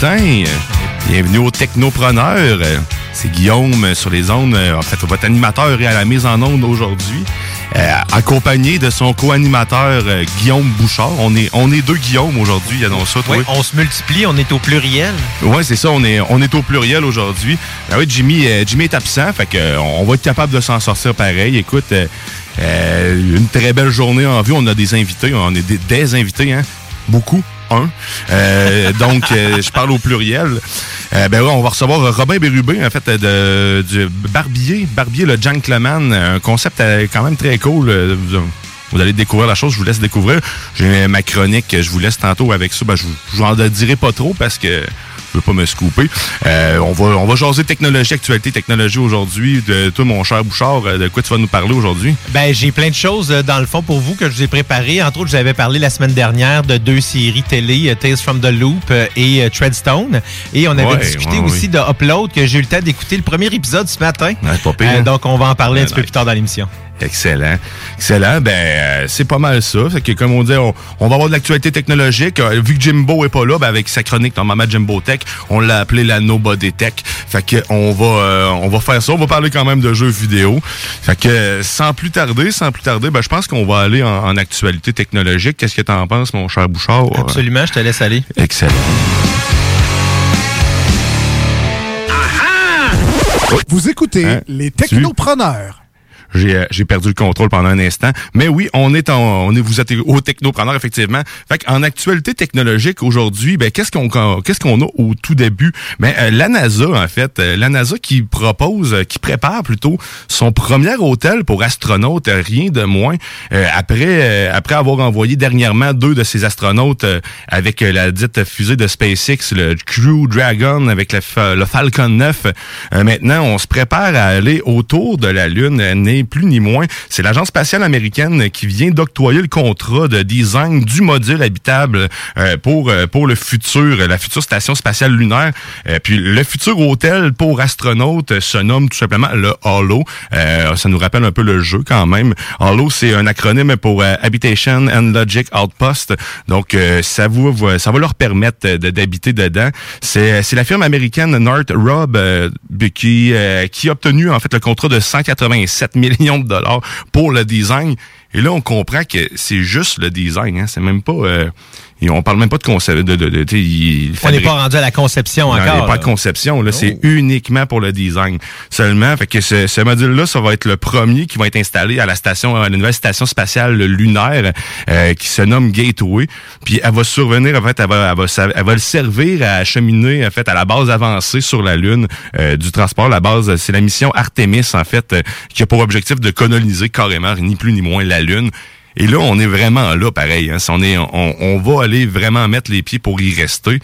Matin. Bienvenue aux Technopreneurs. c'est Guillaume sur les ondes, en fait, votre animateur est à la mise en onde aujourd'hui, accompagné de son co-animateur Guillaume Bouchard. On est, on est deux Guillaume aujourd'hui, annonce ça, toi. Oui, on se multiplie, on est au pluriel. Oui, c'est ça, on est, on est au pluriel aujourd'hui. Ben oui, Jimmy, Jimmy est absent, fait que on va être capable de s'en sortir pareil. Écoute, une très belle journée en vue. On a des invités, on est des, des invités, hein? Beaucoup. Euh, donc, euh, je parle au pluriel. Euh, ben ouais, on va recevoir Robin Bérubé, en fait, de, du Barbier. Barbier, le Gentleman. Un concept quand même très cool. Vous allez découvrir la chose, je vous laisse découvrir. J'ai ma chronique, je vous laisse tantôt avec ça. Ben, je vous en dirai pas trop parce que je veux pas me scooper. Euh, on va on va jaser technologie, actualité, technologie aujourd'hui. De toi, mon cher Bouchard, de quoi tu vas nous parler aujourd'hui? Ben, j'ai plein de choses euh, dans le fond pour vous que je vous ai préparées. Entre autres, j'avais parlé la semaine dernière de deux séries télé, euh, Tales from the Loop et Treadstone. Et on avait discuté aussi de Upload, que j'ai eu le temps d'écouter le premier épisode ce matin. pas pire. donc, on va en parler un petit peu plus tard dans l'émission. Excellent. Excellent. Ben, euh, c'est pas mal ça. Fait que, comme on dit, on, va avoir de l'actualité technologique. Euh, vu que Jimbo est pas là, ben, avec sa chronique normalement Jimbo Tech, on l'a appelé la Nobody Tech. Fait que, on va, euh, on va faire ça. On va parler quand même de jeux vidéo. Fait que, sans plus tarder, sans plus tarder, ben, je pense qu'on va aller en, actualité technologique. Qu'est-ce que t'en penses, mon cher Bouchard? Absolument. Je te laisse aller. Excellent. Vous écoutez hein? les technopreneurs. Euh, j'ai perdu le contrôle pendant un instant. Mais oui, on est en, on est, vous êtes au technopreneur, effectivement. Fait en actualité technologique aujourd'hui, ben, qu'est-ce qu'on, qu'est-ce qu'on a au tout début? Ben, euh, la NASA, en fait, euh, la NASA qui propose, qui prépare plutôt son premier hôtel pour astronautes, rien de moins, après, après avoir envoyé dernièrement deux de ses astronautes avec la dite fusée de SpaceX, le Crew Dragon avec le, le Falcon 9. maintenant, on se prépare à aller autour de la Lune, plus ni moins. C'est l'agence spatiale américaine qui vient d'octroyer le contrat de design du module habitable euh, pour euh, pour le futur, la future station spatiale lunaire. Euh, puis le futur hôtel pour astronautes se nomme tout simplement le HALO. ça nous rappelle un peu le jeu quand même. HALO, c'est un acronyme pour Habitation and Logic Outpost. Donc ça vous ça va leur permettre d'habiter dedans. C'est la firme américaine Northrop qui qui a obtenu en fait le contrat de 187 000 millions de dollars pour le design. Et là, on comprend que c'est juste le design. Hein. C'est même pas... Euh, on parle même pas de concept. De, de, de, on n'est pas rendu à la conception encore. Il pas de conception. Là, c'est uniquement pour le design seulement. Fait que ce, ce module-là, ça va être le premier qui va être installé à la station, à la nouvelle station spatiale lunaire euh, qui se nomme Gateway. Puis elle va survenir. En fait, elle va, elle va, elle va le servir à acheminer en fait à la base avancée sur la Lune euh, du transport. La base, c'est la mission Artemis en fait euh, qui a pour objectif de coloniser carrément ni plus ni moins la Lune. Et là, on est vraiment là, pareil. Hein. On, est, on, va aller vraiment mettre les pieds pour y rester.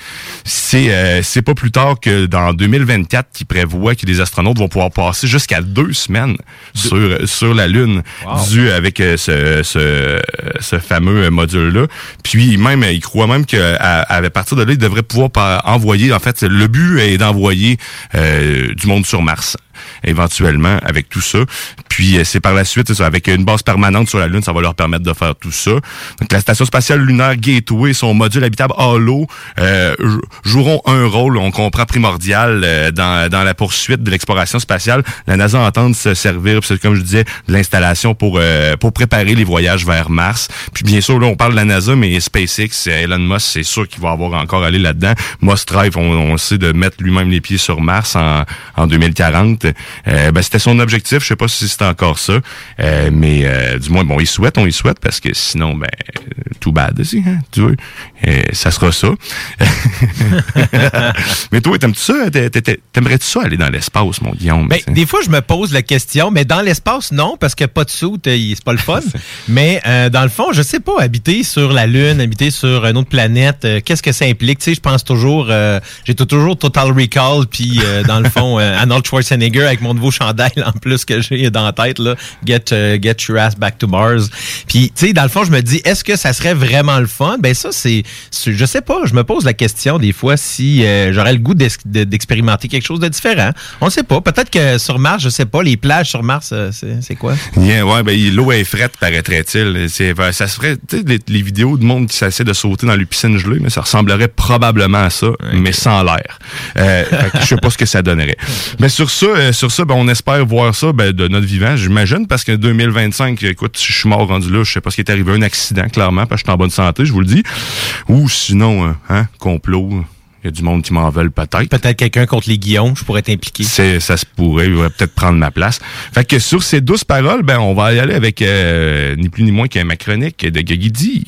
C'est euh, c'est pas plus tard que dans 2024 qui prévoit que les astronautes vont pouvoir passer jusqu'à deux semaines sur sur la Lune, dû avec euh, ce, ce, ce fameux module-là. Puis même, il croit même qu'à à, partir de là, il devrait pouvoir envoyer. En fait, le but est d'envoyer euh, du monde sur Mars éventuellement avec tout ça. Puis c'est par la suite, avec une base permanente sur la Lune, ça va leur permettre de faire tout ça. Donc, la station spatiale lunaire Gateway, son module habitable Halo, euh, joueront un rôle, on comprend primordial euh, dans, dans la poursuite de l'exploration spatiale. La NASA entend se servir, comme je disais, de l'installation pour euh, pour préparer les voyages vers Mars. Puis bien sûr, là, on parle de la NASA, mais SpaceX, Elon Musk, c'est sûr qu'il va avoir encore aller là-dedans. Musk Drive, on, on, sait de mettre lui-même les pieds sur Mars en, en 2040. Euh, ben, c'était son objectif. Je sais pas si c'est encore ça, mais du moins, bon, il souhaite, on y souhaite parce que sinon, ben, tout bad aussi, hein, tu veux. Et ça sera ça. mais toi, t'aimes-tu ça? T'aimerais-tu ça aller dans l'espace, mon Guillaume? Ben, des fois, je me pose la question, mais dans l'espace, non, parce que pas de sous, c'est pas le fun. mais euh, dans le fond, je sais pas, habiter sur la Lune, habiter sur une autre planète, euh, qu'est-ce que ça implique? Tu sais, je pense toujours, euh, j'ai toujours Total Recall, puis dans le fond, Arnold Schwarzenegger Avec mon nouveau chandail en plus que j'ai dans la tête, là. Get, euh, get your ass back to Mars. Puis, tu sais, dans le fond, je me dis, est-ce que ça serait vraiment le fun? Ben ça, c'est, je sais pas, je me pose la question des fois si euh, j'aurais le goût d'expérimenter quelque chose de différent. On sait pas. Peut-être que sur Mars, je sais pas, les plages sur Mars, euh, c'est quoi? Yeah, ouais, ben l'eau est frette, paraîtrait-il. Ben, ça se ferait, tu sais, les, vidéos de monde qui s'essaie de sauter dans les piscines gelées, mais ça ressemblerait probablement à ça, mais sans l'air. Euh, je sais pas ce que ça donnerait. Mais sur ça, euh, sur ça, ben, on espère voir ça ben, de notre vivant, j'imagine, parce que 2025, écoute, je suis mort rendu là, je sais pas ce qui est arrivé, un accident, clairement, parce que je suis en bonne santé, je vous le dis. Ou sinon, euh, hein, complot. Il y a du monde qui m'en veulent peut-être. Peut-être quelqu'un contre les Guillons, je pourrais t'impliquer. C'est, ça se pourrait, il va peut-être prendre ma place. Fait que sur ces douze paroles, ben on va y aller avec euh, ni plus ni moins qu'un ma chronique de Guigui.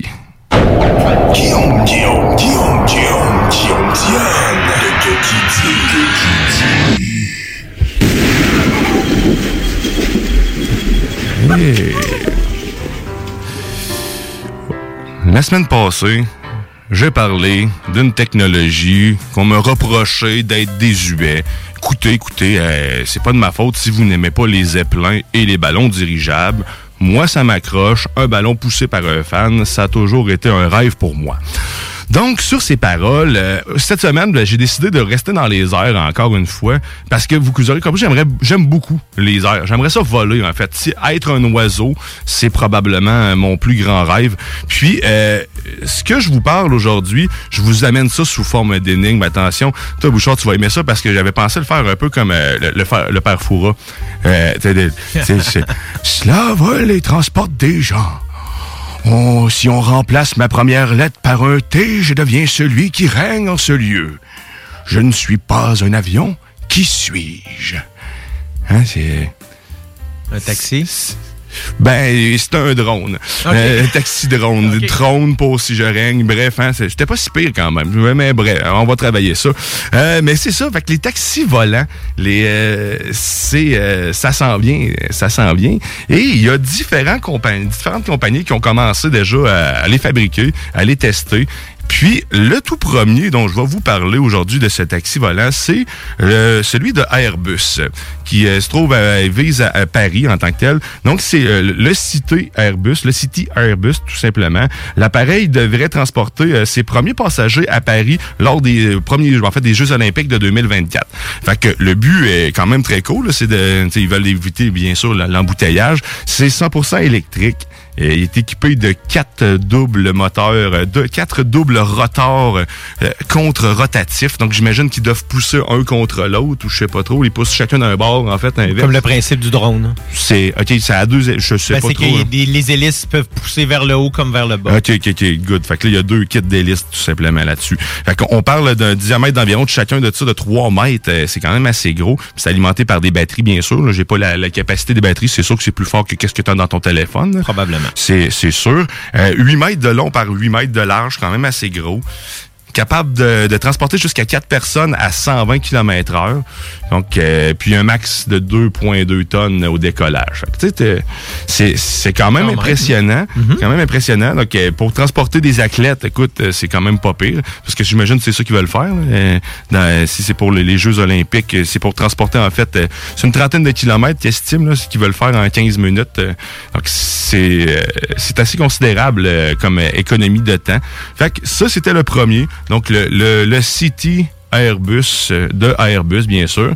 Guillaume, Guillaume, Guillaume, Guillaume, Guillaume La semaine passée, j'ai parlé d'une technologie qu'on me reprochait d'être désuet. Écoutez, écoutez, euh, c'est pas de ma faute si vous n'aimez pas les zeppelins et les ballons dirigeables. Moi, ça m'accroche. Un ballon poussé par un fan, ça a toujours été un rêve pour moi. Donc, sur ces paroles, euh, cette semaine, ben, j'ai décidé de rester dans les airs encore une fois, parce que vous, vous aurez compris, j'aimerais, j'aime beaucoup les airs. J'aimerais ça voler, en fait. Si être un oiseau, c'est probablement mon plus grand rêve. Puis, euh, ce que je vous parle aujourd'hui, je vous amène ça sous forme d'énigme. Attention, toi, Bouchard, tu vas aimer ça parce que j'avais pensé le faire un peu comme euh, le, le, père Foura. Euh, Cela vole et transporte des gens. Oh, si on remplace ma première lettre par un T, je deviens celui qui règne en ce lieu. Je ne suis pas un avion. Qui suis-je? Hein, c'est... Un taxi? Ben, c'est un drone. Euh, un taxi drone. Drone pour si je règne. Bref, hein, j'étais pas si pire quand même. Mais bref, on va travailler ça. Euh, mais c'est ça. Fait que les taxis volants, les, euh, c'est, ça s'en vient. Ça s'en vient. Et il y a différents compagnies, différentes compagnies qui ont commencé déjà à les fabriquer, à les tester. Puis, le tout premier dont je vais vous parler aujourd'hui de ce taxi volant, c'est euh, celui de Airbus, qui euh, se trouve à, vise à, Paris en tant que tel. Donc, c'est euh, le City Airbus, le City Airbus, tout simplement. L'appareil devrait transporter ses premiers passagers à Paris lors des premiers, en fait, des Jeux olympiques de 2024. Fait que le but est quand même très cool. C'est de, ils veulent éviter, bien sûr, l'embouteillage. C'est 100% électrique. Il est équipé de quatre doubles moteurs, de quatre doubles rotors euh, contre-rotatifs. Donc, j'imagine qu'ils doivent pousser un contre l'autre, ou je sais pas trop. Ils poussent chacun d'un bord, en fait, inverse. Comme le principe du drone. C'est, OK, c'est à deux, je sais ben, pas trop. C'est que les hélices peuvent pousser vers le haut comme vers le bas. OK, OK, OK, good. Fait que là, il y a deux kits d'hélices, tout simplement, là-dessus. Fait qu'on parle d'un diamètre d'environ de chacun de ça de 3 mètres. Euh, c'est quand même assez gros. c'est alimenté par des batteries, bien sûr. J'ai pas la, capacité des batteries. C'est sûr que c'est plus fort que qu'est-ce que tu as dans ton téléphone. Probablement. C'est, sûr. 8 euh, mètres de long par 8 mètres de large, quand même assez gros capable de, transporter jusqu'à 4 personnes à 120 km heure. Donc, euh, puis un max de 2,2 tonnes au décollage. C'est quand même impressionnant. Mhm. quand même impressionnant. Donc, euh, pour transporter des athlètes, écoute, euh, c'est quand même pas pire. Parce que j'imagine que c'est ça qu'ils veulent faire. si c'est pour les, Jeux olympiques, c'est pour transporter, en fait, c'est une trentaine de kilomètres qu'ils estiment ce qu'ils veulent faire en 15 minutes. donc, c'est assez considérable comme économie de temps. Fait que ça, c'était le premier. Donc, le, le, le City Airbus euh, de Airbus, bien sûr,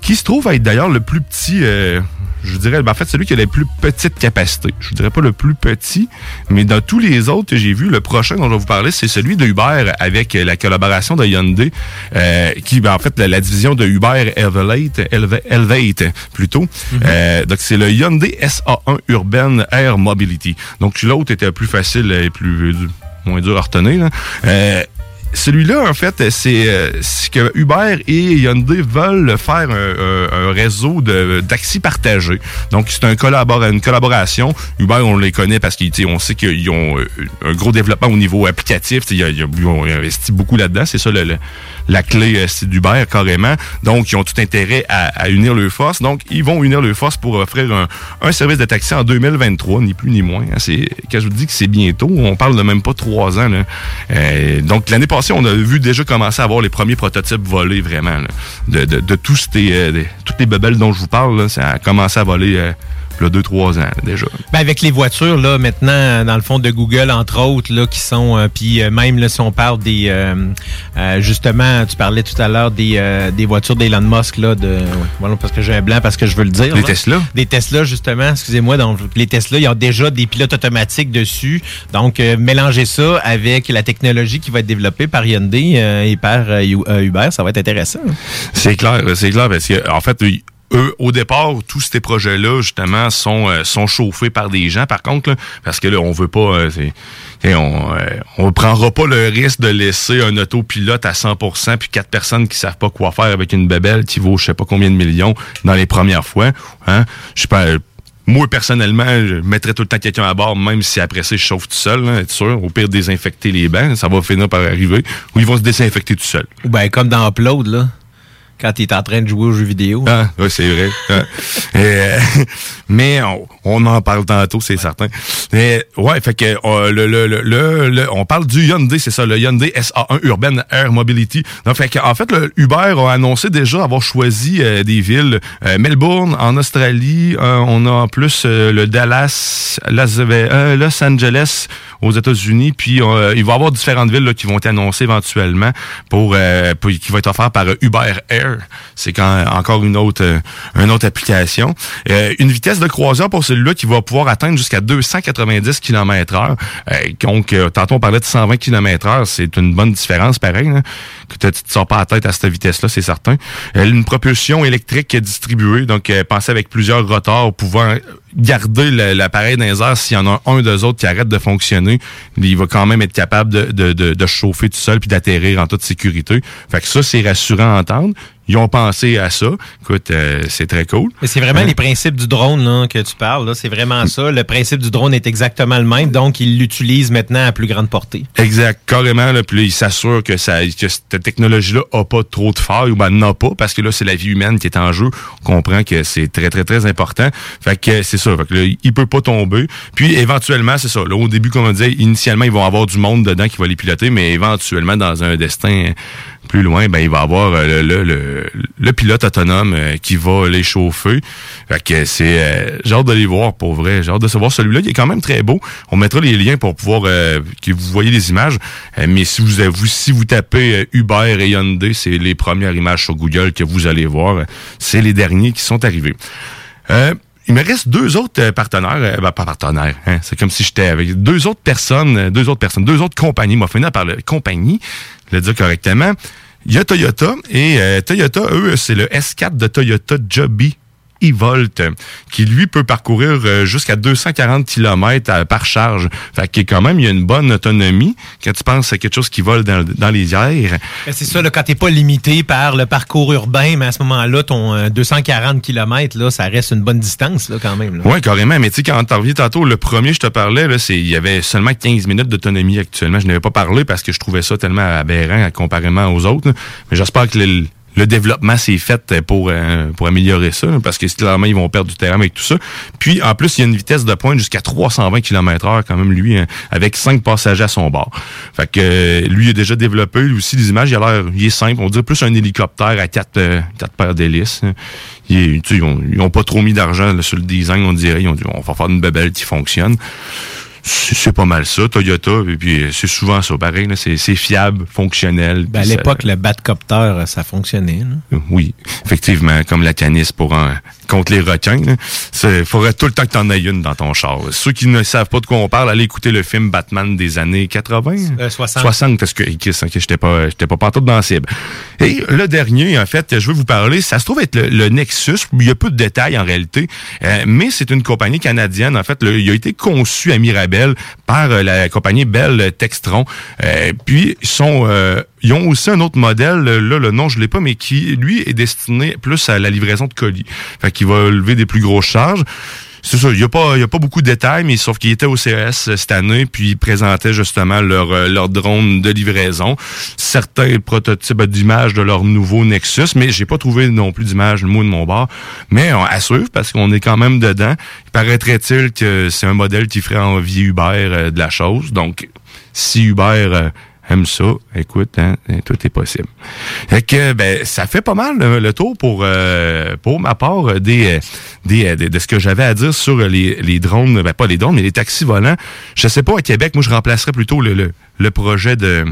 qui se trouve être d'ailleurs le plus petit, euh, je dirais, ben, en fait, celui qui a la plus petite capacité. Je dirais pas le plus petit, mais dans tous les autres que j'ai vus, le prochain dont je vais vous parler, c'est celui de Uber avec la collaboration de Hyundai, euh, qui, ben, en fait, la, division de Uber Elevate, Elevate, plutôt. Mm-hmm. donc, c'est le Hyundai SA1 Urban Air Mobility. Donc, l'autre était plus facile et plus moins dur à retenir. Euh, celui-là, en fait, c'est euh, que Uber et Hyundai veulent faire un, réseau de taxis partagés. Donc, c'est un une collaboration. Uber, on les connaît parce qu'on sait qu'ils ont euh, un gros développement au niveau applicatif. Ils ont investi beaucoup là-dedans. C'est ça la clé euh, d'Uber carrément. Donc, ils ont tout intérêt à, unir leurs forces. Donc, ils vont unir leurs forces pour offrir un, service de taxi en 2023, ni plus ni moins. C'est quand je vous dis que c'est bientôt, on parle de même pas trois ans. Là. donc, l'année passée, on a vu déjà commencer à avoir les premiers prototypes volés vraiment. de, de, de, tous ces, toutes les bebelles dont je vous parle, ça a commencé à voler là, deux, trois ans déjà. Ben avec les voitures, là, maintenant, dans le fond de Google, entre autres, là, qui sont, euh, puis euh, même là, si on parle des, euh, justement, tu parlais tout à l'heure des, des voitures d'Elon Musk, là, de, voilà, parce que j'ai un blanc, parce que je veux le dire. Des Tesla? Des Tesla, justement, excusez-moi. Donc, les Tesla, ils ont déjà des pilotes automatiques dessus. Donc, mélanger ça avec la technologie qui va être développée par Hyundai et par Uber, ça va être intéressant. C'est clair, c'est clair, parce que, en fait, eux, au départ, tous ces projets-là, justement, sont, euh, sont chauffés par des gens. Par contre, parce que là, on veut pas... Euh, on euh, on prendra pas le risque de laisser un autopilote à 100% puis quatre personnes qui savent pas quoi faire avec une bébelle qui vaut je sais pas combien de millions dans les premières fois. Hein? Je pas... Moi, personnellement, je mettrais tout le temps quelqu'un à bord, même si après ça, je chauffe tout seul, là, être sûr. Au pire, désinfecter les bancs, ça va finir par arriver. Ou ils vont se désinfecter tout seuls. Ben, comme dans Upload, là quand il est en train de jouer aux jeux vidéo. Ah, oui, c'est vrai. Ah. Euh, mais on, en parle tantôt, c'est certain. Mais, ouais, fait que euh, le, le, le, on parle du Hyundai, c'est ça, le Hyundai SA1 Urban Air Mobility. Donc, fait en fait, le Uber a annoncé déjà avoir choisi euh, des villes. Melbourne, en Australie, on a en plus le Dallas, Los Angeles aux États-Unis, puis il va y avoir différentes villes là, qui vont être annoncées éventuellement pour, pour qui va être offert par Uber Air c'est quand encore une autre, euh, une autre application. Euh, une vitesse de croisière pour celui-là qui va pouvoir atteindre jusqu'à 290 km heure. Euh, donc, tantôt on parlait de 120 km heure, c'est une bonne différence, pareil. Hein, que tu te sors pas la tête à cette vitesse-là, c'est certain. une propulsion électrique distribuée, donc pensez avec plusieurs rotors pouvant garder l'appareil dans les airs s'il y en a un des autres qui arrête de fonctionner, il va quand même être capable de, de, de, chauffer tout seul puis d'atterrir en toute sécurité. Fait que ça, c'est rassurant à entendre ils ont pensé à ça. Écoute, euh, c'est très cool. Mais c'est vraiment hein? les principes du drone là, que tu parles. C'est vraiment ça. Le principe du drone est exactement le même. Donc, ils l'utilisent maintenant à plus grande portée. Exact. Carrément. Là, puis ils s'assurent que, ça, que cette technologie-là n'a pas trop de failles ou ben n'a pas parce que là, c'est la vie humaine qui est en jeu. On comprend que c'est très, très, très important. Fait que c'est ça. Fait que là, il peut pas tomber. Puis, éventuellement, c'est ça. Là, au début, comme on disait, initialement, ils vont avoir du monde dedans qui va les piloter, mais éventuellement, dans un destin plus loin, ben il va avoir euh, le, le, le, pilote autonome euh, qui va les chauffer. Fait que c'est euh, j'ai hâte de les voir pour vrai. J'ai de savoir celui-là qui est quand même très beau. On mettra les liens pour pouvoir que vous voyez les images. mais si vous, vous si vous tapez Uber et Hyundai, c'est les premières images sur Google que vous allez voir. C'est les derniers qui sont arrivés. Il me reste deux autres partenaires, ben, pas partenaires, hein, c'est comme si j'étais avec deux autres personnes, deux autres personnes, deux autres compagnies, fini par compagnie, le dire correctement. Il y a Toyota et euh, Toyota, eux, c'est le S4 de Toyota Joby e-Volt, qui lui peut parcourir euh, jusqu'à 240 km euh, par charge. Fait que quand même, il y a une bonne autonomie quand tu penses à quelque chose qui vole dans, dans les airs? C'est ça, là, quand t'es pas limité par le parcours urbain, mais à ce moment-là, ton 240 euh, km, là, ça reste une bonne distance là, quand même. Oui, carrément. Mais tu sais, quand t'en reviens tantôt, le premier, je te parlais, là, c'est il y avait seulement 15 minutes d'autonomie actuellement. Je n'avais pas parlé parce que je trouvais ça tellement aberrant comparément aux autres. Mais j'espère que le, le développement s'est fait pour, euh, pour améliorer ça, parce que clairement, ils vont perdre du terrain avec tout ça. Puis, en plus, il y a une vitesse de pointe jusqu'à 320 km heure quand même, lui, hein, avec cinq passagers à son bord. Fait que euh, lui, il a déjà développé, lui aussi, les images, il a l'air, il est simple. On dirait plus un hélicoptère à quatre, euh, quatre paires d'hélices. Hein. Ils, ils, ont, ils ont pas trop mis d'argent sur le design, on dirait. Ils ont dit, on va faire une bebelle qui fonctionne c'est pas mal ça, Toyota. Et puis c'est souvent ça, pareil. C'est fiable, fonctionnel. Ben, à l'époque, le Batcopter, ça fonctionnait. Oui, effectivement, comme la canis pour un, contre les requins. Il faudrait tout le temps que tu en aies une dans ton char. Ceux qui ne savent pas de quoi on parle, allez écouter le film Batman des années 80. 60. 60, parce que j'étais pas, j'étais pas partout dans la cible. Et le dernier, en fait, je veux vous parler, ça se trouve être le, Nexus. Il y a peu de détails en réalité, euh, mais c'est une compagnie canadienne. En fait, il a été conçu à Mirabel par euh, la compagnie Bell Textron. Euh, puis, ils sont ils ont aussi un autre modèle, là, le nom, je l'ai pas, mais qui, lui, est destiné plus à la livraison de colis. Fait va lever des plus grosses charges. C'est ça, il n'y a, pas, y a pas beaucoup de détails, mais sauf qu'il était au CES euh, cette année, puis ils présentaient justement leur, euh, leur drone de livraison. Certains prototypes d'images de leur nouveau Nexus, mais j'ai pas trouvé non plus d'image, le mot de mon bar. Mais on, à suivre, parce qu'on est quand même dedans. Il paraîtrait-il que c'est un modèle qui ferait envie Uber euh, de la chose. Donc, si Uber aime ça, écoute, hein, tout est possible. Fait que, ben, ça fait pas mal le tour pour euh, pour ma part des, des, de ce que j'avais à dire sur les, les drones, ben pas les drones, mais les taxis volants. Je sais pas, à Québec, moi, je remplacerais plutôt le, le projet de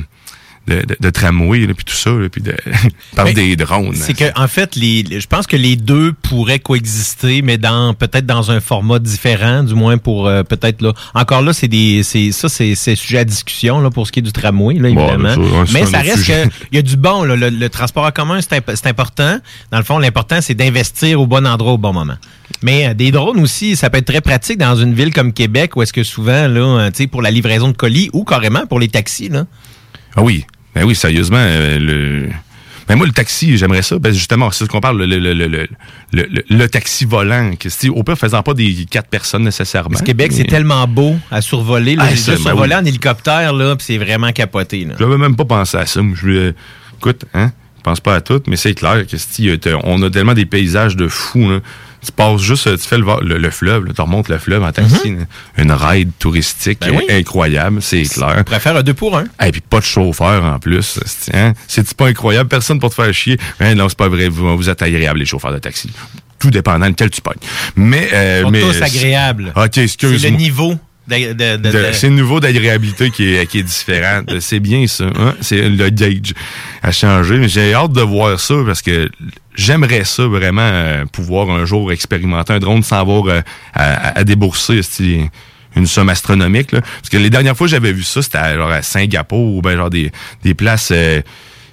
de, de, tramway, puis tout ça, puis de par des drones. C'est que en fait, les, je pense que les deux pourraient coexister, mais dans peut-être dans un format différent, du moins pour euh, peut-être là. Encore là, c'est des, c'est ça, c'est sujet à discussion là pour ce qui est du tramway, là évidemment. mais ça reste qu'il y a du bon. Là, le, transport en commun, c'est important. Dans le fond, l'important c'est d'investir au bon endroit au bon moment. Mais euh, des drones aussi, ça peut être très pratique dans une ville comme Québec, où est-ce que souvent là, euh, tu sais, pour la livraison de colis ou carrément pour les taxis là. Ah oui, ben oui, sérieusement, euh, le. Ben moi, le taxi, j'aimerais ça. Ben justement, c'est ce qu'on parle, le, le, le, le, taxi volant. Que, au pire, faisant pas des quatre personnes nécessairement. Parce que Québec, c'est tellement beau à survoler. Là, ah, ben survolé en hélicoptère, là, puis c'est vraiment capoté. Là. J'avais même pas pensé à ça. Je, écoute, hein, je pense pas à tout, mais c'est clair que on a tellement des paysages de fous. Tu passes juste, tu fais le, fleuve, tu remontes le fleuve en taxi. Mhm. Une ride touristique ben incroyable, c'est clair. Tu préfères un deux pour un. Et puis pas de chauffeur en plus. Hein? C'est pas incroyable, personne pour te faire chier. Mais non, c'est pas vrai, vous, vous êtes agréable les chauffeurs de taxi. Tout dépendant de quel tu pognes. Mais, euh, Ils mais tous agréables. Ok, excuse-moi. C'est le niveau c'est le niveau d'agréabilité qui est, qui est différent. c'est bien ça. Hein? C'est le gauge a changé. Mais j'ai hâte de voir ça parce que j'aimerais ça vraiment euh, pouvoir un jour expérimenter un drone sans avoir euh, à, débourser une somme astronomique. Parce que les dernières fois que j'avais vu ça, c'était à Singapour ou ben genre des, des places euh,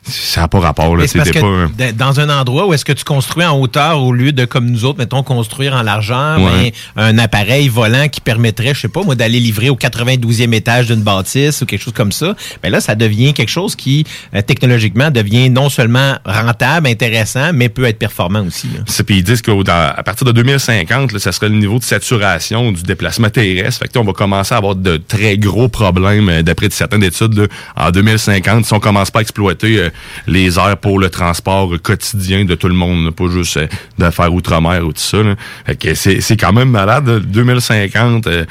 ça n'a pas rapport. Là, parce que Dans un endroit où est-ce que tu construis en hauteur au lieu de, comme nous autres, mettons, construire en largeur, mais un appareil volant qui permettrait, je sais pas, moi, d'aller livrer au 92e étage d'une bâtisse ou quelque chose comme ça, ben là, ça devient quelque chose qui, euh, technologiquement, devient non seulement rentable, intéressant, mais peut être performant aussi. Puis ils disent qu'à partir de 2050, ça serait le niveau de saturation du déplacement terrestre. Fait que, on va commencer à avoir de très gros problèmes, euh, d'après certaines études, en 2050, si on commence pas à exploiter euh, les airs pour le transport quotidien de tout le monde, pas juste euh, d'affaires outre-mer ou tout ça. c'est, quand même malade. 2050, euh,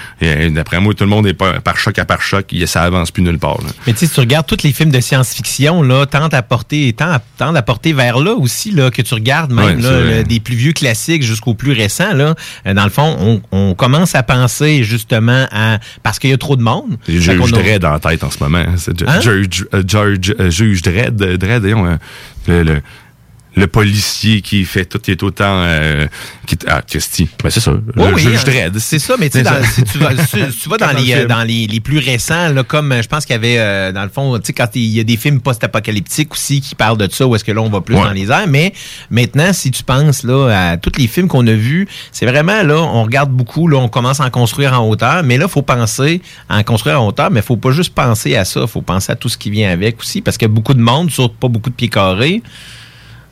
d'après moi, tout le monde est par, choc à par choc. Ça avance plus nulle part. Mais tu sais, si tu regardes tous les films de science-fiction, là, à porter, tant à porter vers là aussi, là, que tu regardes même des plus vieux classiques jusqu'aux plus récents, là, euh, dans le fond, on, commence à penser justement à parce qu'il y a trop de monde. Juge Dredd en tête en ce moment. Hein? Hein? George, George, Juge Dredd Dredd, hein, le, le, le policier qui fait tout, qui est autant euh, qui, ah, Christy. Ben, c'est ça. Oui, le juge euh, C'est ça, mais tu sais, si tu vas, tu vas dans les euh, dans les, les plus récents, là, comme je pense qu'il y avait euh, dans le fond, tu sais, quand il y a des films post-apocalyptiques aussi qui parlent de ça, où est-ce que là on va plus dans les airs. Mais maintenant, si tu penses là à tous les films qu'on a vus, c'est vraiment là, on regarde beaucoup, là, on commence à en construire en hauteur, mais là, faut penser à en construire en hauteur, mais faut pas juste penser à ça, faut penser à tout ce qui vient avec aussi, parce que beaucoup de monde, surtout pas beaucoup de pieds carrés.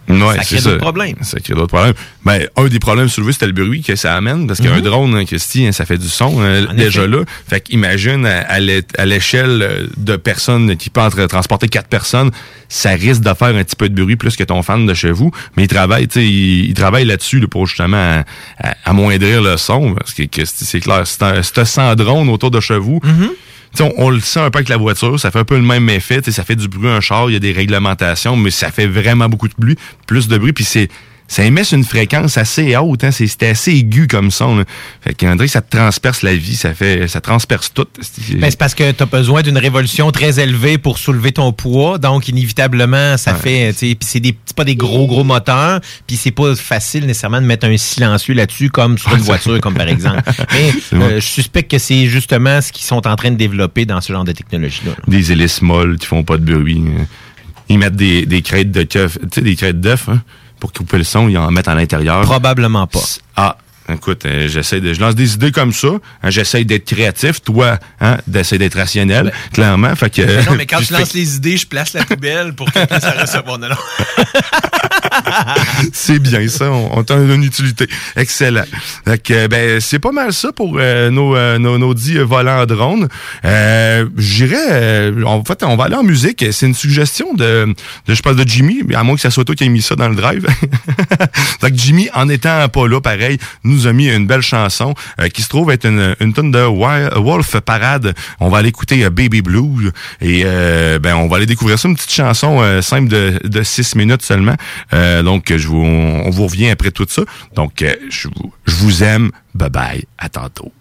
Ouais, ça crée d'autres problèmes. Ça crée d'autres problèmes. Ben, un des problèmes soulevés, c'était le bruit que ça amène, parce qu'un mhm. drone, hein, Christy, hein, ça fait du son hein, déjà là. Fait qu'imagine à, l'échelle de personnes qui peuvent transporter quatre personnes, ça risque de faire un petit peu de bruit plus que ton fan de chez vous. Mais il travaille, tu sais, il, travaille là-dessus pour justement amoindrir le son, parce que, c'est clair, c'est un, 100 drones autour de chez vous. Mhm on, le sent un peu avec la voiture, ça fait un peu le même effet, ça fait du bruit un char, il y a des réglementations, mais ça fait vraiment beaucoup de bruit, plus de bruit, puis c'est ça émet une fréquence assez haute, hein, c'est assez aigu comme son. Là. Fait que ça te transperce la vie, ça fait ça transperce tout. Ben, c'est parce que tu as besoin d'une révolution très élevée pour soulever ton poids, donc inévitablement ça fait puis c'est des pas des gros gros moteurs, puis c'est pas facile nécessairement de mettre un silencieux là-dessus comme sur une voiture comme par exemple. Mais euh, je suspecte que c'est justement ce qu'ils sont en train de développer dans ce genre de technologie là. Des hélices molles qui font pas de bruit. Hein. Ils mettent des, des crêtes de keuf, tu sais des crêtes d'œufs hein? Pour couper le son, ils en mettent à l'intérieur. Probablement pas. Ah, écoute, euh, j'essaie de, je lance des idées comme ça. Hein, j'essaie d'être créatif, toi, hein, d'essayer d'être rationnel, clairement. Fait que, non, mais quand tu lances les idées, je place la poubelle pour que ça reste bon. C'est bien ça, on, on a une utilité. Excellent. Donc, ben, c'est pas mal ça pour nos, nos, nos, dix volants drones. J'irais, en fait, on va aller en musique. C'est une suggestion de, je pense, de Jimmy, à moins que ça soit toi qui ait mis ça dans le drive. Donc, Jimmy, en étant pas là, pareil, nous a mis une belle chanson qui se trouve être une, tonne de Wolf Parade. On va aller écouter Baby Blue et ben on va aller découvrir ça, une petite chanson simple de six minutes seulement. Donc, je vous, on, vous revient après tout ça. Donc, je vous, je vous aime. Bye bye. À tantôt.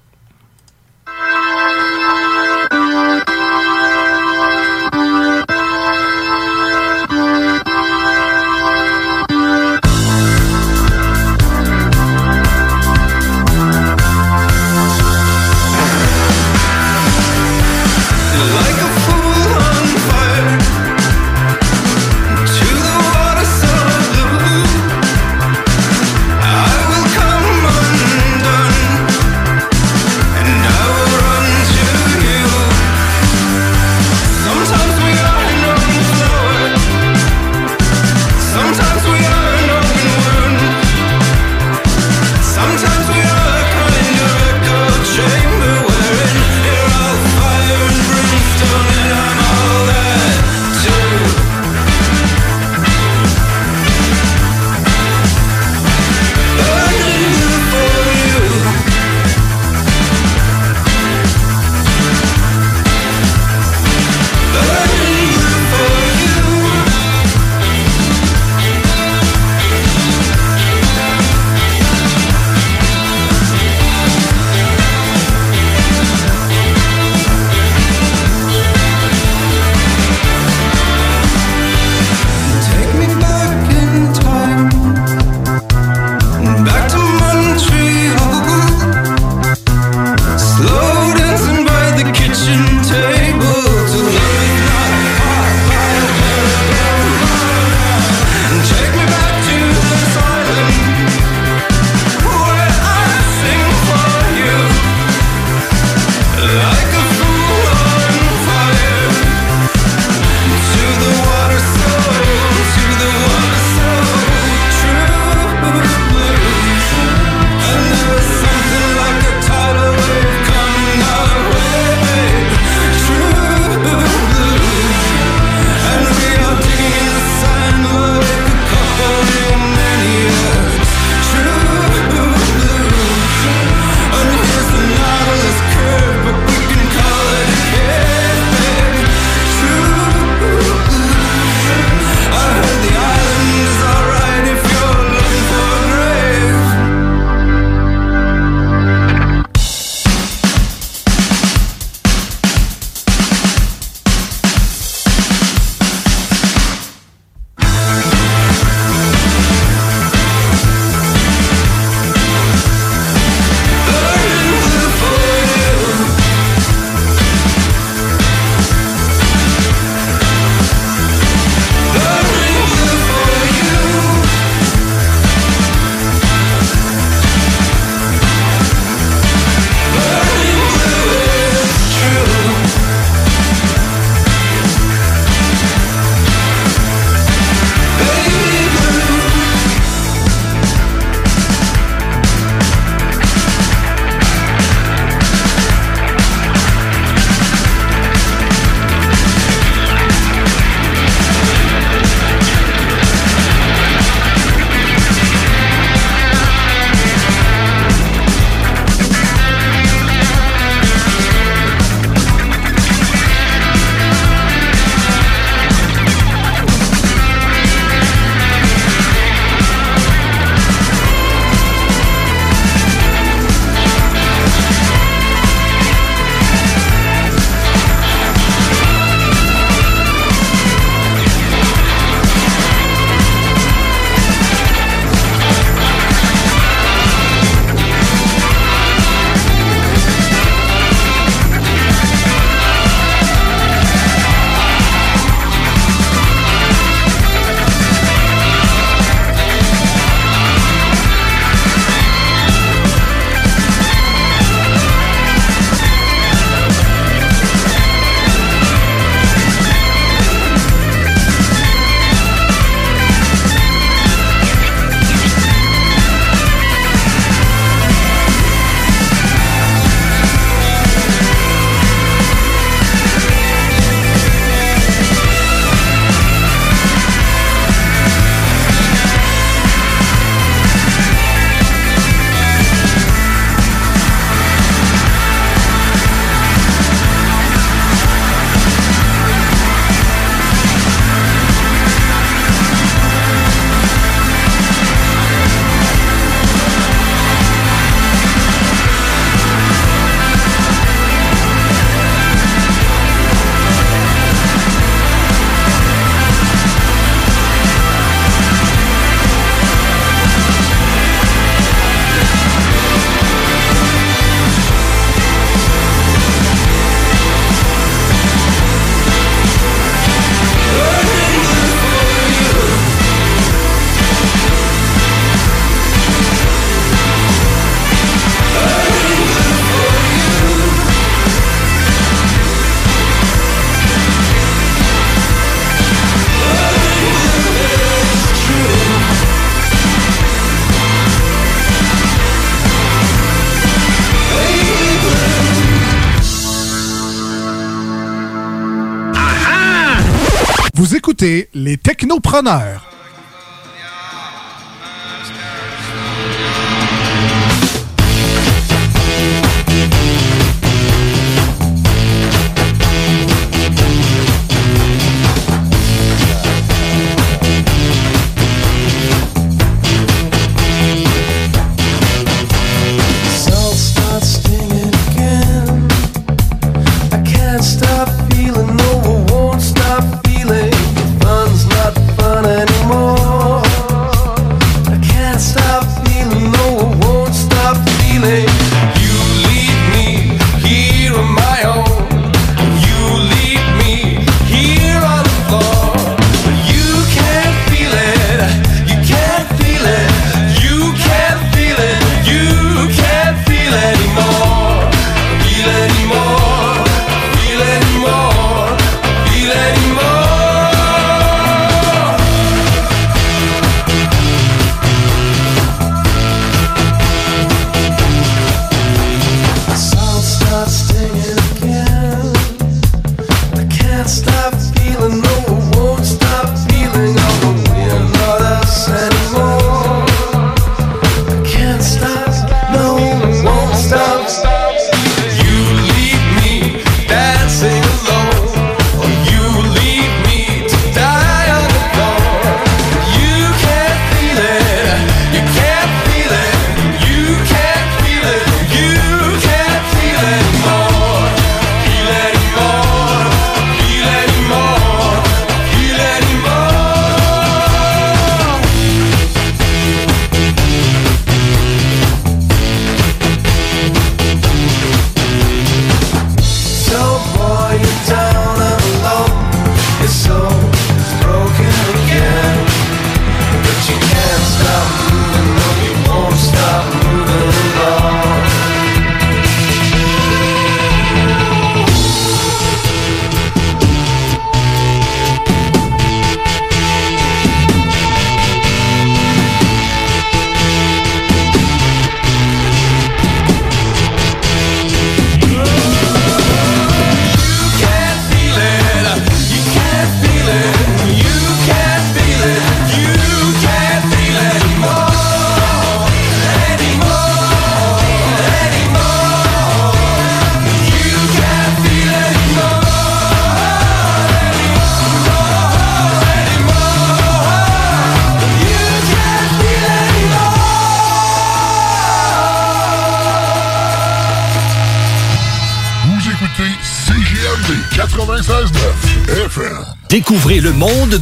Technopreneurs.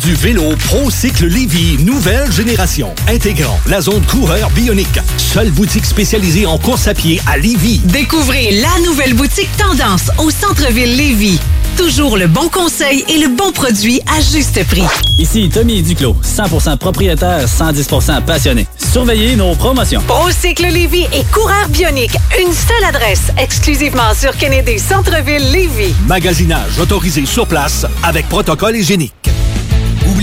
Du vélo ProCycle Lévy, nouvelle génération, intégrant la zone coureur bionique. Seule boutique spécialisée en course à pied à Lévy. Découvrez la nouvelle boutique Tendance au centre-ville Lévis. Toujours le bon conseil et le bon produit à juste prix. Ici Tommy Duclos, 100% propriétaire, 110% passionné. Surveillez nos promotions. Procycle Lévis et Coureur Bionique. Une seule adresse, exclusivement sur Kennedy Centre-ville Lévis. Magasinage autorisé sur place avec protocole hygiénique.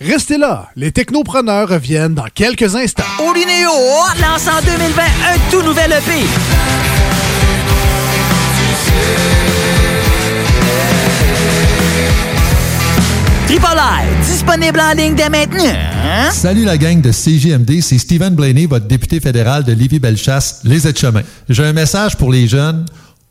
Restez là, les technopreneurs reviennent dans quelques instants. Olinéo lance en 2020 un tout nouvel EP. Triple I, disponible en ligne dès maintenant. Salut la gang de CGMD, c'est Stephen Blaney, votre député fédéral de Lévis-Bellechasse, les aides-chemins. J'ai un message pour les jeunes.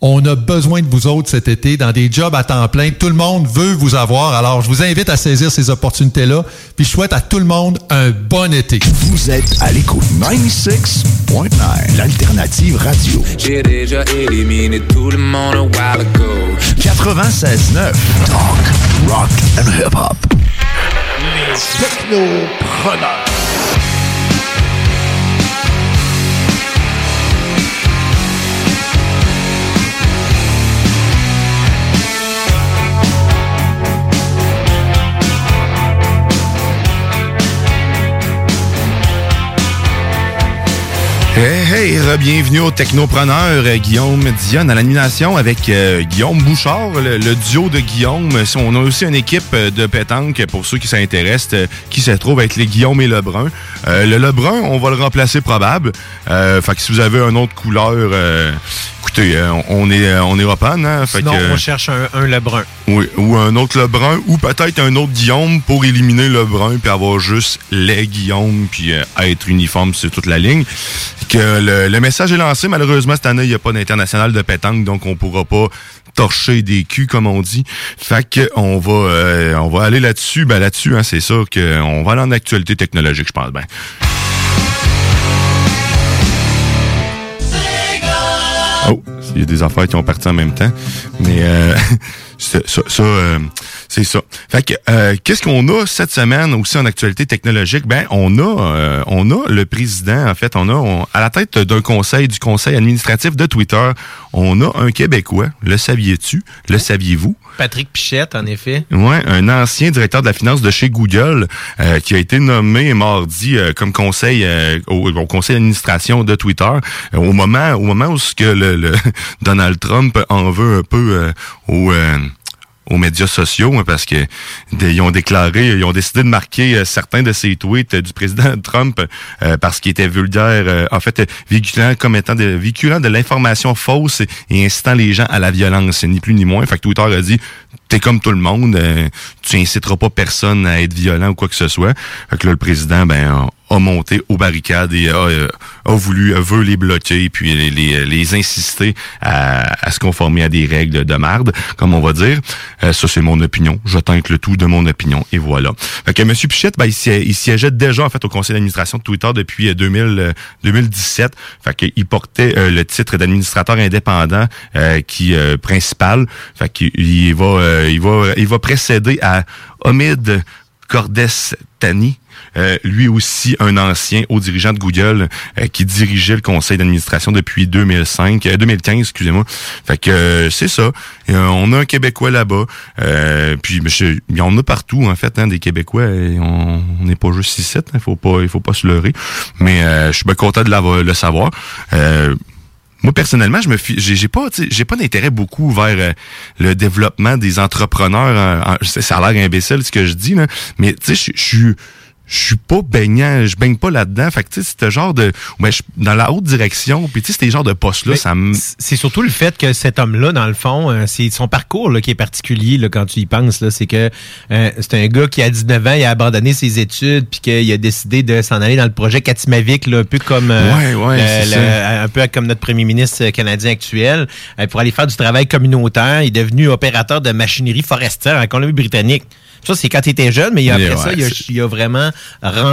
On a besoin de vous autres cet été dans des jobs à temps plein. Tout le monde veut vous avoir. Alors, je vous invite à saisir ces opportunités-là. Puis, je souhaite à tout le monde un bon été. Vous êtes à l'écoute 96.9, l'alternative radio. J'ai déjà éliminé tout le monde a while ago. 96.9, talk, rock and hip-hop. Les technopreneurs. Hey, hey, bienvenue au Technopreneur, euh, Guillaume Dionne à l'animation avec euh, Guillaume Bouchard, le, duo de Guillaume. On a aussi une équipe euh, de pétanque pour ceux qui s'intéressent, qui se trouve être les Guillaume et Lebrun. Le Lebrun, on va le remplacer probable. Euh, fait que si vous avez une autre couleur, écoutez, euh, on est euh, on est open, hein? Fait Sinon, que, on cherche un, un Lebrun. oui, ou un autre Lebrun, ou peut-être un autre Guillaume pour éliminer Lebrun, puis avoir juste les Guillaume, puis euh, être uniforme sur toute la ligne. Que le, le message est lancé. Malheureusement, cette année, il n'y a pas d'international de pétanque, donc on pourra pas torcher des culs, comme on dit. Fait que on va euh, on va aller là-dessus. Ben là-dessus, hein, c'est ça que on va aller en actualité technologique, je pense. Ben. Oh, il y a des affaires qui ont parti en même temps. Mais euh, ça, ça, ça, euh, c'est ça. Fait que euh, qu'est-ce qu'on a cette semaine aussi en actualité technologique? Ben, on a euh, on a le président en fait, on a on- à la tête d'un conseil du conseil administratif de Twitter, on a un Québécois. Le saviez-tu? Le saviez-vous? Patrick Pichette, en effet. Ouais, un ancien directeur de la finance de chez Google euh, qui a été nommé mardi euh, comme conseil euh, au, conseil d'administration de Twitter au moment au moment où ce que le, Donald Trump en veut un peu au aux médias sociaux hein, parce que ils ont déclaré, ils ont décidé de marquer euh, certains de ces tweets euh, du président Trump euh, parce qu'il était vulgaire, en fait, véhiculant comme étant de, véhiculant de l'information fausse et incitant les gens à la violence, ni plus ni moins. Fait que Twitter a dit, t'es comme tout le monde, euh, tu inciteras pas personne à être violent ou quoi que ce soit. Fait que là, le président, ben, a- monté aux barricades et a, euh, a voulu, veut les bloquer puis les, les, les insister à, à se conformer à des règles de marde, comme on va dire. Euh, ça, c'est mon opinion. Je tente le tout de mon opinion et voilà. Fait que M. Pichette, ben, il, il siégeait déjà en fait au conseil d'administration de Twitter depuis euh, 2000, euh, 2017. Fait qu'il portait euh, le titre d'administrateur indépendant euh, qui euh, principal. Fait qu'il il va, euh, il va, il va précéder à Omid Cordes-Tani. Euh, lui aussi un ancien haut dirigeant de Google euh, qui dirigeait le conseil d'administration depuis 2005, euh, 2015, excusez-moi. Fait que euh, c'est ça. On a un Québécois là-bas. Puis il y en a partout en fait, hein, des Québécois. On n'est pas juste ici, il faut pas, il faut pas se leurrer. Mais je suis bien content de le savoir. Euh, moi personnellement, je me j'ai pas j'ai pas d'intérêt beaucoup vers euh, le développement des entrepreneurs. en- en- ça a l'air imbécile ce que je dis là, mais tu sais je- je suis je suis pas baignant, je baigne pas là-dedans. Fait que tu sais, c'est ce genre de ben, je- dans la haute direction, puis tu sais, ces genres de postes là, ça me C'est surtout le fait que cet homme-là, dans le fond, euh, c'est son parcours là, qui est particulier là, quand tu y penses. là. C'est que euh, c'est un gars qui, à 19 ans, il a abandonné ses études puis qu'il a décidé de s'en aller dans le projet Katimavik, là, un peu comme euh, Ouais, ouais, le- un peu comme notre premier ministre canadien actuel, pour aller faire du travail communautaire. Il est devenu opérateur de machinerie forestière en Colombie-Britannique. Ça, c'est quand il était jeune, mais après Ouais, ça, il a, il a vraiment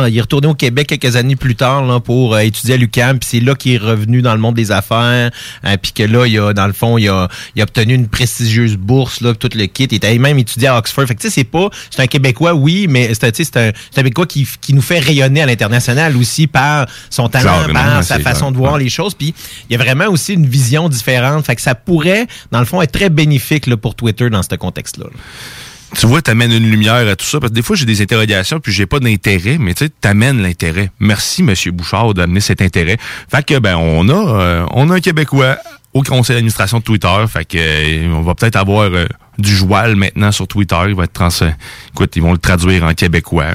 il est retourné au Québec quelques années plus tard là, pour euh, étudier à l'UQAM, puis c'est là qu'il est revenu dans le monde des affaires, euh, puis que là, il a, dans le fond, il a, il a obtenu une prestigieuse bourse, là, tout le kit. Il était même étudié à Oxford. Fait que tu sais, c'est pas, c'est un Québécois, oui, mais c'est un, tu sais, c'est un, Québécois qui, qui nous fait rayonner à l'international aussi par son talent, par sa façon de voir Ouais. les choses. Puis il y a vraiment aussi une vision différente. Fait que ça pourrait, dans le fond, être très bénéfique là, pour Twitter dans ce contexte-là. là. Tu vois, t'amènes une lumière à tout ça. Parce que des fois, j'ai des interrogations, puis j'ai pas d'intérêt, mais tu sais, t'amènes l'intérêt. Merci, Monsieur Bouchard, d'amener cet intérêt. Fait que, ben, on a, euh, on a un Québécois au conseil d'administration de Twitter. Fait que, euh, on va peut-être avoir euh, du joual maintenant sur Twitter. Il va être trans... Écoute, ils vont le traduire en québécois. Euh,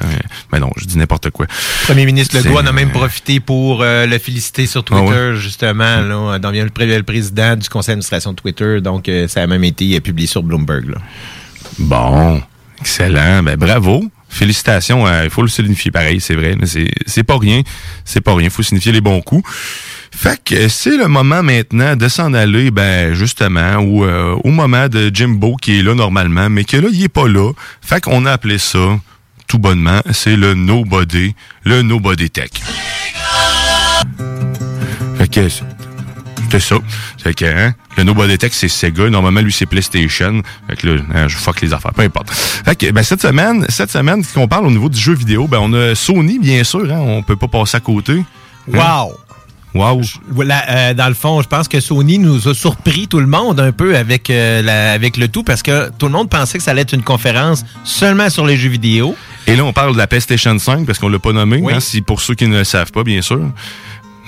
Mais non, je dis n'importe quoi. Premier ministre Legault en a même profité pour euh, le féliciter sur Twitter, Ah justement. Là, dans le, pré- le président du conseil d'administration de Twitter. Donc, euh, ça a même été euh, publié sur Bloomberg. Là. Bon, excellent. Ben bravo. Félicitations. euh, Il faut le signifier pareil, c'est vrai. mais C'est pas rien. C'est pas rien. Il faut signifier les bons coups. Fait que c'est le moment maintenant de s'en aller, ben justement, au, euh, au moment de Jimbo qui est là normalement, mais que là, il est pas là. Fait qu'on a appelé ça, tout bonnement, c'est le Nobody, le Nobody Tech. Fait c'était ça. Fait que, hein, le Nobody Tech, c'est Sega. Normalement, lui, c'est PlayStation. Fait que là, hein, je fuck les affaires. Peu importe. Fait que, ben, cette semaine, cette semaine, qu'on parle au niveau du jeu vidéo, ben, on a Sony, bien sûr, hein. On peut pas passer à côté. Hein? Wow! Wow! Euh, dans le fond, je pense que Sony nous a surpris tout le monde un peu avec, euh, la- avec le tout parce que tout le monde pensait que ça allait être une conférence seulement sur les jeux vidéo. Et là, on parle de la PlayStation 5 parce qu'on l'a pas nommé, Oui. hein, si pour ceux qui ne le savent pas, bien sûr.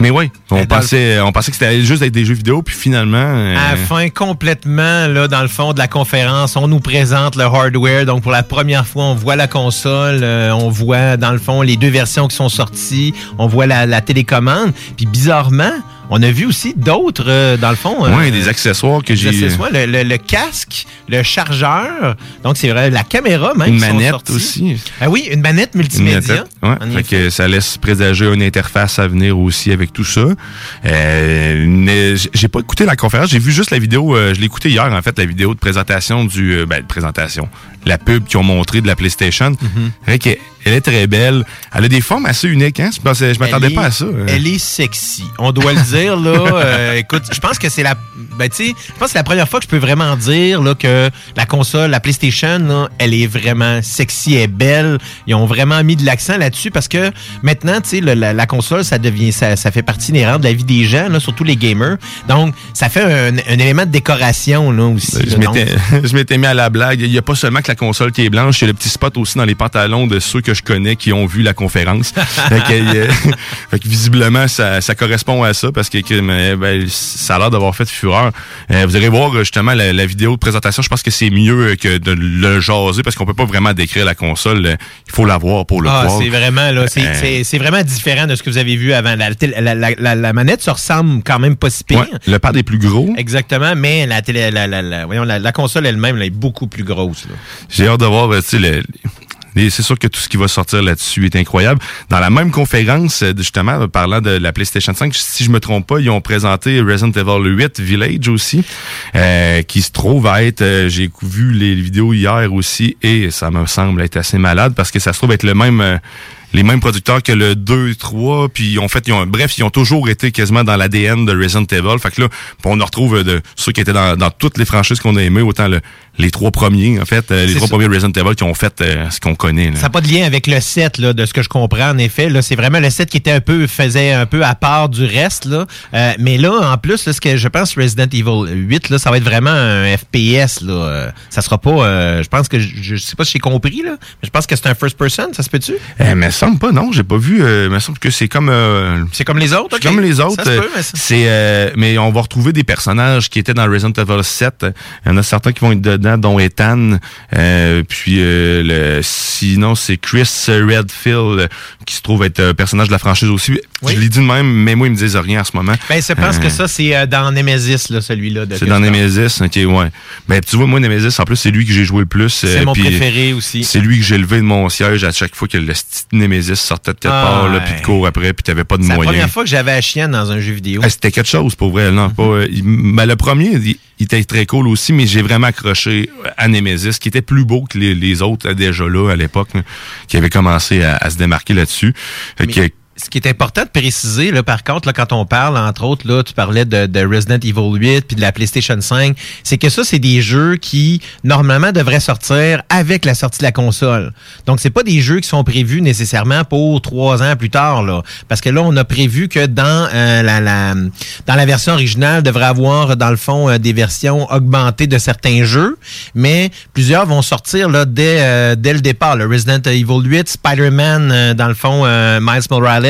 Mais oui, on pensait, on pensait que c'était juste avec des jeux vidéo, puis finalement. euh, À la fin, complètement, là, dans le fond de la conférence, on nous présente le hardware. Donc, pour la première fois, on voit la console, euh, on voit, dans le fond, les deux versions qui sont sorties, on voit la, la télécommande. Puis, bizarrement, on a vu aussi d'autres, euh, dans le fond. euh, ouais, des accessoires que j'ai. accessoires, le, le- le casque, le chargeur. Donc, c'est vrai, la caméra même. Une qui manette aussi. Ah oui, une manette Une multimédia. ouais. Fait que ça laisse présager une interface à venir aussi avec tout ça. Euh, j'ai pas écouté la conférence, j'ai vu juste la vidéo, euh, je l'ai écouté hier en fait, la vidéo de présentation du euh, ben, de présentation, la pub qu'ils ont montré de la PlayStation. Mhm. Elle est très belle. Elle a des formes assez uniques, hein? Je m'attendais Elle pas est- à ça. euh. Elle est sexy. On doit le dire, là. Euh, écoute, je pense que c'est la. Ben, tu sais, je pense que c'est la première fois que je peux vraiment dire là, que la console, la PlayStation, là, elle est vraiment sexy et belle. Ils ont vraiment mis de l'accent là-dessus parce que maintenant, tu sais, la, la console, ça devient, ça, ça fait partie inhérente de la vie des gens, là, surtout les gamers. Donc, ça fait un, un élément de décoration, là, aussi. Ben, Je là. m'étais, Donc, je m'étais mis à la blague. Il n'y a pas seulement que la console qui est blanche, il y a le petit spot aussi dans les pantalons de ceux que je connais qui ont vu la conférence. fait, que, euh, fait que visiblement, ça, ça correspond à ça parce que mais, ben, ça a l'air d'avoir fait fureur. Euh, vous allez voir justement la, la vidéo de présentation. Je pense que c'est mieux que de le jaser parce qu'on peut pas vraiment décrire la console. Il faut la voir pour le Ah, voir. c'est vraiment là, c'est, Euh, vraiment différent de ce que vous avez vu avant. La, manette se ressemble quand même pas si pire. ouais, le pad est plus gros. Exactement, mais la, télé, la, voyons, console elle-même elle est beaucoup plus grosse. J'ai hâte de voir, euh, tu sais, le- les- c'est sûr que tout ce qui va sortir là-dessus est incroyable. Dans la même conférence, euh, justement, euh, parlant de la PlayStation 5, si je me trompe pas, ils ont présenté Resident Evil 8 Village aussi, euh, qui se trouve à être, euh, j'ai vu les vidéos hier aussi, et ça me semble être assez malade parce que ça se trouve être le même... euh, les mêmes producteurs que le 2 3 puis fait ils ont bref ils ont toujours été quasiment dans l'ADN de Resident Evil fait que là on en retrouve de ceux qui étaient dans, dans toutes les franchises qu'on a aimées autant le, les trois premiers en fait euh, les trois ça. premiers Resident Evil qui ont fait euh, ce qu'on connaît là. Ça n'a pas de lien avec le set là, de ce que je comprends en effet. Là, c'est vraiment le set qui était un peu faisait un peu à part du reste là. Euh, mais là en plus là, ce que je pense Resident Evil 8 là, ça va être vraiment un FPS là. Euh, ça sera pas. euh, je pense que je, je sais pas si j'ai compris là, mais je pense que c'est un first person. Ça se peut-tu? Euh, me semble pas, non, j'ai pas vu. Euh, me semble que c'est comme. euh, C'est comme les autres. c'est ok. comme les autres. Ça se peut, mais ça- c'est, euh, mais on va retrouver des personnages qui étaient dans Resident Evil 7. Il y en a certains qui vont être dedans, dont Ethan. Euh, puis euh, le, sinon, c'est Chris Redfield euh, qui se trouve être un personnage de la franchise aussi. Oui. Je l'ai dit de même, mais moi, il me disent rien en ce moment. Ben, je pense Euh, que ça, c'est euh, dans Nemesis, là, celui-là. C'est dans. Nemesis, ok, ouais. Ben, tu vois, moi, Nemesis, en plus, c'est lui que j'ai joué le plus. C'est euh, mon préféré aussi. C'est lui que j'ai levé de mon siège à chaque fois que le Nemesis sortait de quelque Ah, part, là, puis de cours après, puis t'avais pas de C'est la moyens. première fois que j'avais la chienne dans un jeu vidéo. Ah, C'était quelque chose pour vrai, non, pas. euh, il- ben, le premier, il, était très cool aussi, mais j'ai vraiment accroché à Nemesis, qui était plus beau que les, les autres déjà là à l'époque, qui avait commencé à, à se démarquer là-dessus. Fait Mais- que- Ce qui est important de préciser, là, par contre, là, quand on parle, entre autres, là, tu parlais de, de Resident Evil 8 puis de la PlayStation 5, c'est que ça, c'est des jeux qui, normalement, devraient sortir avec la sortie de la console. Donc, c'est pas des jeux qui sont prévus nécessairement pour trois ans plus tard, là. Parce que là, on a prévu que dans, euh, la, la, dans la version originale, devrait avoir, dans le fond, euh, des versions augmentées de certains jeux, mais plusieurs vont sortir, là, dès, euh, dès le départ. Le Resident Evil 8, Spider-Man, euh, dans le fond, euh, Miles Morales,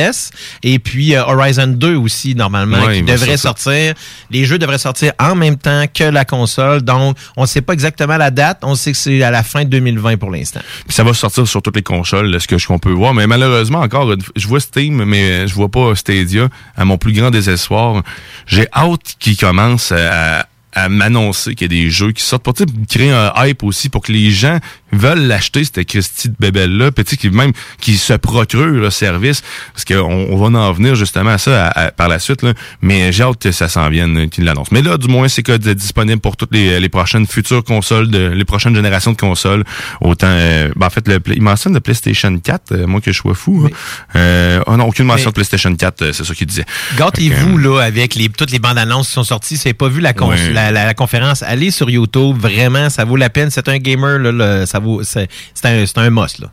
et puis euh, Horizon 2 aussi, normalement, Ouais, qui devrait sortir. Les jeux devraient sortir en même temps que la console. Donc, on ne sait pas exactement la date. On sait que c'est à la fin de 2020 pour l'instant. Ça va sortir sur toutes les consoles, ce que qu'on peut voir. Mais malheureusement, encore, je vois Steam, mais je vois pas Stadia. À mon plus grand désespoir, j'ai hâte qu'ils commencent à, à m'annoncer qu'il y a des jeux qui sortent pour tu sais, créer un hype aussi pour que les gens veulent l'acheter cette Christie de bébelle là sais, qui même qui se procurent le service parce qu'on on va en venir justement à ça à- à- par la suite là. mais j'ai hâte que ça s'en vienne euh, qu'ils l'annoncent mais là du moins c'est que disponible pour toutes les, les prochaines futures consoles de les prochaines générations de consoles autant euh, ben, en fait le, il mentionne le PlayStation 4 euh, moi que je sois fou hein. euh, oh non aucune mention Mais- de PlayStation 4 euh, c'est ça qu'il disait Gâtez-vous là avec les toutes les bandes annonces qui sont sorties. N'avez pas vu la, cons- Ouais. La, la- la conférence, allez sur YouTube. Vraiment, ça vaut la peine. C'est un gamer là, ça vaut. C'est c'est un, c'est un must là.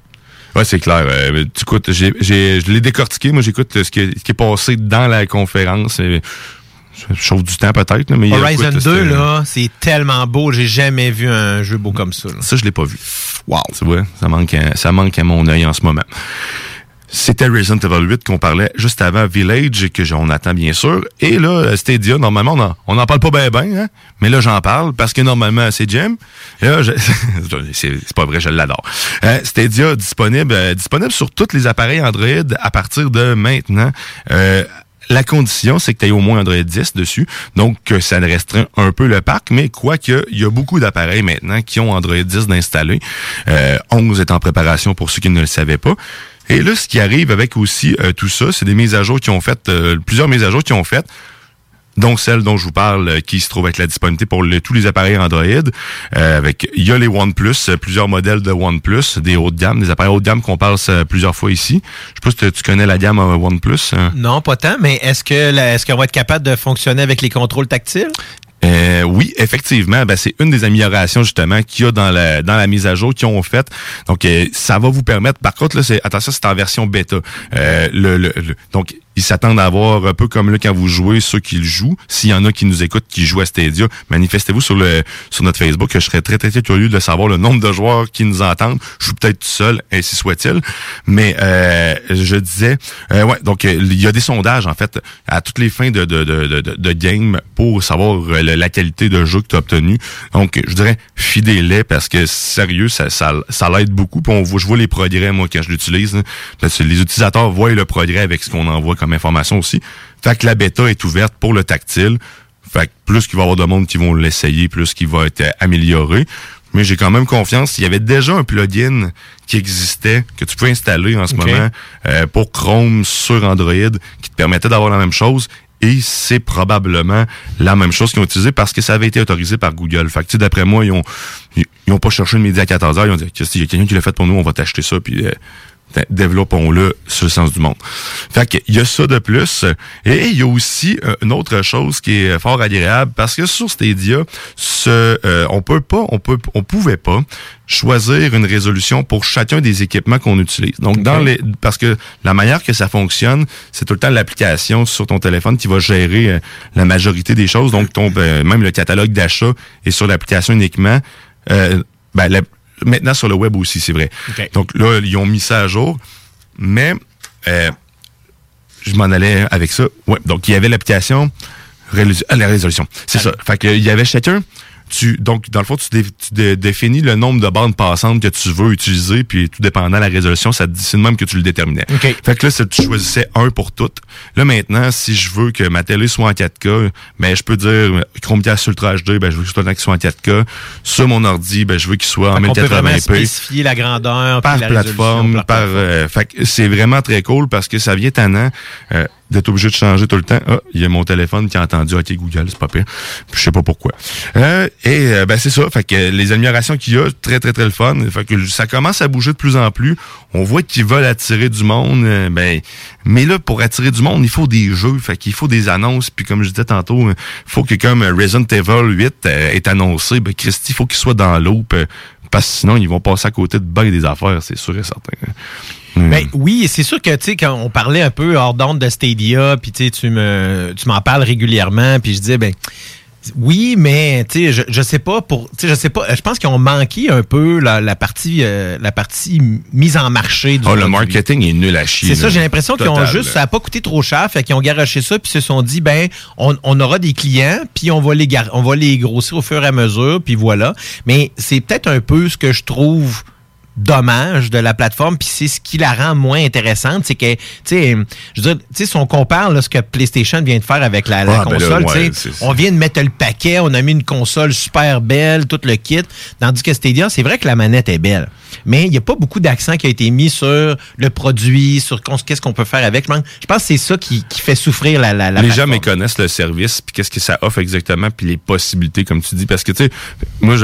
Ouais, c'est clair. Euh, écoutes, j'ai, j'ai, je l'ai décortiqué. Moi, j'écoute euh, ce qui, est, ce qui est passé dans la conférence. Et, ça chauffe du temps peut-être, mais Horizon écoute, 2 c'était- là, c'est tellement beau. J'ai jamais vu un jeu beau comme ça. là. Ça, je l'ai pas vu. Wow. Tu vois, ça manque, à, ça manque à mon œil en ce moment. C'était Resident Evil 8 qu'on parlait juste avant Village que on attend bien sûr. Et là, Stadia, normalement, on n'en parle pas bien bien, hein? mais là j'en parle parce que normalement c'est Jim. C'est pas vrai, je l'adore. Euh, Stadia disponible, euh, disponible sur tous les appareils Android à partir de maintenant. Euh, la condition, c'est que tu aies au moins Android 10 dessus. Donc, ça restreint un peu le parc, mais quoique, il y a beaucoup d'appareils maintenant qui ont Android 10 d'installer. Euh, 11 est en préparation pour ceux qui ne le savaient pas. Et là, ce qui arrive avec aussi euh, tout ça, c'est des mises à jour qui ont fait, euh, plusieurs mises à jour qui ont fait dont celle dont je vous parle, euh, qui se trouve avec la disponibilité pour le- tous les appareils Android. Euh, avec, il y a les OnePlus, euh, plusieurs modèles de OnePlus, des haut de gamme, des appareils haut de gamme qu'on parle euh, plusieurs fois ici. Je sais pas si tu connais la gamme OnePlus. hein? Non, pas tant, mais est-ce que est-ce qu'on va être capable de fonctionner avec les contrôles tactiles? Euh, oui, effectivement, ben, c'est une des améliorations justement qu'il y a dans la dans la mise à jour qu'ils ont faite. Donc euh, ça va vous permettre. Par contre là, c'est attention, c'est en version bêta. Euh, le, le- le- donc ils s'attendent à avoir un peu comme là quand vous jouez ceux qui le jouent. S'il y en a qui nous écoutent qui jouent à Stadia, manifestez-vous sur le sur notre Facebook. que Je serais très très, très curieux de savoir le nombre de joueurs qui nous entendent. Je suis peut-être tout seul, ainsi soit-il. Mais euh, je disais, euh, ouais, donc euh, il y a des sondages en fait à toutes les fins de de de de, de- game pour savoir euh, la qualité de jeu que tu as obtenu. Donc je dirais fidèle parce que sérieux ça ça, ça l'aide beaucoup. Puis on je vois les progrès moi quand je l'utilise. Parce que les utilisateurs voient le progrès avec ce qu'on envoie comme information aussi. Fait que la bêta est ouverte pour le tactile. Fait que plus qu'il va y avoir de monde qui vont l'essayer, plus qu'il va être amélioré. Mais j'ai quand même confiance. Il y avait déjà un plugin qui existait, que tu peux installer en ce moment euh, pour Chrome sur Android, qui te permettait d'avoir la même chose. Et c'est probablement la même chose qu'ils ont utilisé parce que ça avait été autorisé par Google. Fait que, d'après moi, ils ont, ils, ils ont pas cherché le midi à 14 heures. Ils ont dit, il y a quelqu'un qui l'a fait pour nous, on va t'acheter ça, puis euh, développons-le sur le sens du monde. Fait que, il y a ça de plus. Et il y a aussi euh, une autre chose qui est fort agréable parce que sur Stadia, ce, euh, on peut pas, on peut, on pouvait pas choisir une résolution pour chacun des équipements qu'on utilise. Donc, dans les, parce que la manière que ça fonctionne, c'est tout le temps l'application sur ton téléphone qui va gérer euh, la majorité des choses. Donc, ton, euh, même le catalogue d'achat est sur l'application uniquement. Euh, ben, maintenant sur le web aussi, c'est vrai. Donc là, ils ont mis ça à jour. Mais euh, je m'en allais avec ça. Ouais, donc il y avait l'application, ah, la résolution. C'est ça. Fait que il y avait chacun. Tu, donc, dans le fond, tu, dé- tu dé- définis le nombre de bandes passantes que tu veux utiliser, puis tout dépendant de la résolution, ça te dit c'est de même que tu le déterminais. OK. Fait que là, tu choisissais un pour toutes. Là, maintenant, si je veux que ma télé soit en 4K, ben, je peux dire Chromecast Ultra HD, ben, je veux que ce soit qu'il soit en 4K. Sur mon ordi, ben, je veux qu'il soit en On peut vraiment 1080p spécifier la grandeur, par la plateforme, résolution, par, euh, fait que c'est vraiment très cool parce que ça vient tannant euh, d'être obligé de changer tout le temps. Ah, il y a mon téléphone qui a entendu OK Google, c'est pas pire. Puis je sais pas pourquoi. Euh, et euh, ben c'est ça, fait que les améliorations qu'il y a, très très très le fun. Fait que ça commence à bouger de plus en plus. On voit qu'ils veulent attirer du monde, euh, ben mais là pour attirer du monde, il faut des jeux, fait qu'il faut des annonces puis comme je disais tantôt, il faut que comme Resident Evil 8 euh, est annoncé, ben Christy, il faut qu'il soit dans l'eau parce que sinon ils vont passer à côté de bien des affaires, c'est sûr et certain. Hmm. Ben oui, c'est sûr que tu sais quand on parlait un peu hors d'onde de Stadia, puis tu sais, tu me tu m'en parles régulièrement, puis je disais ben oui, mais tu sais je, je sais pas pour tu sais je sais pas, je pense qu'ils ont manqué un peu la, la partie euh, la partie mise en marché du Oh, le marketing est nul à chier. C'est ça, j'ai l'impression qu'ils ont juste, ça n'a pas coûté trop cher, fait qu'ils ont garoché ça, puis se sont dit, ben, on, on aura des clients, puis on va les gar- on va les grossir au fur et à mesure, puis voilà. Mais c'est peut-être un peu ce que je trouve dommage de la plateforme, puis c'est ce qui la rend moins intéressante, c'est que, tu sais, je veux dire, tu sais, si on compare là, ce que PlayStation vient de faire avec la, la Ah, ben là, console, tu ouais, on vient de mettre le paquet, on a mis une console super belle, tout le kit, tandis que Stadia, c'est vrai que la manette est belle, mais il n'y a pas beaucoup d'accent qui a été mis sur le produit, sur qu'est-ce qu'on peut faire avec. Je pense que c'est ça qui, qui fait souffrir la, la, la les gens méconnaissent le service, puis qu'est-ce que ça offre exactement, puis les possibilités, comme tu dis. Parce que, tu sais, moi,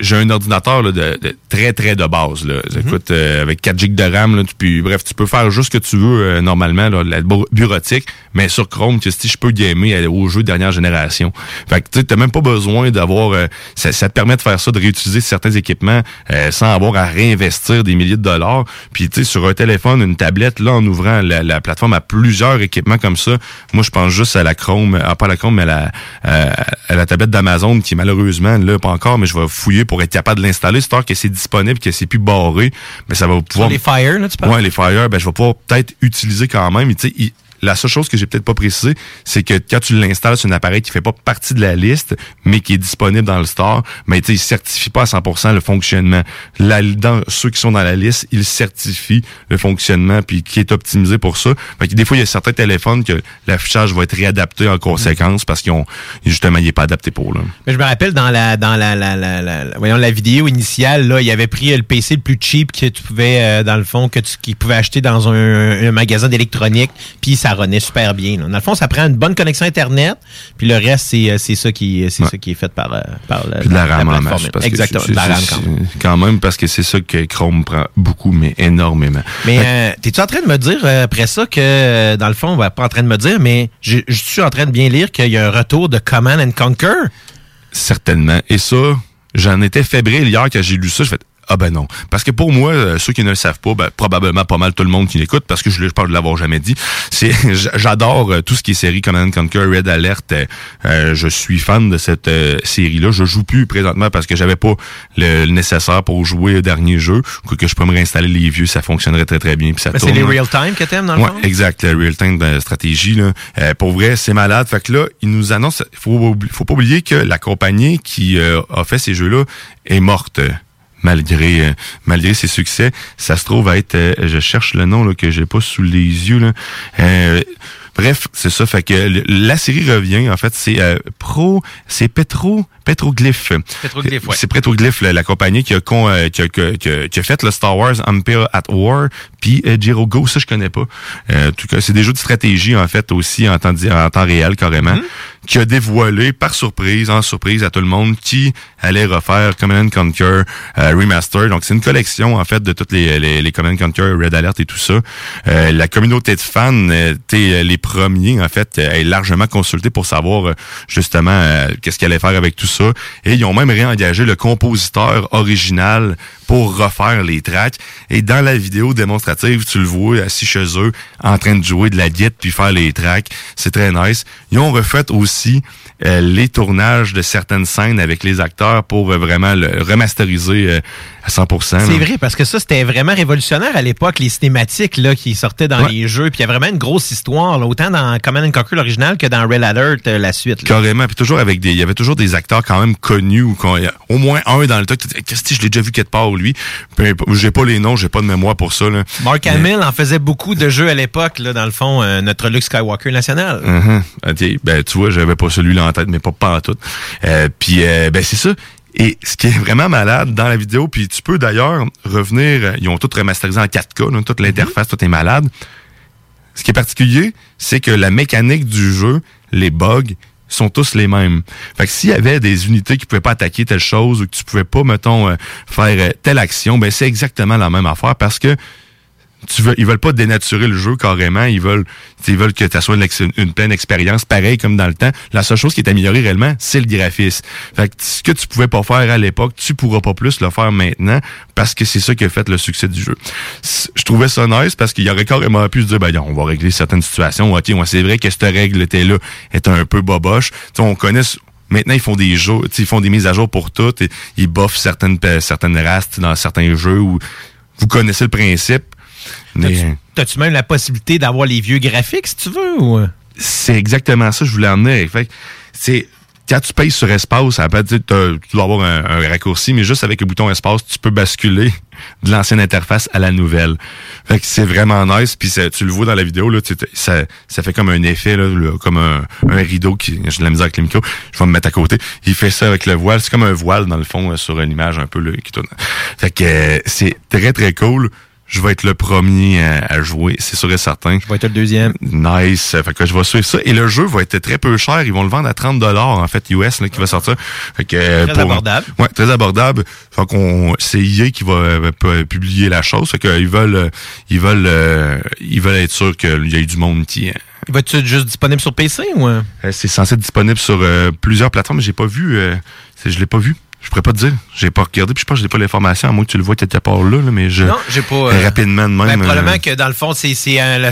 j'ai un ordinateur là, de, de très, très de base. Là. Mhm. Écoute, euh, avec 4 gigs de RAM, là, tu- puis bref, tu peux faire juste ce que tu veux euh, normalement, là, la bu- bureautique, mais sur Chrome, tu sais, je peux gamer aux jeux dernière génération. Fait que, tu sais, t'as même pas besoin d'avoir... euh, ça, ça te permet de faire ça, de réutiliser certains équipements sans avoir à réinvestir investir des milliers de dollars. Puis, tu sais, sur un téléphone, une tablette, là, en ouvrant la, la plateforme à plusieurs équipements comme ça, moi, je pense juste à la Chrome, à, pas à la Chrome, mais à la, à, à la tablette d'Amazon qui, malheureusement, là, pas encore, mais je vais fouiller pour être capable de l'installer, histoire que c'est disponible, que c'est plus barré, mais ça va pouvoir... les Fire, là, tu parles? Ouais, les Fire, ben, je vais pouvoir peut-être utiliser quand même. Tu sais, la seule chose que j'ai peut-être pas précisé, c'est que quand tu l'installes sur un appareil qui fait pas partie de la liste, mais qui est disponible dans le store, mais sais, il certifie pas à 100% le fonctionnement. Dans ceux qui sont dans la liste, ils certifient le fonctionnement puis qui est optimisé pour ça. Fait que des fois, il y a certains téléphones que l'affichage va être réadapté en conséquence parce qu'ils ont justement, il est pas adapté pour là. Mais je me rappelle dans la dans la, voyons la vidéo initiale là, il avait pris le PC le plus cheap que tu pouvais euh, dans le fond que tu qu'il pouvait acheter dans un, un magasin d'électronique, puis ça renaît super bien. là. Dans le fond, ça prend une bonne connexion internet, puis le reste c'est euh, c'est ça qui c'est ça qui est fait par euh, par la, Puis de la RAM en masse. Exactement, de la RAM quand même. c'est- quand même, parce que c'est ça que Chrome prend beaucoup, mais énormément. Mais euh, t'es-tu en train de me dire euh, après ça que, euh, dans le fond, ben, pas en train de me dire, mais je je suis en train de bien lire qu'il y a un retour de Command and Conquer? Certainement. Et ça, j'en étais fébrile hier quand j'ai lu ça. Je fais ah ben non. Parce que pour moi, euh, ceux qui ne le savent pas, ben, probablement pas mal tout le monde qui l'écoute, parce que je, je parle de l'avoir jamais dit. C'est j'adore euh, tout ce qui est série Command and Conquer, Red Alert. euh, euh, je suis fan de cette euh, série-là. Je joue plus présentement parce que j'avais pas le, le nécessaire pour jouer au dernier jeu. Que je peux me réinstaller les vieux, ça fonctionnerait très très bien. Puis ça Ben, c'est les là. real time que t'aimes dans le Ouais, fond? exact, le real time de stratégie là. Euh, pour vrai, c'est malade. Fait que là, il nous annonce faut faut pas oublier que la compagnie qui euh, a fait ces jeux-là est morte malgré euh, malgré ses succès. Ça se trouve à être euh, je cherche le nom là que j'ai pas sous les yeux là. Euh, Bref, c'est ça. Fait que la série revient. En fait, c'est euh, Pro, c'est Petro, Petroglyph. Petroglyph, ouais. C'est Petroglyph, la, la compagnie qui a, con- euh, qui, a, qui a- qui a- qui a fait le Star Wars Empire at War, puis euh, Go, ça je connais pas. Euh, en tout cas, c'est des jeux de stratégie en fait aussi en temps, en temps réel carrément, qui a dévoilé par surprise, en surprise à tout le monde, qui allait refaire Command and Conquer euh, Remaster. Donc c'est une collection en fait de toutes les, les, les Conquer, Red Alert et tout ça. Euh, la communauté de fans, euh, t'es, euh, les premiers en fait, euh, est largement consultée pour savoir euh, justement euh, qu'est-ce qu'elle allait faire avec tout ça. Et ils ont même réengagé le compositeur original pour refaire les tracks. Et dans la vidéo démonstrative, tu le vois assis chez eux, en train de jouer de la guitare puis faire les tracks. C'est très nice. Ils ont refait aussi euh, les tournages de certaines scènes avec les acteurs pour vraiment le remasteriser euh, à 100%. C'est vrai, parce que ça, c'était vraiment révolutionnaire à l'époque, les cinématiques là, qui sortaient dans Ouais. les jeux. Puis il y a vraiment une grosse histoire, là, autant dans Command and Conquer l'original que dans Red Alert, euh, la suite. là. Carrément, puis toujours avec des, il y avait toujours des acteurs quand même connus ou qu'on- au moins un dans le tas. Qu'est-ce que je l'ai déjà vu quelque part lui. J'ai pas les noms, j'ai pas de mémoire pour ça là. Mark Mais- Hamill en faisait beaucoup de jeux à l'époque, là, dans le fond, euh, notre Luke Skywalker national. Ok, Ben, tu vois, j'avais pas celui-là en tête, mais pas, pas en tout. Euh, puis, ben, c'est ça. Et ce qui est vraiment malade dans la vidéo, puis tu peux d'ailleurs revenir, ils ont tout remasterisé en 4K, là, toute l'interface, tout est malade. Ce qui est particulier, c'est que la mécanique du jeu, les bugs, sont tous les mêmes. Fait que s'il y avait des unités qui pouvaient pas attaquer telle chose ou que tu pouvais pas, mettons, euh, faire euh, telle action, ben c'est exactement la même affaire parce que tu veux, ils veulent pas dénaturer le jeu carrément, ils veulent, ils veulent que tu sois une, pleine expérience, pareil comme dans le temps. La seule chose qui est améliorée réellement, c'est le graphisme. Fait que ce que tu pouvais pas faire à l'époque, tu pourras pas plus le faire maintenant parce que c'est ça qui a fait le succès du jeu. Je trouvais ça nice parce qu'il y aurait carrément pu se dire, ben, on va régler certaines situations. Ok, c'est vrai que cette règle était là, est un peu boboche. On connaît Maintenant, ils font des jeux, ils font des mises à jour pour tout. Et ils boffent certaines, certaines races dans certains jeux où vous connaissez le principe. Mais T'as-tu même la possibilité d'avoir les vieux graphiques, si tu veux? Ou... c'est exactement ça que je voulais emmener. Fait c'est quand tu payes sur espace, ça peut dire t'as- tu dois avoir un, un raccourci, mais juste avec le bouton espace, tu peux basculer de l'ancienne interface à la nouvelle. Fait que c'est vraiment nice. Puis tu le vois dans la vidéo, là, ça, ça fait comme un effet, là, là, comme un, un rideau qui. J'ai de la misère avec les micros. Je vais me mettre à côté. Il fait ça avec le voile. C'est comme un voile, dans le fond, euh, sur une image un peu là, qui tourne. Fait que euh, c'est très très cool. Je vais être le premier à, à jouer, c'est sûr et certain. Je vais être le deuxième. Nice. Fait que je vais suivre ça. Et le jeu va être très peu cher. Ils vont le vendre à 30 en fait, US, là, qui va sortir. Fait que, euh, Très abordable. Ouais, très abordable. Fait qu'on, c'est EA qui va euh, pu- publier la chose. Fait qu'ils veulent, euh, ils veulent, euh, ils veulent être sûrs qu'il y ait du monde qui, euh, Il va-tu être juste disponible sur PC ou... euh? c'est censé être disponible sur euh, plusieurs plateformes. mais J'ai pas vu, euh, je l'ai pas vu. Je pourrais pas te dire. J'ai pas regardé, puis je pense que j'ai pas l'information, à moins que tu le vois quelque part là, là mais je. Non, j'ai pas. euh, rapidement de même. ben, probablement euh, que dans le fond, c'est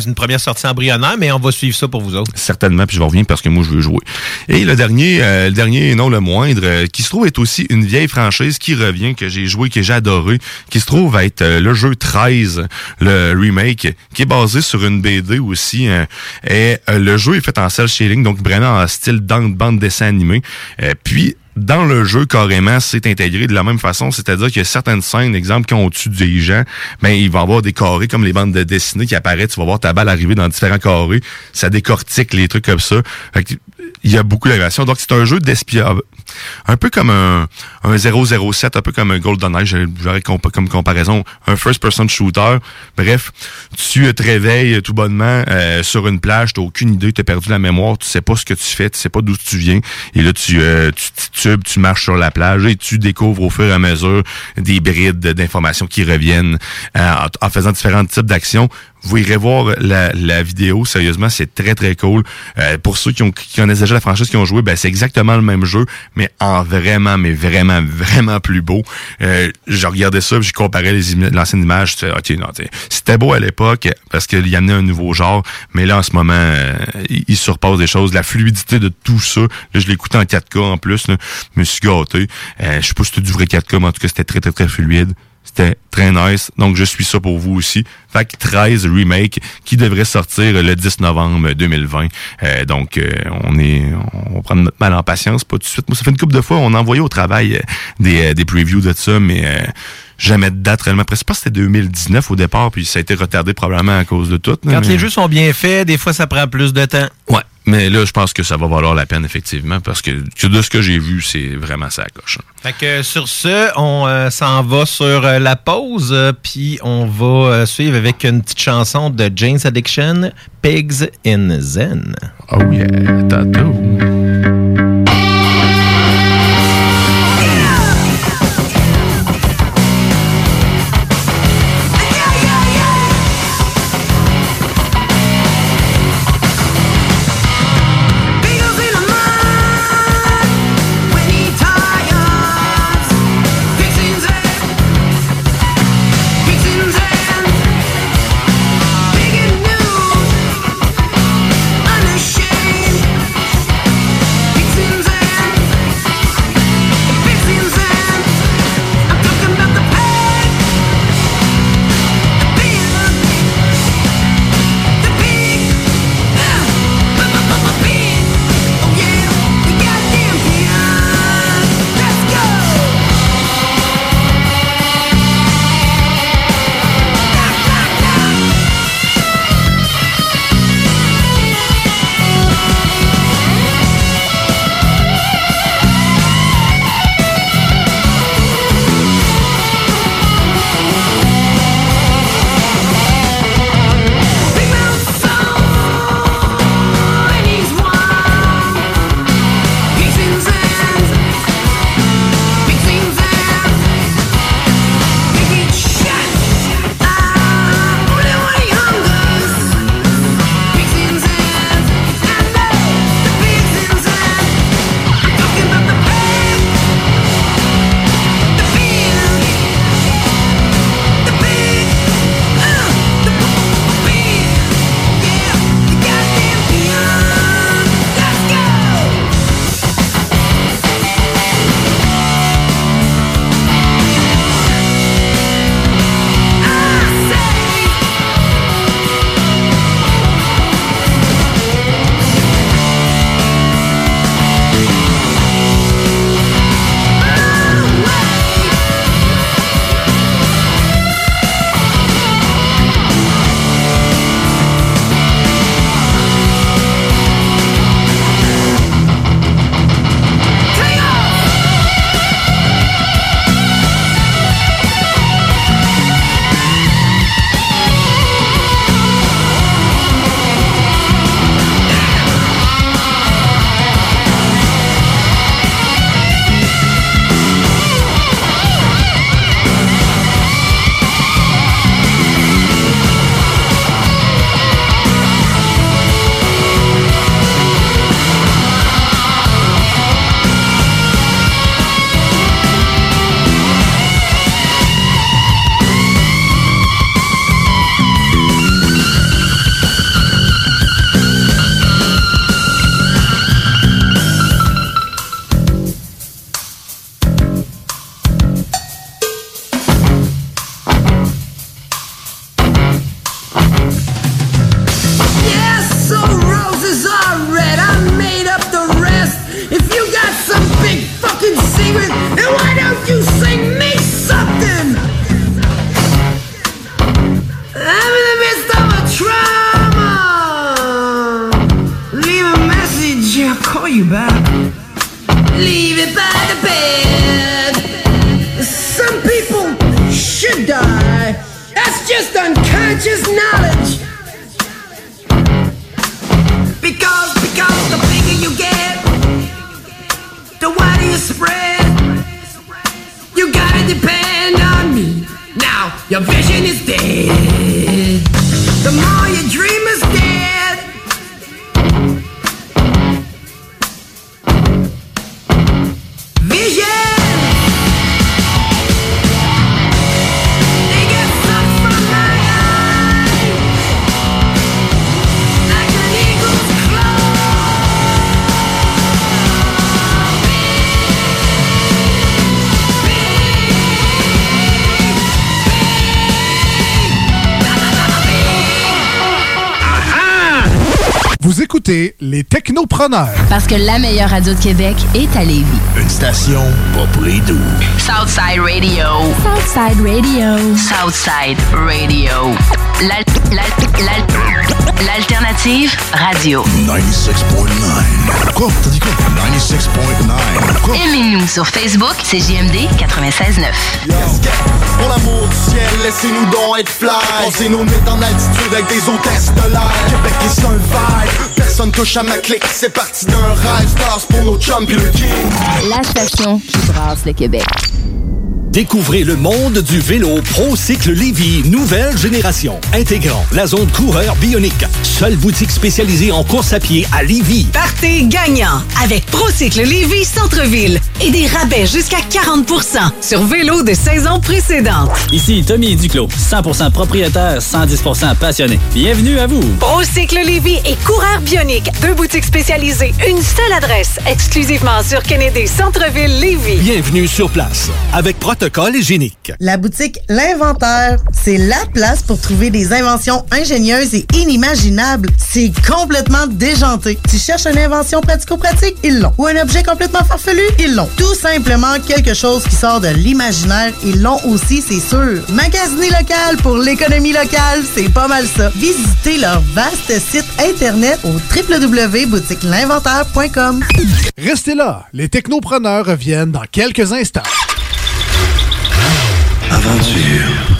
une première sortie embryonnaire, mais on va suivre ça pour vous autres. Certainement, puis je vais revenir parce que moi, je veux jouer. Et le dernier, euh, le dernier, non le moindre, euh, qui se trouve être aussi une vieille franchise qui revient, que j'ai joué, que j'ai adoré, qui se trouve être euh, le jeu 13, le remake, qui est basé sur une BD aussi. euh, et euh, le jeu est fait en cel shading, donc vraiment en style bande, bande dessin animé. Euh, puis, dans le jeu, carrément, c'est intégré de la même façon. C'est-à-dire qu'il y a certaines scènes, exemple, quand on tue des gens, ben, il va y avoir des carrés comme les bandes de dessinées qui apparaissent. Tu vas voir ta balle arriver dans différents carrés. Ça décortique les trucs comme ça. Il y a beaucoup d'agressions. Donc, c'est un jeu d'espionnage. Un peu comme un, un 007, un peu comme un GoldenEye, j'aurais compa- comme comparaison. Un first-person shooter. Bref, tu te réveilles tout bonnement euh, sur une plage, t'as aucune idée, t'as perdu la mémoire, tu sais pas ce que tu fais, tu sais pas d'où tu viens. Et là, tu, euh, tu titubes, tu marches sur la plage et tu découvres au fur et à mesure des brides d'informations qui reviennent euh, en, en faisant différents types d'actions. Vous irez voir la, vidéo, sérieusement, c'est très très cool. Euh, pour ceux qui, ont, qui connaissent déjà la franchise, qui ont joué, ben c'est exactement le même jeu, mais en vraiment, mais vraiment, vraiment plus beau. Euh, je regardais ça, puis je comparais les l'ancienne image, ok, non, c'était beau à l'époque parce qu'il y amenait un nouveau genre, mais là en ce moment, euh, il, il surpasse des choses. La fluidité de tout ça, là je l'écoutais en 4K en plus, je me suis gâté. Euh, je sais pas si c'était du vrai 4K, mais en tout cas c'était très très très fluide. C'était très nice. Donc, je suis ça pour vous aussi. Fait que 13 Remake qui devrait sortir le 10 novembre 2020. Euh, donc, euh, on est, on va prendre notre mal en patience, pas tout de suite. Moi, ça fait une couple de fois, on a envoyé au travail euh, des, euh, des previews de ça, mais euh, jamais de date réellement. Après, je pense que c'était 2019 au départ, puis ça a été retardé probablement à cause de tout. Quand mais- les jeux sont bien faits, des fois, ça prend plus de temps. Ouais. Mais là, je pense que ça va valoir la peine, effectivement, parce que de ce que j'ai vu, c'est vraiment ça coche. Fait que sur ce, on euh, s'en va sur euh, la pause, euh, puis on va euh, suivre avec une petite chanson de Jane's Addiction, Pigs in Zen. Oh yeah, tatou. Parce que la meilleure radio de Québec est à Lévis. Une station pas près d'où. Southside Radio. Southside Radio. Southside Radio. L'al- l'al- l'al- L'alternative radio. 96.9. Quoi? T'as dit quoi? 96.9. Quoi? Aimez-nous sur Facebook, c'est JMD 96.9. Pour l'amour du ciel, laissez-nous donc être fly. Pensez-nous mettre en altitude avec des hôtesses de l'air. Québec est un vibe. Personne touche à ma clique. C'est parti d'un rêve. Stars pour nos chums pis le king. La station qui brasse le Québec. Découvrez le monde du vélo ProCycle Lévy, nouvelle génération, intégrant la zone coureur bionique. Seule boutique spécialisée en course à pied à Lévy. Partez gagnant avec Procycle Lévis Centre-Ville et des rabais jusqu'à 40% sur vélo de saison précédente. Ici Tommy Duclos, 100% propriétaire, 110% passionné. Bienvenue à vous. Procycle Lévis et Coureur Bionique, deux boutiques spécialisées, une seule adresse, exclusivement sur Kennedy Centre-Ville Lévis. Bienvenue sur place avec protocole hygiénique. La boutique L'Inventaire, c'est la place pour trouver des inventions ingénieuses et inimaginables. C'est complètement déjanté. Tu cherches une invention pratico-pratique? Ils l'ont. Ou un objet complètement farfelu? Ils l'ont. Tout simplement quelque chose qui sort de l'imaginaire? Ils l'ont aussi, c'est sûr. Magasiner local pour l'économie locale, c'est pas mal ça. Visitez leur vaste site internet au www.boutiquelinventaire.com. Restez là, les Technopreneurs reviennent dans quelques instants. Aventure.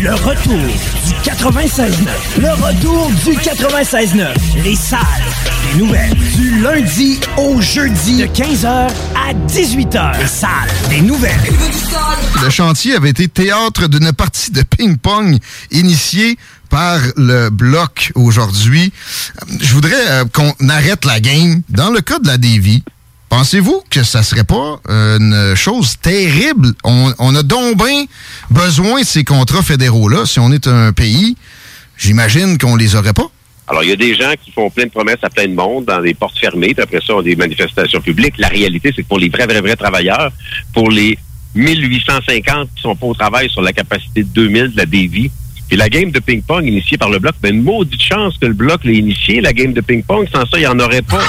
Le retour du 96.9. Le retour du 96.9. Les salles des nouvelles. Du lundi au jeudi de 15h à 18h. Les salles des nouvelles. Le chantier avait été théâtre d'une partie de ping-pong initiée par le bloc aujourd'hui. Je voudrais euh, qu'on arrête la game. Dans le cas de la Davy, pensez-vous que ça serait pas euh, une chose terrible? On, on a donc bien besoin de ces contrats fédéraux-là. Si on est un pays, j'imagine qu'on les aurait pas. Alors, il y a des gens qui font plein de promesses à plein de monde dans des portes fermées, puis après ça, on a des manifestations publiques. La réalité, c'est que pour les vrais, vrais, vrais travailleurs, pour les 1850 qui sont pas au travail sur la capacité de 2000 de la Davy, puis la game de ping-pong initiée par le Bloc, ben une maudite chance que le Bloc l'ait initiée, la game de ping-pong. Sans ça, il n'y en aurait pas.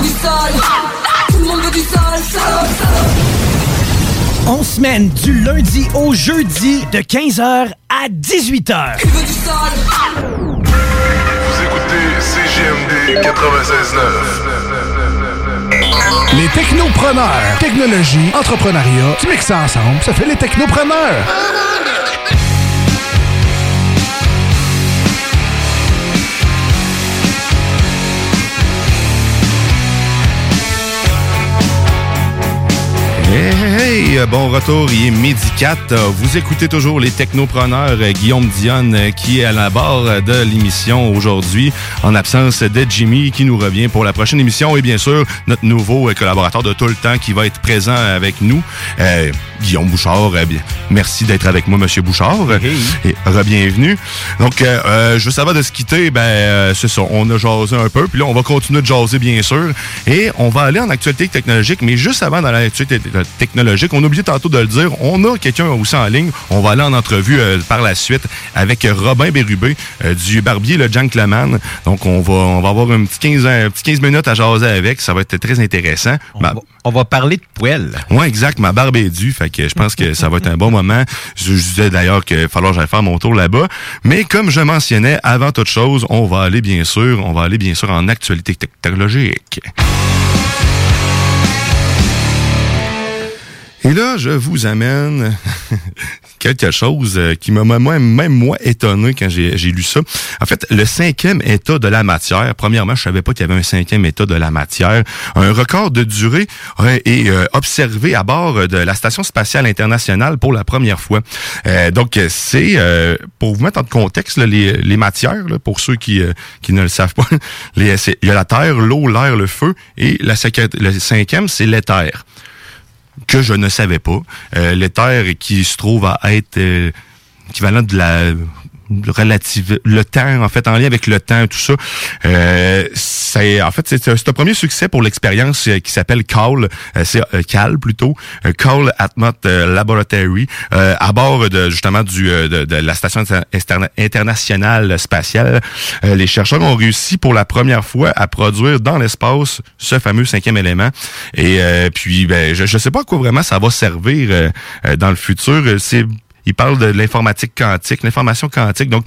Veut du sol, tout le monde veut du sol, On semaine du lundi au jeudi de 15h à 18h. Tu veux du sol. Vous écoutez CGMD 96.9. Les Technopreneurs. Technologie, entrepreneuriat, tu mixes ça ensemble, ça fait les Technopreneurs. Hey, hey, hey, bon retour, il est midi 4. Vous écoutez toujours les technopreneurs euh, Guillaume Dionne euh, qui est à la barre de l'émission aujourd'hui en absence de Jimmy qui nous revient pour la prochaine émission et bien sûr notre nouveau euh, collaborateur de tout le temps qui va être présent avec nous, euh, Guillaume Bouchard. Euh, bien, merci d'être avec moi, Monsieur Bouchard. Et re-bienvenue. Donc, euh, euh, juste avant de se quitter, ben, euh, c'est ça, on a jasé un peu, puis là, on va continuer de jaser, bien sûr. Et on va aller en actualité technologique, mais juste avant dans l'actualité technologique, technologique. On a oublié tantôt de le dire. On a quelqu'un aussi en ligne. On va aller en entrevue euh, par la suite avec Robin Bérubé euh, du Barbier, le Gentleman. Donc, on va, on va avoir un petit 15, un petit 15 minutes à jaser avec. Ça va être très intéressant. On, va, on va parler de poêle. Oui, exact. Ma barbe est due. Fait que je pense que ça va être un bon moment. Je, je disais d'ailleurs qu'il va falloir que j'aille faire mon tour là-bas. Mais comme je mentionnais, avant toute chose, on va aller bien sûr, on va aller bien sûr en actualité technologique. Et là, je vous amène quelque chose euh, qui m'a même, même moi étonné quand j'ai lu ça. En fait, le cinquième état de la matière. Premièrement, je savais pas qu'il y avait un cinquième état de la matière. Un record de durée est euh, observé à bord de la station spatiale internationale pour la première fois. Euh, donc, c'est pour vous mettre en contexte les, matières, pour ceux qui, qui ne le savent pas. Il y a la terre, l'eau, l'air, le feu, et la, le cinquième, c'est l'éther que je ne savais pas. Euh, l'éther qui se trouve à être euh, équivalent de la relative le temps en fait en lien avec le temps tout ça. Euh, c'est en fait c'est un premier succès pour l'expérience euh, qui s'appelle Call euh, c'est Cal plutôt Call Atmos Laboratory à bord de justement du de, la station internationale spatiale. Les chercheurs ont réussi pour la première fois à produire dans l'espace ce fameux cinquième élément. Et puis ben je, je sais pas à quoi vraiment ça va servir dans le futur. C'est il parle de l'informatique quantique, l'information quantique. Donc,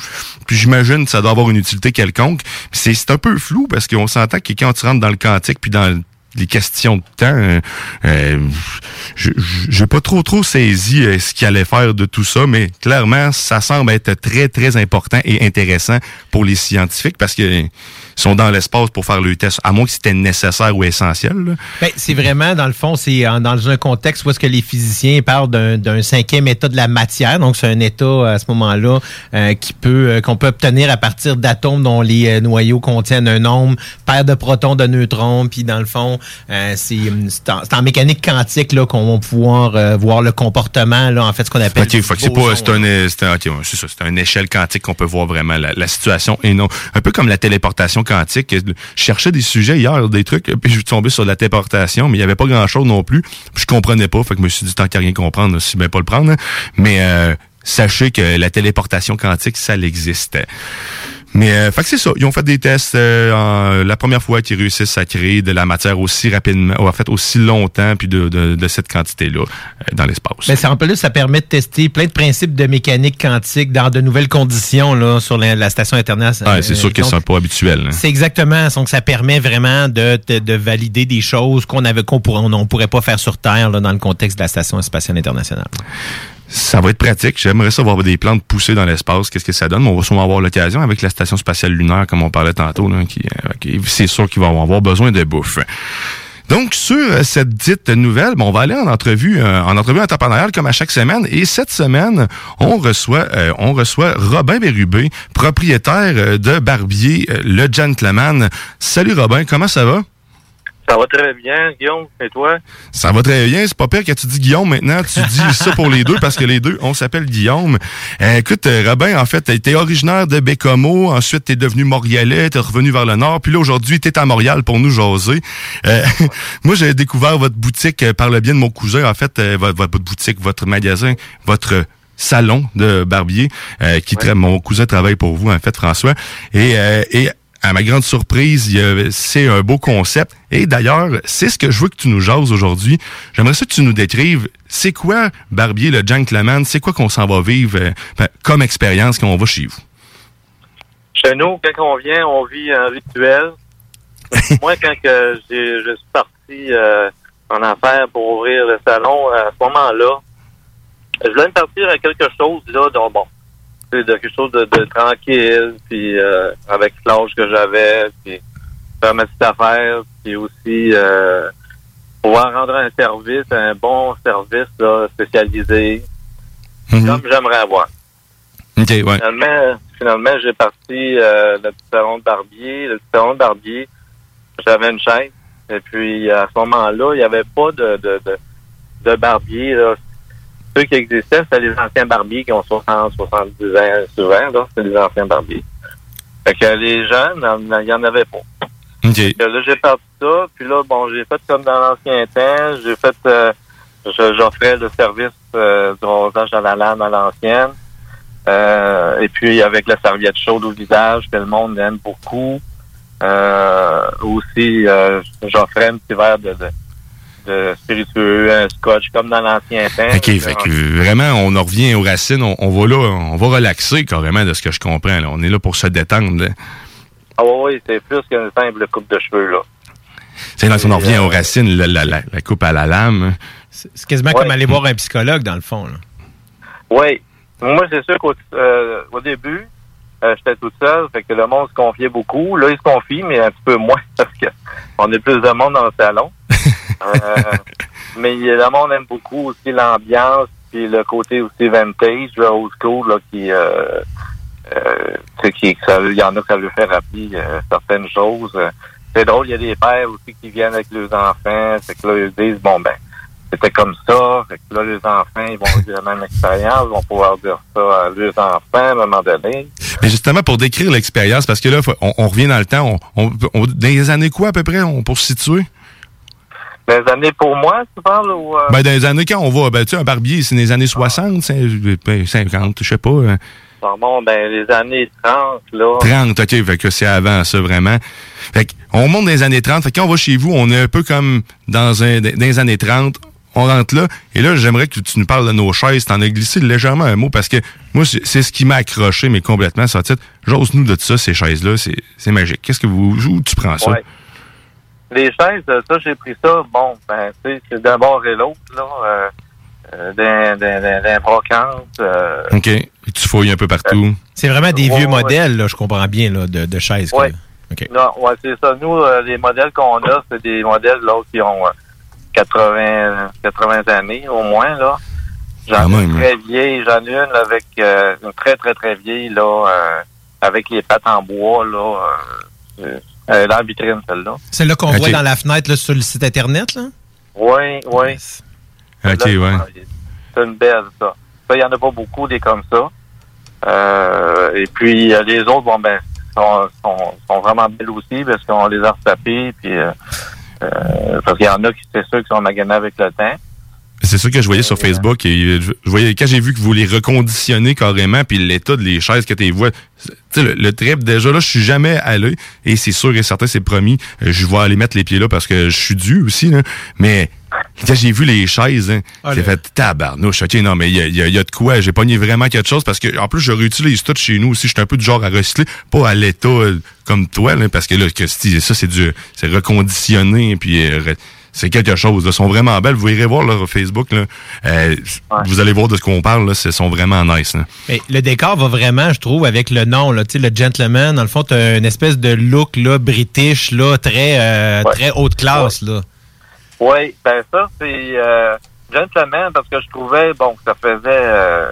puis j'imagine que ça doit avoir une utilité quelconque. C'est un peu flou parce qu'on s'entend que quand tu rentres dans le quantique puis dans les questions de temps, euh, euh je pas trop trop saisi euh, ce qu'il allait faire de tout ça, mais clairement, ça semble être très très important et intéressant pour les scientifiques parce que sont dans l'espace pour faire le test, à moins que c'était nécessaire ou essentiel. Ben, c'est vraiment, dans le fond, c'est dans un contexte où est-ce que les physiciens parlent d'un cinquième état de la matière. Donc, c'est un état à ce moment-là euh, qui peut euh, qu'on peut obtenir à partir d'atomes dont les euh, noyaux contiennent un nombre paire de protons, de neutrons. Puis, dans le fond, c'est en, en, mécanique quantique là qu'on va pouvoir voir le comportement, là, en fait, ce qu'on appelle. Ok, c'est pas, c'est un, c'est un, ça, c'est une échelle quantique qu'on peut voir vraiment la, la situation et non, un peu comme la téléportation quantique. Je cherchais des sujets hier, des trucs, puis je suis tombé sur la téléportation, mais il n'y avait pas grand-chose non plus. Je comprenais pas, fait que je me suis dit, tant qu'à rien comprendre, si bien pas le prendre. Mais euh, sachez que la téléportation quantique, ça existe. Mais euh, fait que c'est ça. Ils ont fait des tests euh, la première fois qu'ils réussissent à créer de la matière aussi rapidement, ou en fait aussi longtemps, puis de, de, de cette quantité-là euh, dans l'espace. Mais ça, en plus, ça permet de tester plein de principes de mécanique quantique dans de nouvelles conditions là, sur la, la station internationale. Ouais, c'est sûr que c'est un peu habituel. Hein. C'est exactement. Donc, ça permet vraiment de, de, de valider des choses qu'on avait qu'on pourrait, on, pourrait pas faire sur Terre là, dans le contexte de la station spatiale internationale ça va être pratique. J'aimerais ça voir des plantes pousser dans l'espace. Qu'est-ce que ça donne? On va sûrement avoir l'occasion avec la station spatiale lunaire, comme on parlait tantôt, là, qui, euh, c'est sûr qu'ils vont avoir besoin de bouffe. Donc, sur euh, cette dite nouvelle, on va aller en entrevue, euh, en entrevue entrepreneuriale comme à chaque semaine. Et cette semaine, on reçoit, on reçoit Robin Bérubé, propriétaire de Barbier, le gentleman. Salut Robin, comment ça va? Ça va très bien, Guillaume. Et toi? Ça va très bien. C'est pas pire que tu dis Guillaume maintenant. Tu dis ça pour les deux parce que les deux, on s'appelle Guillaume. Euh, écoute, euh, Robin, en fait, t'es originaire de Bécomo. Ensuite, t'es devenu Montréalais. T'es revenu vers le nord. Puis là, aujourd'hui, t'es à Montréal pour nous jaser. Euh, moi, j'ai découvert votre boutique par le bien de mon cousin. En fait, votre, votre, boutique, votre magasin, votre salon de barbier qui mon cousin travaille pour vous en fait François et, et à ma grande surprise, c'est un beau concept. Et d'ailleurs, c'est ce que je veux que tu nous jases aujourd'hui. J'aimerais ça que tu nous décrives, c'est quoi Barbier, le gentleman, c'est quoi qu'on s'en va vivre euh, comme expérience quand on va chez vous? Chez nous, quand on vient, on vit un rituel. Moi, quand que je suis parti euh, en affaires pour ouvrir le salon, à ce moment-là, je voulais me partir à quelque chose là, dont, bon, de quelque chose de, tranquille, puis euh, avec l'âge que j'avais, puis faire ma petite affaire, puis aussi euh, pouvoir rendre un service, un bon service là, spécialisé, Mhm. comme j'aimerais avoir. Ouais. Finalement, finalement j'ai parti euh, le petit salon de barbier. Le petit salon de barbier, j'avais une chaîne. Et puis, à ce moment-là, il n'y avait pas de, de, de, de barbier. Là. Ceux qui existaient, c'était les anciens barbiers qui ont 60, 70 ans souvent. là. C'est les anciens barbiers. Fait que les jeunes, il n'y en avait pas. OK. Fait que là, j'ai parti ça. Puis là, bon, j'ai fait comme dans l'ancien temps. J'ai fait... euh, j'offrais le service euh, du rasage à la lame à l'ancienne. Euh, et puis avec la serviette chaude au visage que le monde aime beaucoup. Euh, aussi, euh, j'offrais un petit verre de, de, de spiritueux, un scotch comme dans l'ancien temps. OK, fait que vraiment, on en revient aux racines. On, on va là, on va relaxer carrément de ce que je comprends. là. On est là pour se détendre. là. Ah oui, oui, c'est plus qu'une simple coupe de cheveux, là. C'est là, si on en revient aux racines, la, la- la- la coupe à la lame. C'est quasiment Ouais. comme aller voir un psychologue, dans le fond. Oui. Moi, c'est sûr qu'au euh, au début, euh, j'étais tout seul, fait que le monde se confiait beaucoup. Là, il se confie, mais un petit peu moins parce que on est plus de monde dans le salon. Euh, mais le monde aime beaucoup aussi l'ambiance, puis le côté aussi vintage, le old school, là, qui, euh, euh, qui, ça- il y en a ça lui fait rappeler euh, certaines choses. C'est drôle, il y a des pères aussi qui viennent avec leurs enfants, c'est que là, ils disent, bon, ben, c'était comme ça. Fait que là, les enfants, ils vont vivre la même expérience, ils vont pouvoir dire ça à leurs enfants à un moment donné. Mais justement, pour décrire l'expérience, parce que là, on, on revient dans le temps. On, on- on- dans les années quoi, à peu près, on, pour se situer? Les années pour moi, tu parles, ou... euh, Ben, dans les années quand on va, ben, tu sais, un barbier, c'est dans les années 60, cin- ben, 50, je sais pas. hein. bon, ben, les années 30, là. 30, OK, fait que c'est avant ça, vraiment. Fait on monte dans les années 30, fait que quand on va chez vous, on est un peu comme dans, un, dans les années 30, on rentre là, et là, j'aimerais que tu nous parles de nos chaises, t'en as glissé légèrement un mot, parce que moi, c'est ce qui m'a accroché, mais complètement, ça titre. J'ose-nous de ça, ces chaises-là, c'est c'est magique. Qu'est-ce que vous, où tu prends ça? Ouais. Les chaises, euh, ça, j'ai pris ça, bon, ben, tu sais, c'est d'un bord et l'autre, là, euh, euh, d'un- d'un d'un- d'un brocante, euh, OK, Et tu fouilles un peu partout. C'est vraiment des Ouais, vieux ouais. modèles, là, je comprends bien, là, de, de chaises. que- Ouais. OK. Non, ouais, c'est ça. Nous, euh, les modèles qu'on a, c'est des modèles là, qui ont euh, 80, 80 années au moins. là. J'en ai une très vieille, j'en ai une avec euh, une très, très, très vieille, là, euh, avec les pattes en bois, là. Euh, dans la vitrine, celle-là. Celle-là qu'on voit dans la fenêtre là, sur le site Internet, là? Oui, oui. OK, ouais. C'est une belle, ça. Ça, il n'y en a pas beaucoup des comme ça. Euh, et puis, euh, les autres, bon, ben, sont, sont, sont vraiment belles aussi parce qu'on les a retapées. Puis, euh, euh, parce qu'il y en a qui, c'est sûr, qui sont maganés avec le temps. C'est ça que je voyais sur Facebook. Et je, je voyais, quand j'ai vu que vous les reconditionnez carrément, puis l'état de les chaises que tu vois, tu sais, le, le trip, déjà là, je suis jamais allé, et c'est sûr et certain, c'est promis, euh, je vais aller mettre les pieds là parce que je suis dû aussi, là. Mais quand j'ai vu les chaises, hein, Ah, j'ai fait tabarnouche. OK, non, mais il y a, y a- y a de quoi. J'ai pogné vraiment quelque chose parce que, en plus, je réutilise tout chez nous aussi. Je suis un peu du genre à recycler, pas à l'état euh, comme toi, là, parce que là, que c'est- ça, c'est du, c'est reconditionné, puis euh, c'est quelque chose. Là. Elles sont vraiment belles. Vous irez voir leur Facebook. Là. Euh, Vous allez voir de ce qu'on parle. Là. Elles sont vraiment nice. Là. Mais le décor va vraiment, je trouve, avec le nom, là, tu sais, le gentleman. Dans le fond, tu as une espèce de look là, british, là, très, euh, très haute classe. Là. Oui, ben ça, c'est euh, gentleman parce que je trouvais, bon, que ça faisait, euh,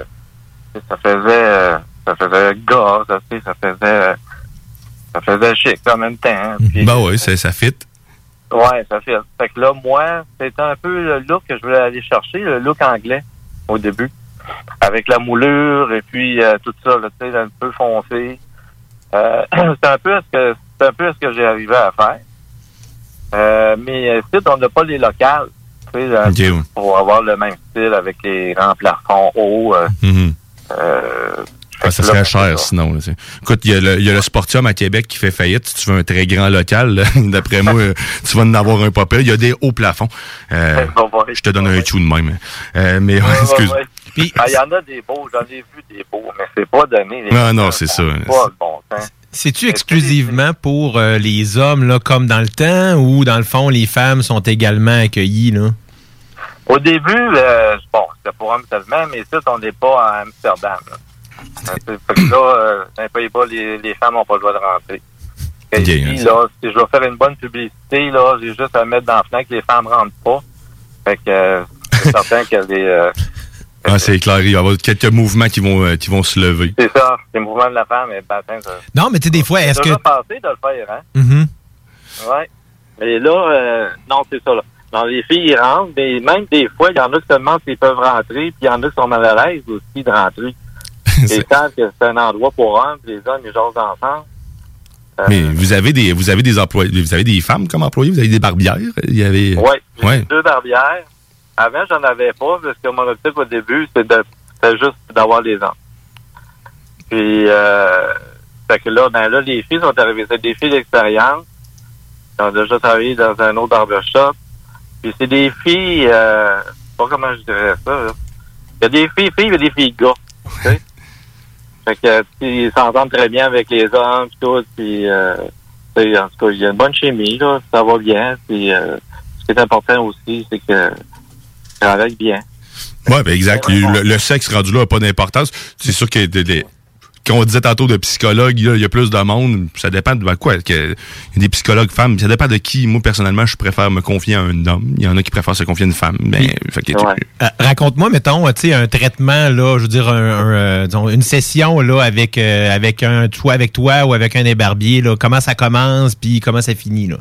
ça faisait, euh, ça faisait gars, ça, ça faisait, euh, ça faisait chic en même temps. hein. Ben ouais, ça, ça fit. Ouais, ça fait. Fait que là, moi, c'était un peu le look que je voulais aller chercher, le look anglais au début. Avec la moulure et puis euh, tout ça, tu sais, un peu foncé. Euh, c'est un peu ce que c'est un peu ce que j'ai arrivé à faire. Euh, mais euh, ici, on n'a pas les locales. Tu sais, un Ok, peu ouais. pour avoir le même style avec les grands plafonds hauts. euh, Mhm. Ah, ça serait cher sinon. là. Écoute, il y, a le- il y a le Sportium à Québec qui fait faillite. Si tu veux un très grand local, là, d'après moi, euh, tu vas en avoir un pas pire. Il y a des hauts plafonds. Euh, je te donne un chou de même. Euh, mais ouais, excuse. Ah, Il y en a des beaux, j'en ai vu des beaux, mais c'est pas donné. les- Non, non, c'est ça. pas le bon sens. C'est-tu exclusivement pour euh, les hommes, là, comme dans le temps, ou dans le fond, les femmes sont également accueillies, là? Au début, euh, bon, c'était pour hommes seulement, mais ça, on n'est pas à Amsterdam. Là. C'est- là, euh, dans les Pays-Bas, les, les femmes n'ont pas le droit de rentrer. Et ici, hein. là, si je veux faire une bonne publicité, là, j'ai juste à mettre dans la fenêtre que les femmes rentrent pas. Fait que euh, c'est certain que les... euh, Ah, c'est clair. Il va y avoir quelques mouvements qui vont, euh, qui vont se lever. c'est ça, les mouvements de la femme, mais ben, ça... Non, mais tu sais, des fois, est-ce C'est que. déjà passé de le faire, hein? Mhm. Ouais. Mais là, euh, non, c'est ça, là. Non, les filles, ils rentrent, mais même des fois, il y en a qui se demandent s'ils peuvent rentrer, puis il y en a qui sont mal à l'aise aussi de rentrer. Ils savent que c'est un endroit pour hommes, puis les hommes, ils jasent ensemble. Euh, Mais vous avez des, vous avez des employés, vous avez des femmes comme employés, vous avez des barbières. Il y avait. J'ai Ouais. deux barbières. avant, j'en avais pas, parce que mon objectif au début, c'était de- c'était juste d'avoir les ans. Puis, euh, fait que là, ben là, les filles sont arrivées. C'est des filles d'expérience. Qui ont déjà travaillé dans un autre barbershop. Puis c'est des filles, euh, pas comment je dirais ça. Il y a des filles, filles, il y a des filles gars. Fait que, ils s'entendent très bien avec les hommes, puis tout, puis, euh, en tout cas, il y a une bonne chimie, là, ça va bien, puis, euh, ce qui est important aussi, c'est que travaille bien. Ouais, ben exact. Le, sexe rendu là n'a pas d'importance. C'est sûr que des- des- quand on disait tantôt de psychologues, il y a plus de monde. Ça dépend de ben, quoi. que- Il y a des psychologues femmes. Ça dépend de qui. Moi, personnellement, je préfère me confier à un homme. Il y en a qui préfèrent se confier à une femme. Ben, fait que- Euh, Raconte-moi, mettons, tu sais, un traitement, là, je veux dire, un, un, euh, disons, une session, là, avec, euh, avec un, soit avec toi ou avec un des barbiers, là. Comment ça commence, puis comment ça finit, là?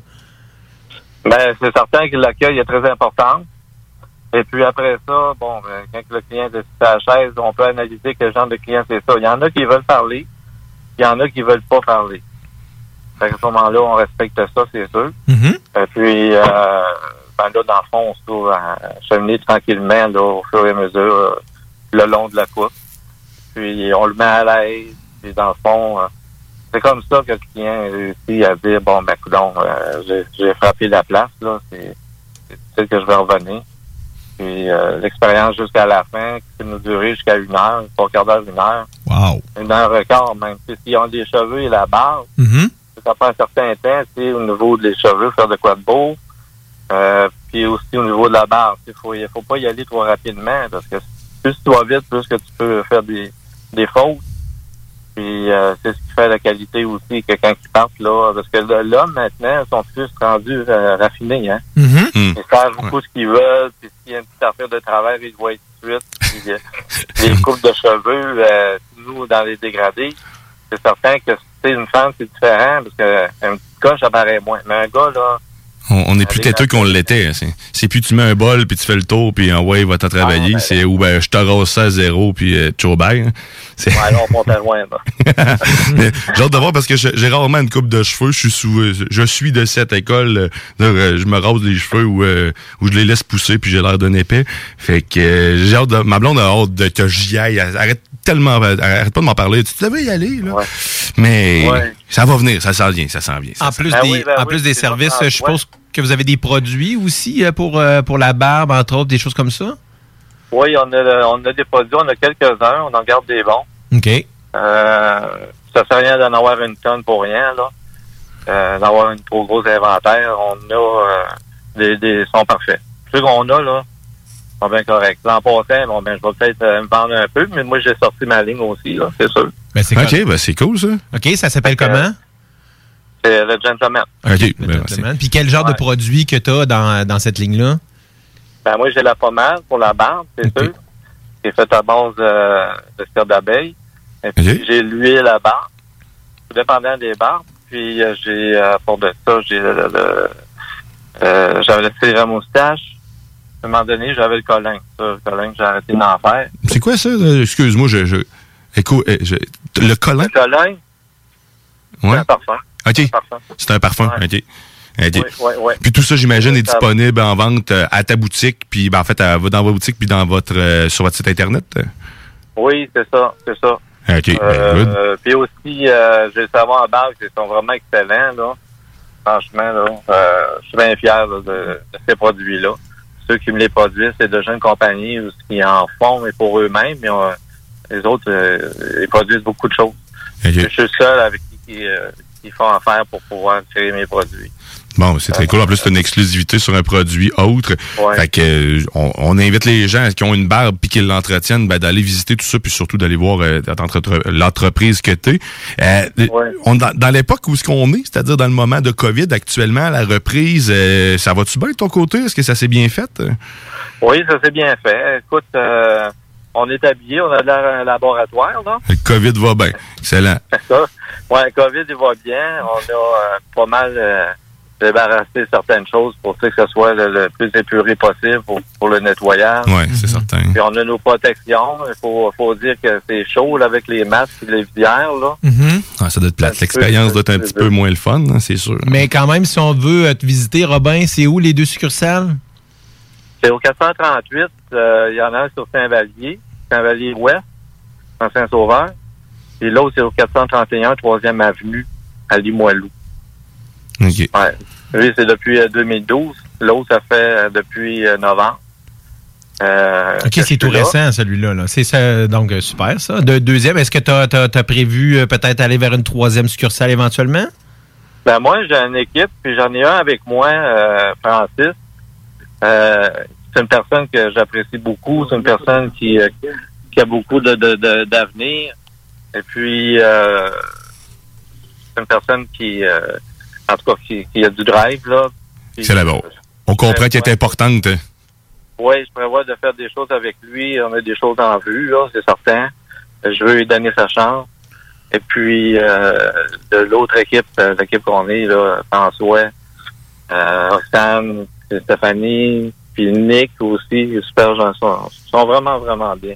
Ben, c'est certain que l'accueil est très important. Et puis après ça, bon, ben, quand le client est à la chaise, on peut analyser quel genre de client c'est ça. Il y en a qui veulent parler, il y en a qui veulent pas parler. Fait qu'à ce moment-là, on respecte ça, c'est sûr. Et puis, euh, ben là, dans le fond, on se trouve à cheminer tranquillement, là, au fur et à mesure, euh, le long de la course. Puis, on le met à l'aise. Puis, dans le fond, euh, c'est comme ça que le client réussit à dire, bon, ben, coudonc, euh, j'ai- j'ai frappé la place, là, c'est que je vais revenir. Puis, euh, l'expérience jusqu'à la fin, qui peut nous durer jusqu'à une heure, trois quarts d'heure, une heure, Wow. une heure quart, même. Puis, s'ils ont des cheveux et la barbe, ça prend un certain temps, tu au niveau des cheveux, faire de quoi de beau. Euh, puis aussi au niveau de la barbe, il faut, faut pas y aller trop rapidement parce que plus tu vas vite, plus que tu peux faire des, des fautes. Puis euh, c'est ce qui fait la qualité aussi que quand ils partent là, parce que l'homme maintenant sont plus rendus euh, raffinés, hein. Ils savent beaucoup ce qu'ils veulent, puis s'il y a une petite affaire de travail, ils voient tout de suite. Puis, euh, les coupes de cheveux, euh, nous, dans les dégradés, c'est certain que c'est une femme, c'est différent, parce que un petit gars, ça paraît moins. Mais un gars, là, On, on est plus têteux qu'on l'était. hein. C'est- C'est plus tu mets un bol, puis tu fais le tour, puis en ouais, va t'en travailler. c'est ou ben, je te rase ça à zéro, puis euh, hein. C'est- ouais, là, on monte à loin, là. J'ai hâte de voir parce que j'ai rarement une coupe de cheveux. Je suis sous, je suis de cette école. euh, euh, je me rase les cheveux ou, euh, ou je les laisse pousser puis j'ai l'air d'un épais. Fait que euh, j'ai hâte de, ma blonde a hâte de que j'y aille. Arrête tellement, arrête pas de m'en parler. Tu devais y aller là. Mais Ouais. ça va venir, ça s'en vient, ça s'en vient. ça En plus des, en plus des services, je suppose que vous avez des produits aussi euh, pour, euh, pour la barbe, entre autres, des choses comme ça? Oui, on a, on a des produits, on a quelques-uns, on en garde des bons. OK. Euh, ça fait rien d'en avoir une tonne pour rien, là. Euh, d'avoir une trop gros inventaire. On a euh, des, des sont parfaits. Ceux qu'on a, là, sont bien corrects. L'an passé, bon, ben, je vais peut-être euh, me vendre un peu, mais moi, j'ai sorti ma ligne aussi, là, c'est sûr. Ben, c'est ok, ben c'est cool ça. OK, ça s'appelle comment? C'est le gentleman. Ok, ben, c'est- Puis quel genre de produit que tu as dans, dans cette ligne-là? Ben, moi, j'ai la pommade pour la barbe, c'est sûr. qui est faite à base euh, de cire d'abeille. Et puis, j'ai l'huile à barbe, tout dépendant des barbes. Puis, euh, j'ai, euh, pour de ça, j'ai le, le- euh, j'avais le cire à moustache. À un moment donné, j'avais le colin. Ça, le colin, j'ai arrêté d'en faire. C'est quoi ça? euh, Excuse-moi, je, je, écoute, euh, je- le collant? Le colin, Ouais. c'est un parfum. Ok. parfum. C'est un parfum. Ouais. Ok. Ok. Oui, oui, oui. Puis tout ça, j'imagine, est Ça- disponible en vente euh, à ta boutique, puis ben, en fait, à- dans votre boutique, puis dans votre euh, sur votre site internet? Oui, c'est ça, c'est ça. Ok, ben. Euh, puis aussi, euh, j'ai le savon à barbe qui sont vraiment excellents, là. Franchement, là, euh, je suis bien fier là, de, de ces produits-là. Ceux qui me les produisent, c'est de jeunes compagnies ou qui en font, mais pour eux-mêmes. mais, euh, les autres, euh, ils produisent beaucoup de choses. Je suis le seul avec qui, qui, euh, qui font affaire pour pouvoir créer mes produits. Bon, c'est très cool. En plus, c'est une exclusivité sur un produit autre. Ouais. Fait que euh, on, on invite les gens qui ont une barbe puis qui l'entretiennent ben, d'aller visiter tout ça, puis surtout d'aller voir euh, l'entre- l'entreprise que t'es. Euh, on, dans, dans l'époque où ce qu'on est, c'est-à-dire dans le moment de COVID actuellement, la reprise, euh, ça va-tu bien de ton côté? Est-ce que ça s'est bien fait? Oui, ça c'est bien fait. Écoute, euh, on est habillé, on a l'air un laboratoire, là. Le COVID va bien. Excellent. Ça, ouais, le COVID, il va bien. On a euh, pas mal débarrassé certaines choses pour que ce soit le, le plus épuré possible pour, pour le nettoyage. Oui, c'est certain. Puis on a nos protections. Il faut, faut dire que c'est chaud là, avec les masques et les visières. Là. Ah, ça doit être plate. L'expérience doit être un petit peu moins le fun, hein, c'est sûr. Mais quand même, si on veut euh, te visiter, Robin, c'est où les deux succursales? C'est au 438, euh, il y en a un sur Saint-Vallier, Saint-Vallier-Ouest, en Saint-Sauveur. Et l'autre, c'est au 431, 3e Avenue, à Limoilou. Ouais. Lui, c'est depuis euh, 2012. L'autre, ça fait euh, depuis euh, novembre. Euh, OK, c'est tout là. récent, celui-là. là. C'est ça, donc euh, super, ça. De, deuxième, est-ce que tu as, prévu euh, peut-être aller vers une troisième succursale éventuellement? Ben moi, j'ai une équipe, puis j'en ai un avec moi, euh, Francis. Euh, c'est une personne que j'apprécie beaucoup. C'est une personne qui, euh, qui a beaucoup de, de, de- d'avenir. Et puis, euh, c'est une personne qui, euh, en tout cas, qui, qui a du drive, là. C'est là-bas. On comprend qu'elle est importante. hein. Oui, je prévois de faire des choses avec lui. On a des choses en vue, là, c'est certain. Je veux lui donner sa chance. Et puis, euh, de l'autre équipe, euh, l'équipe qu'on est, là, François, euh, Stéphanie, puis Nick aussi, super gens sont, sont vraiment, vraiment bien.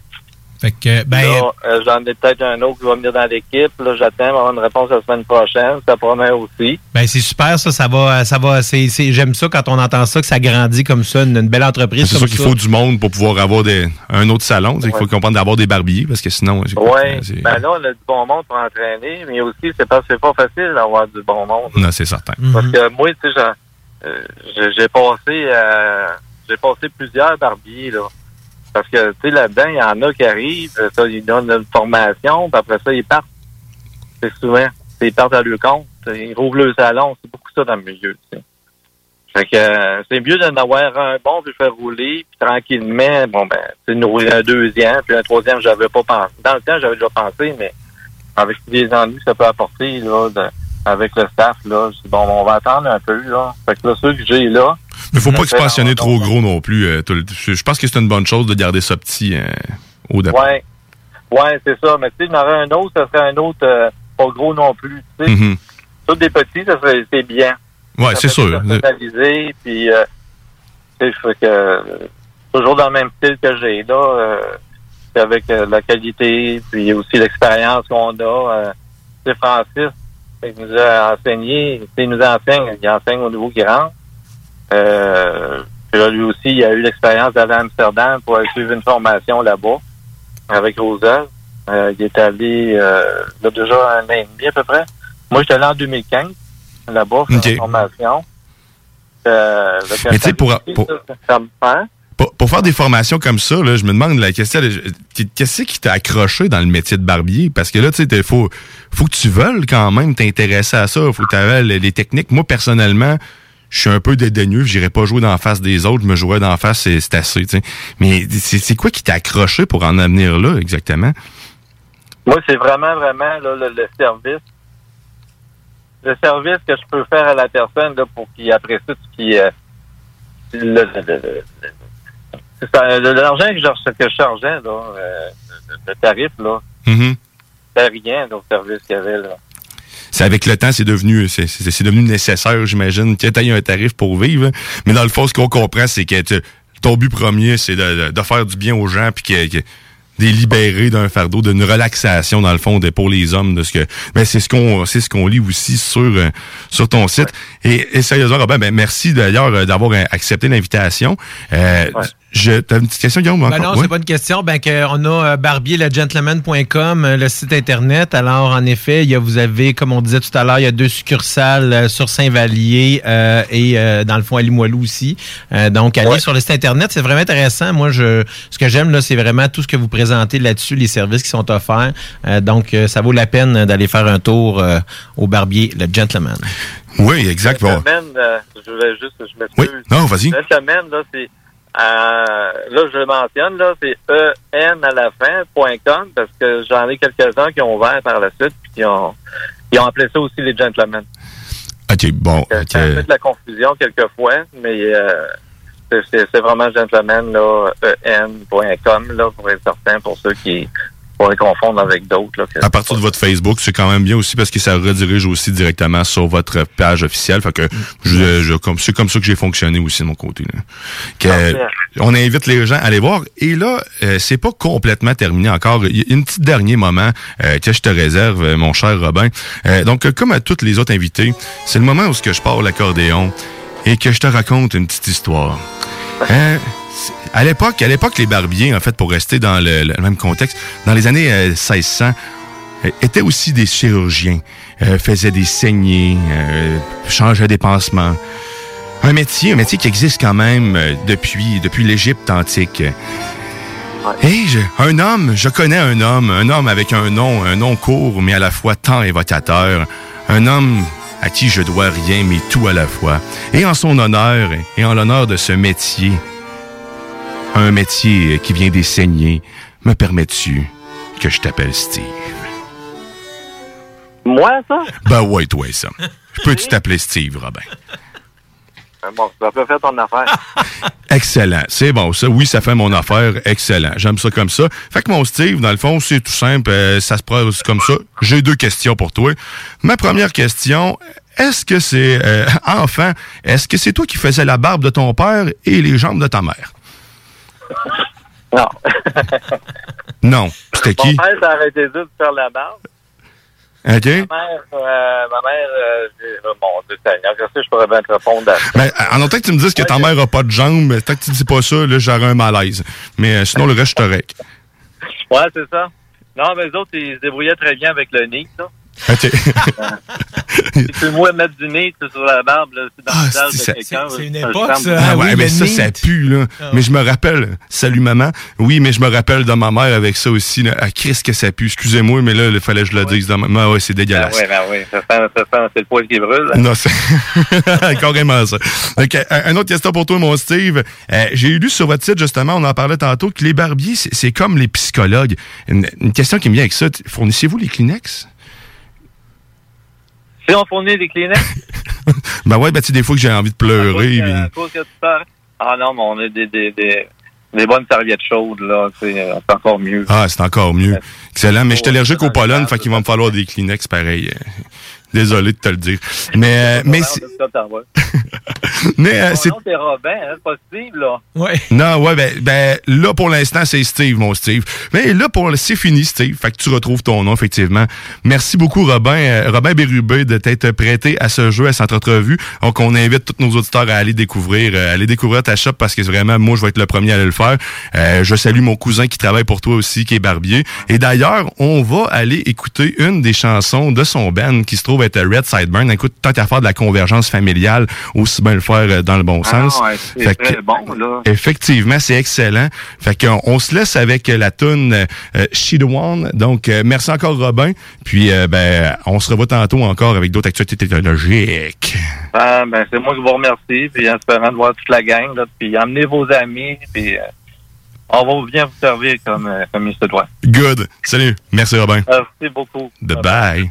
Fait que, ben, Là, euh, j'en ai peut-être un autre qui va venir dans l'équipe. Là, j'attends avoir une réponse la semaine prochaine. Ça promet aussi. ben c'est super, ça. Ça va, ça va. C'est, c'est- j'aime ça quand on entend ça, que ça grandit comme ça, une, une belle entreprise. C'est comme sûr qu'il faut du monde pour pouvoir avoir des, un autre salon. Il faut comprendre d'avoir des barbiers parce que sinon. c'est- Oui, c'est- ben là, on a du bon monde pour entraîner, mais aussi, c'est pas, c'est pas facile d'avoir du bon monde. Non, c'est certain. Parce que moi, tu sais, j'en- euh, j'ai j'ai passé, euh, j'ai passé plusieurs barbiers, là. Parce que, tu sais, là-dedans, il y en a qui arrivent, ça, ils donnent une formation, puis après ça, ils partent. C'est souvent. Ils partent à leur compte. Ils rouvrent le salon. C'est beaucoup ça dans le milieu, tu sais. Fait que euh, c'est mieux d'en avoir un bon, puis faire rouler, puis tranquillement, bon, ben, c'est nous rouler un deuxième, puis un troisième, j'avais pas pensé. Dans le temps, j'avais déjà pensé, mais avec les ennuis que ça peut apporter, là, de- avec le staff, là, je dis, bon, on va attendre un peu, là. Fait que là, ceux que j'ai là. Mais faut pas expansionner trop gros non plus. euh, Je pense que c'est une bonne chose de garder ça petit euh, au départ. Ouais. Ouais, c'est ça. Mais tu sais, il y en aurait un autre, ça serait un autre euh, pas gros non plus. Tu sais, Mhm. tous des petits, ça serait c'est bien. Ouais, c'est sûr. Personnalisé, puis tu sais, que toujours dans le même style que j'ai là, avec la qualité, puis aussi l'expérience qu'on a. C'est Francis, il nous a enseigné, il nous enseigne, il enseigne au niveau qui rentre. Euh, puis lui aussi, il a eu l'expérience d'aller à Amsterdam pour aller suivre une formation là-bas avec Rosel. Euh, il est allé euh, là déjà un an et demi à peu près. Moi, j'étais allé en 2015 là-bas faire une formation. Euh, Mais tu sais, pour- ça, ça. Pour, pour faire des formations comme ça, là, je me demande la question, qu'est-ce qui t'a accroché dans le métier de barbier? Parce que là, tu sais, il faut, faut que tu veuilles quand même t'intéresser à ça. faut que tu aies les, techniques. Moi, personnellement, je suis un peu dédaigneux. J'irais pas jouer la face des autres. Je me jouerais dans la face, c'est assez. tu sais. Mais c'est quoi qui t'a accroché pour en venir là, exactement? Moi, c'est vraiment, vraiment là, le, service. Le service que je peux faire à la personne là, pour qu'il apprécie ce qui... euh, le- le- c'est ça, le- l'argent que je, que je chargeais, là, euh, le, le tarif, là, Mhm. c'était rien là, au service qu'il y avait. Là. C'est avec le temps, c'est devenu, c'est, devenu nécessaire, j'imagine, que tu aies un tarif pour vivre. Mais dans le fond, ce qu'on comprend, c'est que ton but premier, c'est de, de- faire du bien aux gens, puis que, que des libérer d'un fardeau, d'une relaxation dans le fond de, pour les hommes de ce que ben c'est ce qu'on c'est ce qu'on lit aussi sur euh, sur ton site et, et sérieusement Robin ben merci d'ailleurs euh, d'avoir euh, accepté l'invitation euh, je t'as une petite question Guillaume Ben non, Ouais? c'est pas une question. Ben que on a euh, barbierlegentleman.com, euh, le site internet. Alors en effet, il y a, vous avez, comme on disait tout à l'heure, il y a deux succursales euh, sur Saint-Vallier euh, et euh, dans le fond à Limoilou aussi. Euh, donc allez sur le site internet, c'est vraiment intéressant. Moi, je, ce que j'aime là, c'est vraiment tout ce que vous présentez là-dessus, les services qui sont offerts. Euh, donc euh, ça vaut la peine d'aller faire un tour euh, au barbier, le gentleman. Oui, exact. Cette semaine, euh, je voulais juste, je m'excuse. Oui, non, vas-y. Cette semaine, là, c'est, euh, là, je le mentionne, là, c'est en à la fin, point .com, parce que j'en ai quelques-uns qui ont ouvert par la suite, puis qui ont, qui ont appelé ça aussi les gentlemen. ok bon Ça ok. a fait de la confusion quelquefois, mais euh, c'est- c'est c'est vraiment gentleman, là, en.com, là, pour être certain, pour ceux qui confondre avec d'autres, À partir de votre Facebook, c'est quand même bien aussi parce que ça redirige aussi directement sur votre page officielle. Fait que je, je- comme, c'est comme ça que j'ai fonctionné aussi de mon côté. là. Que, on invite les gens à aller voir. Et là, euh, c'est pas complètement terminé encore. Il y a une petite dernier moment euh, que je te réserve, euh, mon cher Robin. Euh, donc, comme à tous les autres invités, c'est le moment où ce que je pars l'accordéon et que je te raconte une petite histoire. Euh, À l'époque, à l'époque, les barbiers, en fait, pour rester dans le, le même contexte, dans les années euh, 1600, euh, étaient aussi des chirurgiens, euh, faisaient des saignées, euh, changeaient des pansements. Un métier, un métier qui existe quand même euh, depuis, depuis l'Égypte antique. Et je- un homme, je connais un homme, un homme avec un nom, un nom court, mais à la fois tant évocateur. Un homme à qui je dois rien, mais tout à la fois. Et en son honneur, et en l'honneur de ce métier, un métier qui vient des saignées, me permets-tu que je t'appelle Steve? Moi, ça? Ben ouais, toi, ça. Je peux-tu t'appeler Steve, Robin? Euh, Bon, tu vas pas faire ton affaire. Excellent. C'est bon, ça. Oui, ça fait mon affaire. Excellent. J'aime ça comme ça. Fait que mon Steve, dans le fond, c'est tout simple. euh, ça se passe comme ça. J'ai deux questions pour toi. Ma première question, est-ce que c'est, euh, enfant, est-ce que c'est toi qui faisais la barbe de ton père et les jambes de ta mère? Non. Non. C'était Mon qui? père s'est arrêté de faire la barbe. OK? Ma mère, euh, ma mère, euh, bon, Dieu Seigneur, qu'est-ce que je pourrais bien te répondre à ça? Ben, en autant que tu me dises que ta mère a pas de jambes, tant que tu dis pas ça, là, j'aurais un malaise. Mais euh, sinon, le reste, je correct. Ouais, c'est ça. Non, mais les autres, ils se débrouillaient très bien avec le nez, ça. OK. Si tu moi mettre du nez sur la barbe, là, c'est dans le visage de Ah, c'est- quelqu'un. c'est une époque, ça. Ah, Ah ouais, oui, mais ça, ça pue, là. Ah Mais je me rappelle, salut maman. Oui, mais je me rappelle de ma mère avec ça aussi. Là. Ah, Christ, que ça pue. Excusez-moi, mais là, il fallait que je le dise. ma- Ah ouais, c'est Ben dégueulasse. oui, ben oui, ça sent, ça sent, c'est le poil qui brûle. Non, c'est carrément ça. OK, un un autre question pour toi, mon Steve. Euh, J'ai lu sur votre site, justement, on en parlait tantôt, que les barbiers, c'est c'est comme les psychologues. Une, une question qui me vient avec ça. Fournissez-vous les Kleenex? Si on fournit des Kleenex, Ben ouais, ben tu sais, des fois que j'ai envie de pleurer. puis- à cause que tu sors- Ah non, mais on a des, des, des, des bonnes serviettes chaudes, là. C'est euh, c'est encore mieux. Ah, c'est encore mieux. Excellent. Mais je suis allergique au pollen, fait qu'il va me falloir des Kleenex pareil. Désolé de te le dire. Mais, euh, mais, c'est- mais euh, c'est Non, c'est Robin, hein, c'est pas Steve, là. Ouais. Non, ouais, ben, ben, là, pour l'instant, c'est Steve, mon Steve. Mais là, pour c'est fini, Steve. Fait que tu retrouves ton nom, effectivement. Merci beaucoup, Robin, euh, Robin Bérubé, de t'être prêté à ce jeu, à cette entrevue. Donc, on invite tous nos auditeurs à aller découvrir, euh, aller découvrir ta shop parce que vraiment, moi, je vais être le premier à aller le faire. Euh, je salue mon cousin qui travaille pour toi aussi, qui est barbier. Et d'ailleurs, on va aller écouter une des chansons de son band qui se trouve être Red Sideburn. Écoute, tant qu'à faire de la convergence familiale, aussi bien le faire euh, dans le bon Ah, sens. ouais, c'est que- très bon, là. Effectivement, c'est excellent. Fait qu'on on se laisse avec la tune euh, She the One. Donc, euh, merci encore, Robin. Puis, euh, ben, on se revoit tantôt encore avec d'autres actualités technologiques. Ah, ben, c'est moi qui vous remercie, puis en espérant de voir toute la gang, là, puis emmenez vos amis, puis euh, on va bien vous servir comme, euh, comme il se doit. Good. Salut. Merci, Robin. Merci beaucoup. Bye bye.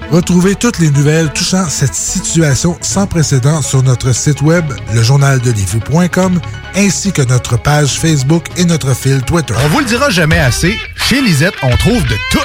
Retrouvez toutes les nouvelles touchant cette situation sans précédent sur notre site web, lejournaldelivy.com, ainsi que notre page Facebook et notre fil Twitter. On vous le dira jamais assez, chez Lisette, on trouve de tout.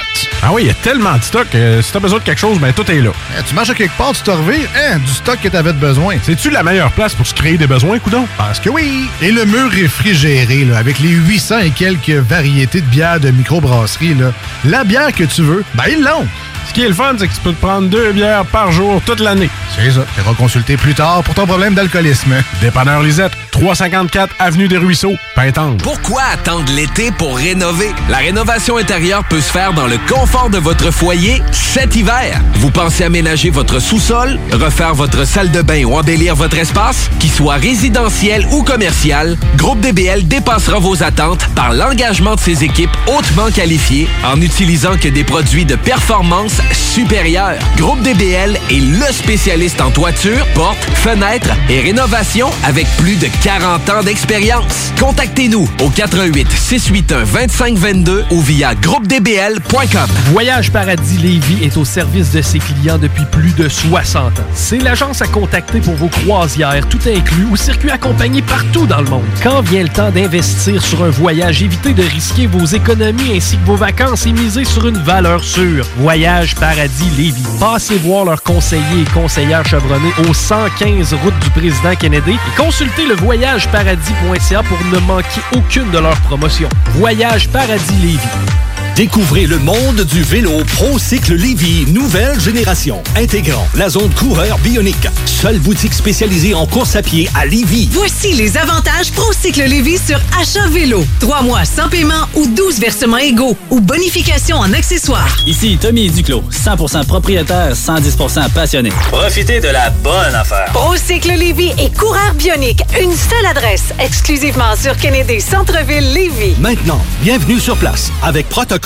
Ah oui, il y a tellement de stock que si t'as besoin de quelque chose, ben tout est là. Eh, tu marches à quelque part, tu te revires, hein, du stock que t'avais de besoin. C'est-tu la meilleure place pour se créer des besoins, coudon? Parce que oui! Et le mur réfrigéré, là, avec les 800 et quelques variétés de bières de microbrasserie, là, la bière que tu veux, ben ils l'ont! Ce qui est le fun, c'est que tu peux te prendre deux bières par jour toute l'année. C'est ça. Tu consulter plus tard pour ton problème d'alcoolisme. Dépanneur Lisette, 354 Avenue des Ruisseaux, Pintante. Pourquoi attendre l'été pour rénover? La rénovation intérieure peut se faire dans le confort de votre foyer cet hiver. Vous pensez aménager votre sous-sol, refaire votre salle de bain ou embellir votre espace? Qu'il soit résidentiel ou commercial, Groupe DBL dépassera vos attentes par l'engagement de ses équipes hautement qualifiées en utilisant que des produits de performance supérieure. Groupe DBL est le spécialiste en toiture, portes, fenêtres et rénovation avec plus de 40 ans d'expérience. Contactez-nous au 88 681 2522 ou via groupedbl.com. Voyage Paradis Lévis est au service de ses clients depuis plus de 60 ans. C'est l'agence à contacter pour vos croisières, tout inclus ou circuits accompagnés partout dans le monde. Quand vient le temps d'investir sur un voyage, évitez de risquer vos économies ainsi que vos vacances et misez sur une valeur sûre. Voyage Paradis Lévis. Passez voir leurs conseillers et conseillères chevronnés au 115 route du président Kennedy et consultez le voyageparadis.ca pour ne manquer aucune de leurs promotions. Voyage Paradis Lévis. Découvrez le monde du vélo ProCycle Lévy, nouvelle génération, intégrant la zone coureur bionique. Seule boutique spécialisée en course à pied à Lévy. Voici les avantages ProCycle Lévis sur achat vélo. Trois mois sans paiement ou 12 versements égaux ou bonification en accessoires. Ici Tommy Duclos, 100% propriétaire, 110% passionné. Profitez de la bonne affaire. ProCycle Lévis et coureur bionique. Une seule adresse, exclusivement sur Kennedy Centre-ville Lévis. Maintenant, bienvenue sur place avec protocole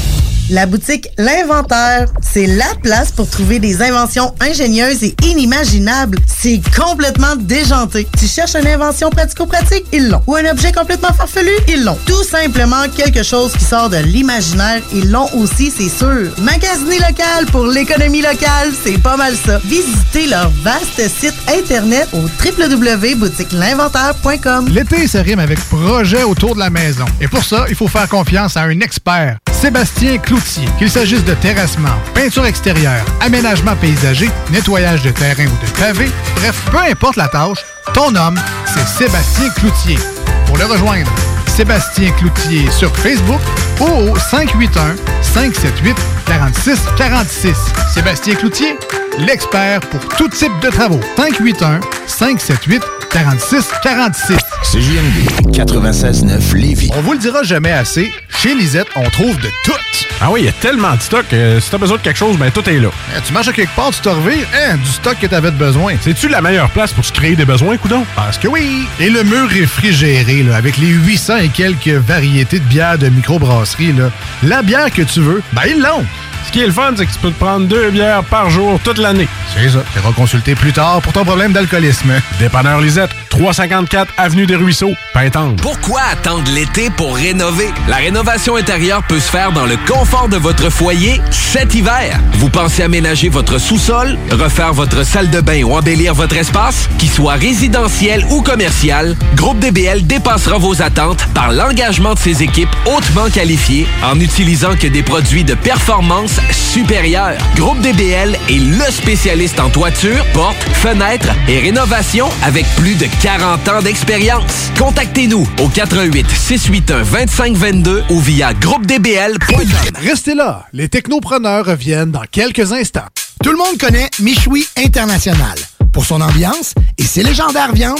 La boutique L'Inventaire, c'est la place pour trouver des inventions ingénieuses et inimaginables. C'est complètement déjanté. Tu cherches une invention pratico-pratique? Ils l'ont. Ou un objet complètement farfelu? Ils l'ont. Tout simplement quelque chose qui sort de l'imaginaire? Ils l'ont aussi, c'est sûr. Magasiner local pour l'économie locale, c'est pas mal ça. Visitez leur vaste site internet au www.boutiquelinventaire.com. L'été se rime avec projet autour de la maison. Et pour ça, il faut faire confiance à un expert. Sébastien Qu'il s'agisse de terrassement, peinture extérieure, aménagement paysager, nettoyage de terrain ou de pavé, bref, peu importe la tâche, ton homme, c'est Sébastien Cloutier. Pour le rejoindre, Sébastien Cloutier sur Facebook au 581 578 46 46. Sébastien Cloutier, l'expert pour tout type de travaux. 581 578 46 46. CJMD 96.9 Lévis. On vous le dira jamais assez, chez Lisette, on trouve de tout. Ah oui, il y a tellement de stock que si t'as besoin de quelque chose, ben tout est là. Eh, tu marches à quelque part, tu te revires, hein, du stock que t'avais de besoin. C'est-tu la meilleure place pour se créer des besoins, coudon? Parce que oui! Et le mur réfrigéré, là, avec les 800 et quelques variétés de bières de microbrasserie, la bière que tu veux, ben ils l'ont! Ce qui est le fun, c'est que tu peux te prendre deux bières par jour toute l'année. C'est ça. Tu consulter plus tard pour ton problème d'alcoolisme. Dépanneur Lisette, 354 Avenue des Ruisseaux, Pintante. Pourquoi attendre l'été pour rénover? La rénovation intérieure peut se faire dans le confort de votre foyer cet hiver. Vous pensez aménager votre sous-sol, refaire votre salle de bain ou embellir votre espace? Qu'il soit résidentiel ou commercial, Groupe DBL dépassera vos attentes par l'engagement de ses équipes hautement qualifiées en utilisant que des produits de performance performance supérieure. Groupe DBL est le spécialiste en toiture, portes, fenêtres et rénovation avec plus de 40 ans d'expérience. Contactez-nous au 88 681 2522 ou via groupedbl.com. Restez là, les technopreneurs reviennent dans quelques instants. Tout le monde connaît Michoui International pour son ambiance et ses légendaires viandes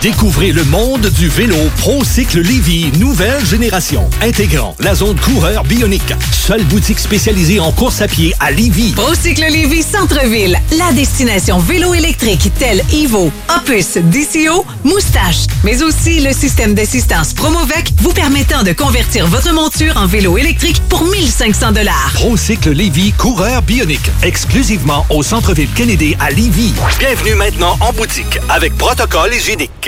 Découvrez le monde du vélo ProCycle Lévy, nouvelle génération, intégrant la zone coureur bionique. Seule boutique spécialisée en course à pied à Lévy. Procycle Lévis Centre-Ville, la destination vélo électrique telle Evo, Opus, DCO, Moustache, mais aussi le système d'assistance Promovec vous permettant de convertir votre monture en vélo électrique pour 1500 dollars. ProCycle Lévy, coureur bionique, exclusivement au centre-ville Kennedy à Lévy. Bienvenue maintenant en boutique avec protocole hygiénique.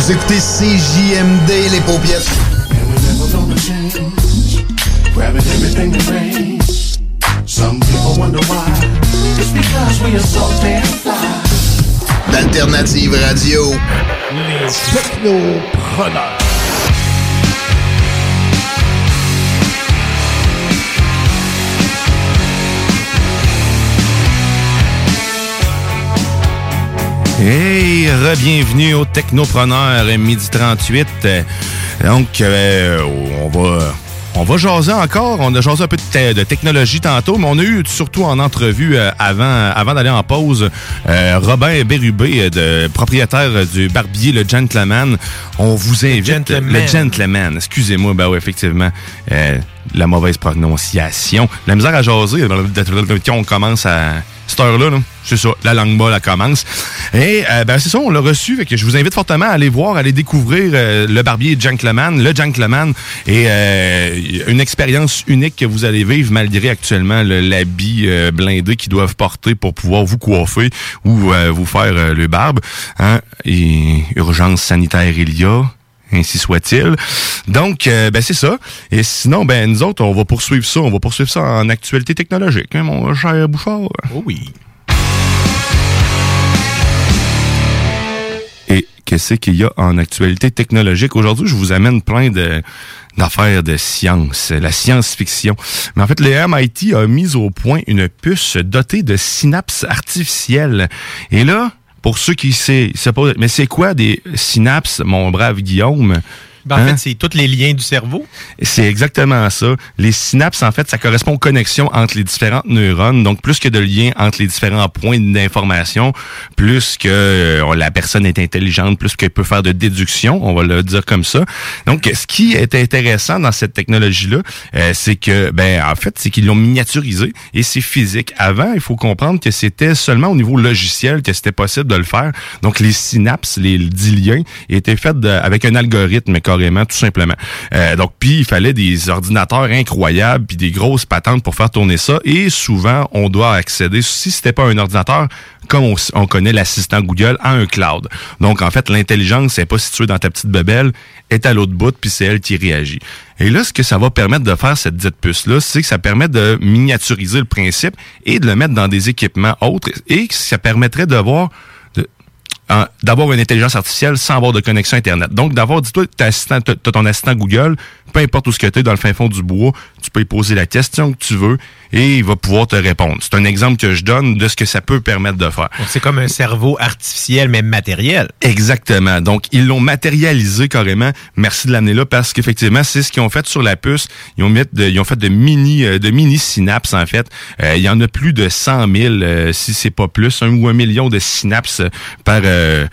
Vous écoutez CJMD, les paupiètes. Grabbing everything that rains. Some people wonder why. It's because we are so damn fly. D'Alternative Radio. Les technopreneurs. Hey, re-bienvenue au Technopreneur midi 38. Euh, Donc, euh, on va... On va jaser encore. On a jasé un peu de, te- de technologie tantôt, mais on a eu surtout en entrevue euh, avant, avant d'aller en pause euh, Robin Bérubé, euh, de, propriétaire du barbier Le Gentleman. On vous invite. Gentleman. Le Gentleman. Excusez-moi, ben oui, effectivement. Euh, la mauvaise prononciation. La misère à jaser. On commence à cette heure-là, là, c'est ça, la langue molle, elle commence. Et euh, ben, c'est ça, on l'a reçu, fait que je vous invite fortement à aller voir, à aller découvrir euh, le barbier Gentleman, le Gentleman, et euh, une expérience unique que vous allez vivre malgré actuellement le- l'habit euh, blindé qu'ils doivent porter pour pouvoir vous coiffer ou euh, vous faire le barbe. Hein? Et urgence sanitaire il y a. Ainsi soit-il. Donc, euh, ben c'est ça. Et sinon, ben nous autres, on va poursuivre ça. On va poursuivre ça en actualité technologique, hein, mon cher Bouchard. Oh oui. Et qu'est-ce qu'il y a en actualité technologique? Aujourd'hui, je vous amène plein de d'affaires de science, la science-fiction. Mais en fait, le MIT a mis au point une puce dotée de synapses artificielles. Et là, pour ceux qui sait, se posent, mais c'est quoi des synapses, mon brave Guillaume? Ben, en Hein? fait, c'est tous les liens du cerveau. C'est exactement ça. Les synapses, en fait, ça correspond aux connexions entre les différentes neurones. Donc, plus que de liens entre les différents points d'information, plus que euh, la personne est intelligente, plus qu'elle peut faire de déduction, on va le dire comme ça. Donc, ce qui est intéressant dans cette technologie-là, euh, c'est que, ben, en fait, c'est qu'ils l'ont miniaturisé et c'est physique. Avant, il faut comprendre que c'était seulement au niveau logiciel que c'était possible de le faire. Donc, les synapses, les dix liens, étaient faits de- avec un algorithme tout simplement. Euh, donc, puis il fallait des ordinateurs incroyables, puis des grosses patentes pour faire tourner ça. Et souvent, on doit accéder, si c'était pas un ordinateur, comme on, connaît l'assistant Google, à un cloud. Donc, en fait, l'intelligence n'est pas située dans ta petite bebelle, est à l'autre bout, puis c'est elle qui réagit. Et là, ce que ça va permettre de faire, cette dite puce-là, c'est que ça permet de miniaturiser le principe et de le mettre dans des équipements autres, et que ça permettrait de d'avoir une intelligence artificielle sans avoir de connexion Internet. Donc, d'avoir, dis-toi, t'as ton assistant Google, peu importe où ce que tu es dans le fin fond du bois, tu peux y poser la question que tu veux et il va pouvoir te répondre. C'est un exemple que je donne de ce que ça peut permettre de faire. C'est comme un cerveau artificiel, mais matériel. Exactement. Donc, ils l'ont matérialisé carrément. Merci de l'amener là parce qu'effectivement, c'est ce qu'ils ont fait sur la puce. Ils ont, mis de, ils ont fait de mini, euh, de mini synapses, en fait. Euh, il y en a plus de 100 000, euh, si c'est pas plus, un ou un million de synapses par, euh,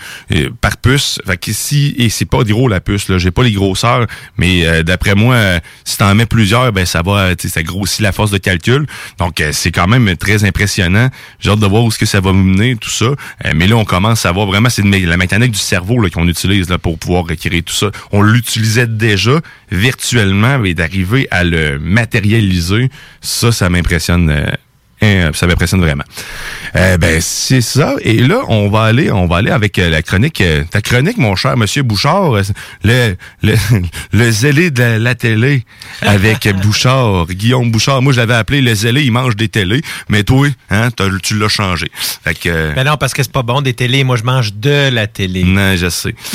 par puce. Fait que si, et c'est pas gros la puce, là. J'ai pas les grosseurs, mais euh, d'après moi, euh, si t'en mets plusieurs, ben, ça va, sais, ça grossit la force de calcul. Donc, euh, c'est quand même très impressionnant. J'ai hâte de voir où ce que ça va mener, tout ça. Euh, mais là, on commence à voir vraiment, c'est la mécanique du cerveau qu'on utilise là, pour pouvoir créer tout ça. On l'utilisait déjà virtuellement, mais d'arriver à le matérialiser, ça, ça m'impressionne. Hein, ça m'impressionne vraiment. Euh, ben c'est ça. Et là, on va aller, on va aller avec euh, la chronique, euh, ta chronique, mon cher Monsieur Bouchard, euh, le le, le zélé de la, la télé avec Bouchard, Guillaume Bouchard. Moi, je l'avais appelé le zélé, il mange des télés, mais toi, hein, tu l'as changé. Fait que. Ben non, parce que c'est pas bon des télés. Moi, je mange de la télé. non, je sais.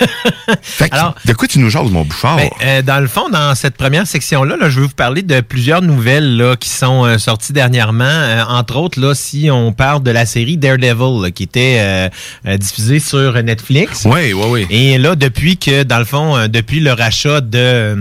fait que, Alors- de quoi tu nous jases, mon Bouchard? Ben, euh, dans le fond, dans cette première section-là, là, je vais vous parler de plusieurs nouvelles là, qui sont euh, sorties dernièrement. Euh, entre autres, là, si on parle de la série Daredevil, là, qui était euh, diffusée sur Netflix. Oui, oui, oui. Et là, depuis que, dans le fond, depuis le rachat de...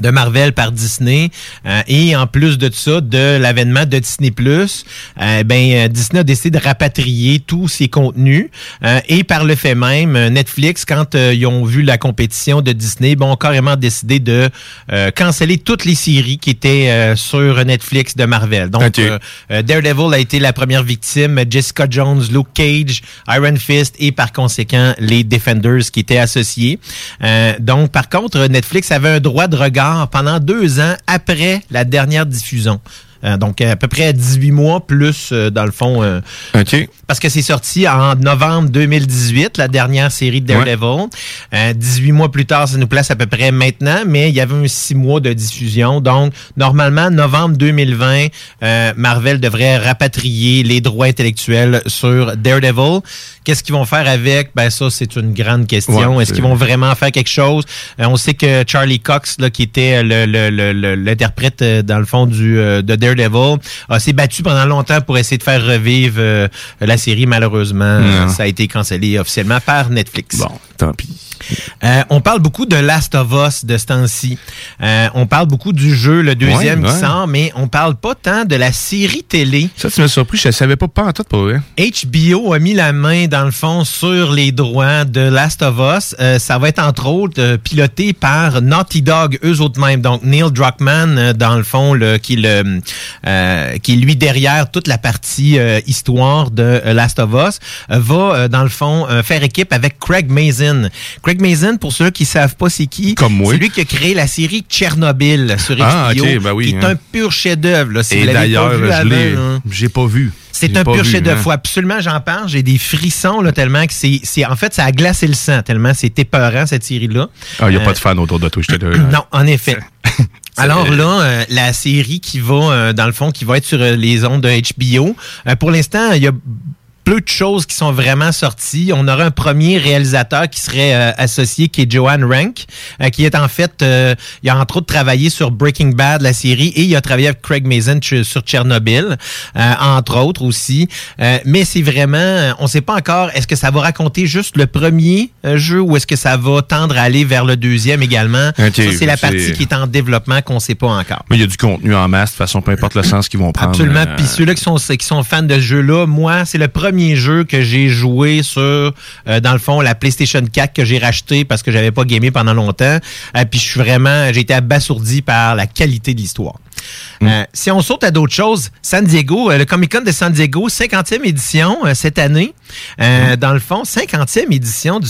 euh, de Marvel par Disney euh, et en plus de ça de l'avènement de Disney Plus ben euh, Disney a décidé de rapatrier tous ses contenus euh, et par le fait même euh, Netflix quand euh, ils ont vu la compétition de Disney ben, ont carrément décidé de euh, canceller toutes les séries qui étaient euh, sur Netflix de Marvel donc Ok. euh, euh, Daredevil a été la première victime Jessica Jones Luke Cage Iron Fist et par conséquent les Defenders qui étaient associés Euh, donc par contre Netflix avait un droit de regard pendant deux ans après la dernière diffusion Euh, donc à peu près 18 mois plus euh, dans le fond euh, OK. parce que c'est sorti en novembre 2018, la dernière série de Daredevil. Euh, 18 mois plus tard, ça nous place à peu près maintenant, mais il y avait un 6 mois de diffusion. Donc, normalement, novembre 2020, euh, Marvel devrait rapatrier les droits intellectuels sur Daredevil. Qu'est-ce qu'ils vont faire avec? Ben ça, c'est une grande question. Ouais, Est-ce qu'ils vont vraiment faire quelque chose? On sait que Charlie Cox, là, qui était le- le- le- le- l'interprète, dans le fond, du, de Daredevil, a s'est battu pendant longtemps pour essayer de faire revivre euh, la série. Malheureusement, ça a été cancellé officiellement par Netflix. Bon, tant pis. Euh, on parle beaucoup de Last of Us de ce temps-ci. Euh, on parle beaucoup du jeu, le deuxième Ouais, qui sort, mais on parle pas tant de la série télé. Ça, tu m'as surpris, je savais pas pas en tout pour vrai. HBO a mis la main, dans le fond, sur les droits de Last of Us. Euh, ça va être, entre autres, euh, piloté par Naughty Dog, eux autres mêmes. Donc, Neil Druckmann, euh, dans le fond, le, qui, le, euh, qui est lui derrière toute la partie euh, histoire de Last of Us, va, euh, dans le fond, faire équipe avec Craig Mazin. Craig Mazin, pour ceux qui savent pas c'est qui, Comme moi. c'est lui qui a créé la série Tchernobyl sur HBO, Ah, ok, ben oui, qui est hein. un pur chef-d'œuvre. Si Et d'ailleurs, je l'ai, hein. j'ai pas vu. C'est un pur chef-d'œuvre. hein. Faut absolument, j'en parle. J'ai des frissons là, tellement que c'est, c'est, en fait, ça a glacé le sang tellement c'est épeurant cette série-là. Ah, il n'y a Euh, pas de fan autour de toi, je te le non, en effet. Alors là, euh, la série qui va, euh, dans le fond, qui va être sur les ondes de HBO, pour l'instant, il y a peu de choses qui sont vraiment sorties. On aura un premier réalisateur qui serait euh, associé, qui est Joanne Rank, euh, qui est en fait, euh, il a entre autres travaillé sur Breaking Bad, la série, et il a travaillé avec Craig Mazin ch- sur Tchernobyl, euh, entre autres aussi. Euh, mais c'est vraiment, on ne sait pas encore, est-ce que ça va raconter juste le premier euh, jeu ou est-ce que ça va tendre à aller vers le deuxième également? Ok, Ça, c'est la partie qui est en développement qu'on ne sait pas encore. Mais il y a du contenu en masse, de toute façon, peu importe le sens qu'ils vont prendre. Absolument. Puis ceux-là qui sont, qui sont fans de ce jeu-là, moi, c'est le premier jeu que j'ai joué sur, euh, dans le fond, la PlayStation 4 que j'ai racheté parce que j'avais pas gamé pendant longtemps. Euh, puis je suis vraiment, j'ai été abasourdi par la qualité de l'histoire. Mm. Euh, si on saute à d'autres choses, San Diego, euh, le Comic Con de San Diego, 50e édition euh, cette année. Euh, Dans le fond, 50e édition du,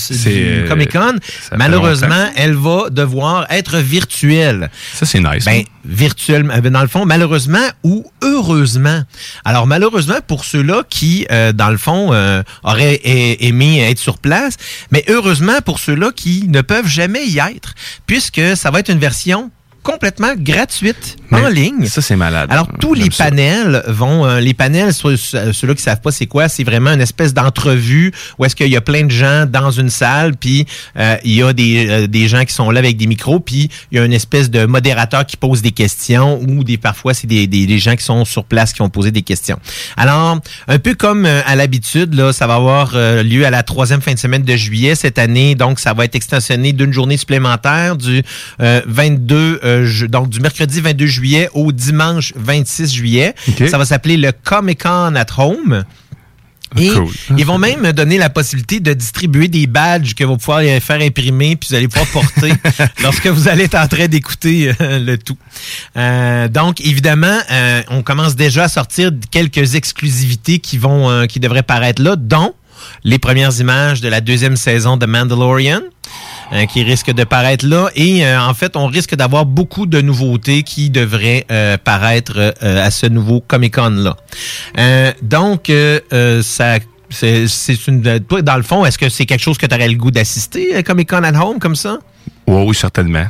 Comic Con. Malheureusement, elle va devoir être virtuelle. Ça, c'est nice. Ben, hein? virtuellement, dans le fond, malheureusement ou heureusement. Alors, malheureusement pour ceux-là qui, dans le fond, auraient aimé être sur place, mais heureusement pour ceux-là qui ne peuvent jamais y être, puisque ça va être une version complètement gratuite en ligne. Ça, c'est malade. Alors, tous les J'aime ça. panels vont... euh, les panels, ceux-là qui savent pas c'est quoi, c'est vraiment une espèce d'entrevue où est-ce qu'il y a plein de gens dans une salle, puis euh, il y a des, euh, des gens qui sont là avec des micros, puis il y a une espèce de modérateur qui pose des questions ou des parfois, c'est des, des, des gens qui sont sur place qui vont poser des questions. Alors, un peu comme euh, à l'habitude, là, ça va avoir euh, lieu à la troisième fin de semaine de juillet cette année, donc ça va être extensionné d'une journée supplémentaire du euh, 22, euh, donc du mercredi 22 juillet au dimanche 26 juillet. Ça va s'appeler le Comic Con at Home. Et Cool. ils vont même donner la possibilité de distribuer des badges que vous pouvez faire imprimer puis vous allez pouvoir porter lorsque vous allez être en train d'écouter euh, le tout. Euh, donc évidemment, euh, on commence déjà à sortir quelques exclusivités qui vont qui devraient paraître là, dont les premières images de la deuxième saison de Mandalorian. Euh, qui risque de paraître là. Et euh, en fait, on risque d'avoir beaucoup de nouveautés qui devraient euh, paraître euh, à ce nouveau Comic-Con-là. Euh, donc, euh, euh, ça... C'est une. Toi, dans le fond, est-ce que c'est quelque chose que tu aurais le goût d'assister, Comic Con at Home, comme ça? Ouais, oui, certainement.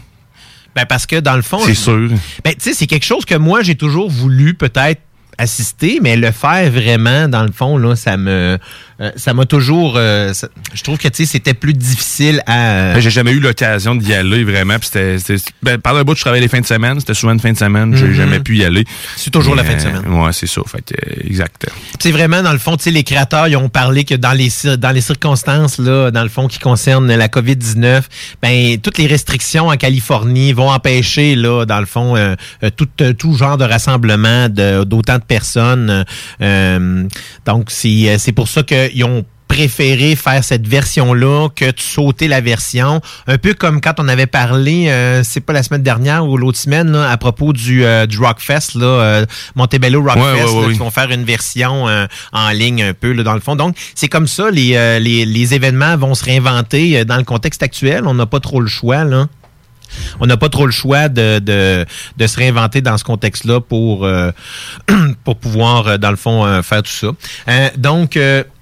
Ben parce que dans le fond. C'est sûr. Ben, tu sais, c'est quelque chose que moi, j'ai toujours voulu peut-être assister, mais le faire vraiment, dans le fond, là, ça me. Euh, ça m'a toujours. euh, ça- je trouve que, tu sais, c'était plus difficile à. Ben, J'ai jamais eu l'occasion d'y aller vraiment. C'était, ben, par le bout, je travaillais les fins de semaine. C'était souvent une fin de semaine. J'ai Mhm. jamais pu y aller. C'est toujours la fin de semaine. ouais, c'est ça. Fait que, euh, exact. C'est vraiment, dans le fond, tu sais, les créateurs, ils ont parlé que dans les, dans les circonstances, là, dans le fond, qui concernent la COVID-19, ben, toutes les restrictions en Californie vont empêcher, là, dans le fond, euh, tout, tout genre de rassemblement de- d'autant de personnes. Euh, donc, c'est c'est pour ça qu'ils ont préféré faire cette version-là que de sauter la version. Un peu comme quand on avait parlé, euh, c'est pas la semaine dernière ou l'autre semaine, là, à propos du, euh, du Rockfest, là, euh, Montebello Rockfest, Ouais, ouais, qui vont faire une version euh, en ligne un peu là, dans le fond. Donc, c'est comme ça, les, les, les événements vont se réinventer dans le contexte actuel. On n'a pas trop le choix, là. On n'a pas trop le choix de, de, de se réinventer dans ce contexte-là pour, pour pouvoir, dans le fond, faire tout ça. Donc,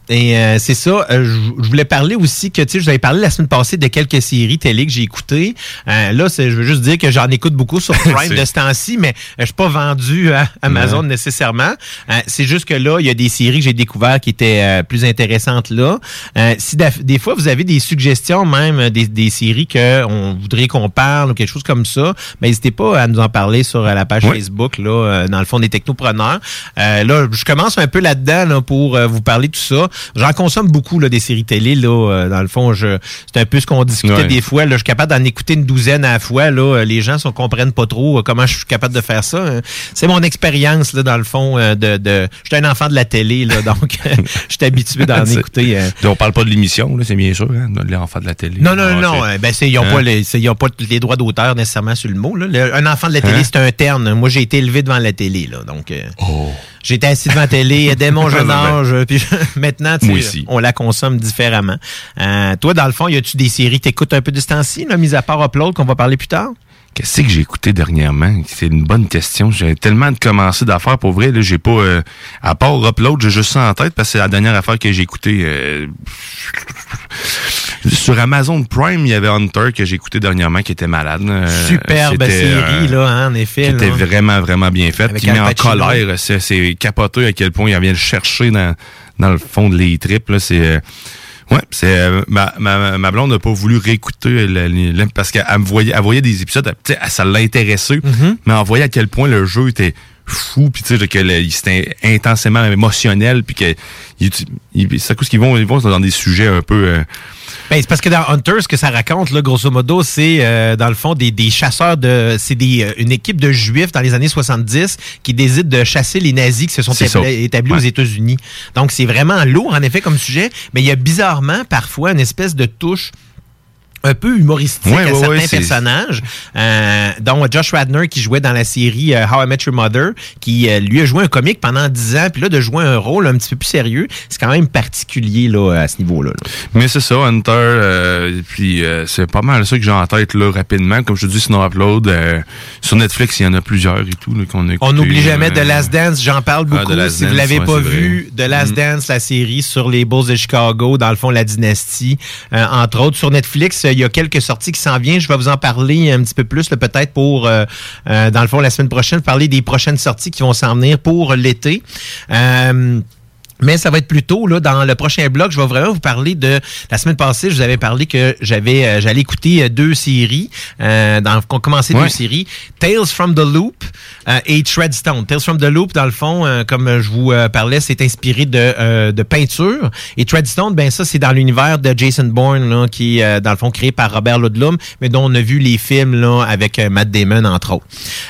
et euh, c'est ça, euh, je voulais parler aussi que, tu sais, je vous avais parlé la semaine passée de quelques séries télé que j'ai écoutées. Euh, là, je veux juste dire que j'en écoute beaucoup sur Prime de ce temps-ci, mais euh, je suis pas vendu à Amazon Ouais. nécessairement. Euh, c'est juste que là, il y a des séries que j'ai découvertes qui étaient euh, plus intéressantes là. Euh, si des fois vous avez des suggestions, même des, des séries que on voudrait qu'on parle ou quelque chose comme ça, ben, n'hésitez pas à nous en parler sur la page. Facebook là, euh, dans le fond des technopreneurs. Euh, là, je commence un peu là-dedans là, pour vous parler de tout ça. J'en consomme beaucoup là, des séries télé là. euh, dans le fond, je c'est un peu ce qu'on discutait Ouais. des fois. Là, je suis capable d'en écouter une douzaine à la fois. Là, Euh, les gens ne comprennent pas trop euh, comment je suis capable de faire ça. hein. C'est mon expérience là, dans le fond de. de je suis un enfant de la télé, là, donc je suis habitué d'en écouter. euh, On parle pas de l'émission, là, c'est bien sûr, hein, de l'enfant de la télé. non, non, Ah, non. euh, Ben, c'est, ils n'ont Hein? pas, les, c'est- ils ont pas les droits d'auteur nécessairement sur le mot. Là. Le- un enfant de la télé, Hein? c'est un terme. Moi, j'ai été élevé devant la télé. Là, donc, euh, Oh. J'étais assis devant la télé dès mon jeune âge. Puis maintenant, tu sais, on la consomme différemment. Euh, toi, dans le fond, y a-tu des séries t'écoutes un peu de ce temps-ci, mis à part Upload, qu'on va parler plus tard? Qu'est-ce que j'ai écouté dernièrement? C'est une bonne question. J'ai tellement de commencer d'affaires. Pour vrai, là, j'ai pas... euh, à part Upload, j'ai juste ça en tête parce que c'est la dernière affaire que j'ai écoutée. euh, sur Amazon Prime, il y avait Hunter que j'ai écouté dernièrement qui était malade. Euh, Superbe c'était, série, euh, là, hein, en effet. qui était vraiment, vraiment bien faite, qui met en colère. C'est, capoté à quel point il vient le chercher dans, dans le fond de les tripes. Là, c'est, euh, ouais, c'est, euh, ma, ma, ma blonde n'a pas voulu réécouter le- le- parce qu'elle me voyait, elle voyait des épisodes, ça l'intéressait, Mm-hmm. mais elle voyait à quel point le jeu était fou puis tu sais que c'était intensément émotionnel puis que il, il, cause qu'ils vont ils vont dans des sujets un peu euh, Ben, c'est parce que dans Hunter, ce que ça raconte, là, grosso modo, c'est euh, dans le fond des, des chasseurs de. C'est des euh, une équipe de juifs dans les années 70 qui décide de chasser les nazis qui se sont ça. établis, établis Ouais. aux États-Unis. Donc c'est vraiment lourd en effet comme sujet, mais il y a bizarrement parfois une espèce de touche un peu humoristique Ouais, à ouais, certains ouais, personnages, euh, dont Josh Radner qui jouait dans la série euh, How I Met Your Mother, qui euh, lui a joué un comique pendant 10 ans, puis là de jouer un rôle un petit peu plus sérieux, c'est quand même particulier là, à ce niveau-là. là. Mais c'est ça, Hunter, euh, puis c'est pas mal ça que j'ai en tête là rapidement. Comme je te dis, sinon Upload, sur Netflix, il y en a plusieurs et tout qu'on On n'oublie jamais The Last Dance, j'en parle Ah, beaucoup. Si vous Dance, l'avez ouais, pas vu, The Last Mm. Dance, la série sur les Bulls de Chicago, dans le fond, la dynastie, entre autres. Sur Netflix, il y a quelques sorties qui s'en viennent. Je vais vous en parler un petit peu plus, peut-être pour, euh, euh, dans le fond, la semaine prochaine, parler des prochaines sorties qui vont s'en venir pour l'été. Euh, mais ça va être plus tôt, là, dans le prochain blog, je vais vraiment vous parler de... La semaine passée, je vous avais parlé que j'avais euh, j'allais écouter euh, deux séries, euh, dans, qu'on commençait Ouais. deux séries, Tales from the Loop euh, et Treadstone. Tales from the Loop, dans le fond, euh, comme je vous euh, parlais, c'est inspiré de, euh, de peinture. Et Treadstone, ben ça, c'est dans l'univers de Jason Bourne, là, qui est, euh, dans le fond, créé par Robert Ludlum, mais dont on a vu les films là, avec Matt Damon, entre autres.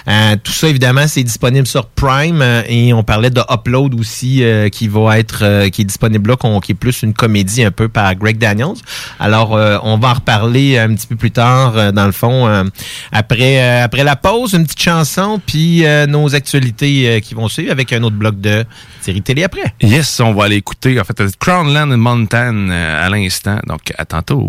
Euh, tout ça, évidemment, c'est disponible sur Prime euh, et on parlait de Upload aussi, euh, qui va être, euh, qui est disponible là, qui est plus une comédie un peu par Greg Daniels. Alors, euh, on va en reparler un petit peu plus tard, euh, dans le fond, après, après la pause, une petite chanson, puis nos actualités qui vont suivre avec un autre bloc de série télé après. Yes, on va aller écouter, en fait, Crownland Mountain à l'instant. Donc, à tantôt.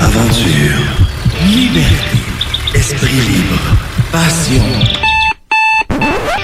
Aventure, liberté, esprit libre, passion.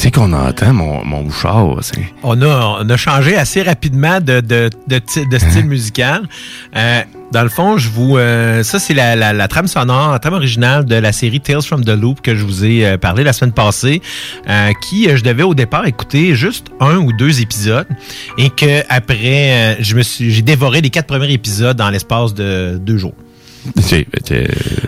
Qu'est-ce qu'on entend, mon, mon bouchard? c'est- On a, on a changé assez rapidement de, de, de, de style musical. Euh, dans le fond, je vous, euh, ça c'est la, la, la trame sonore, la trame originale de la série Tales from the Loop que je vous ai euh, parlé la semaine passée, euh, qui euh, je devais au départ écouter juste un ou deux épisodes et que après, euh, je me suis, j'ai dévoré les quatre premiers épisodes dans l'espace de deux jours.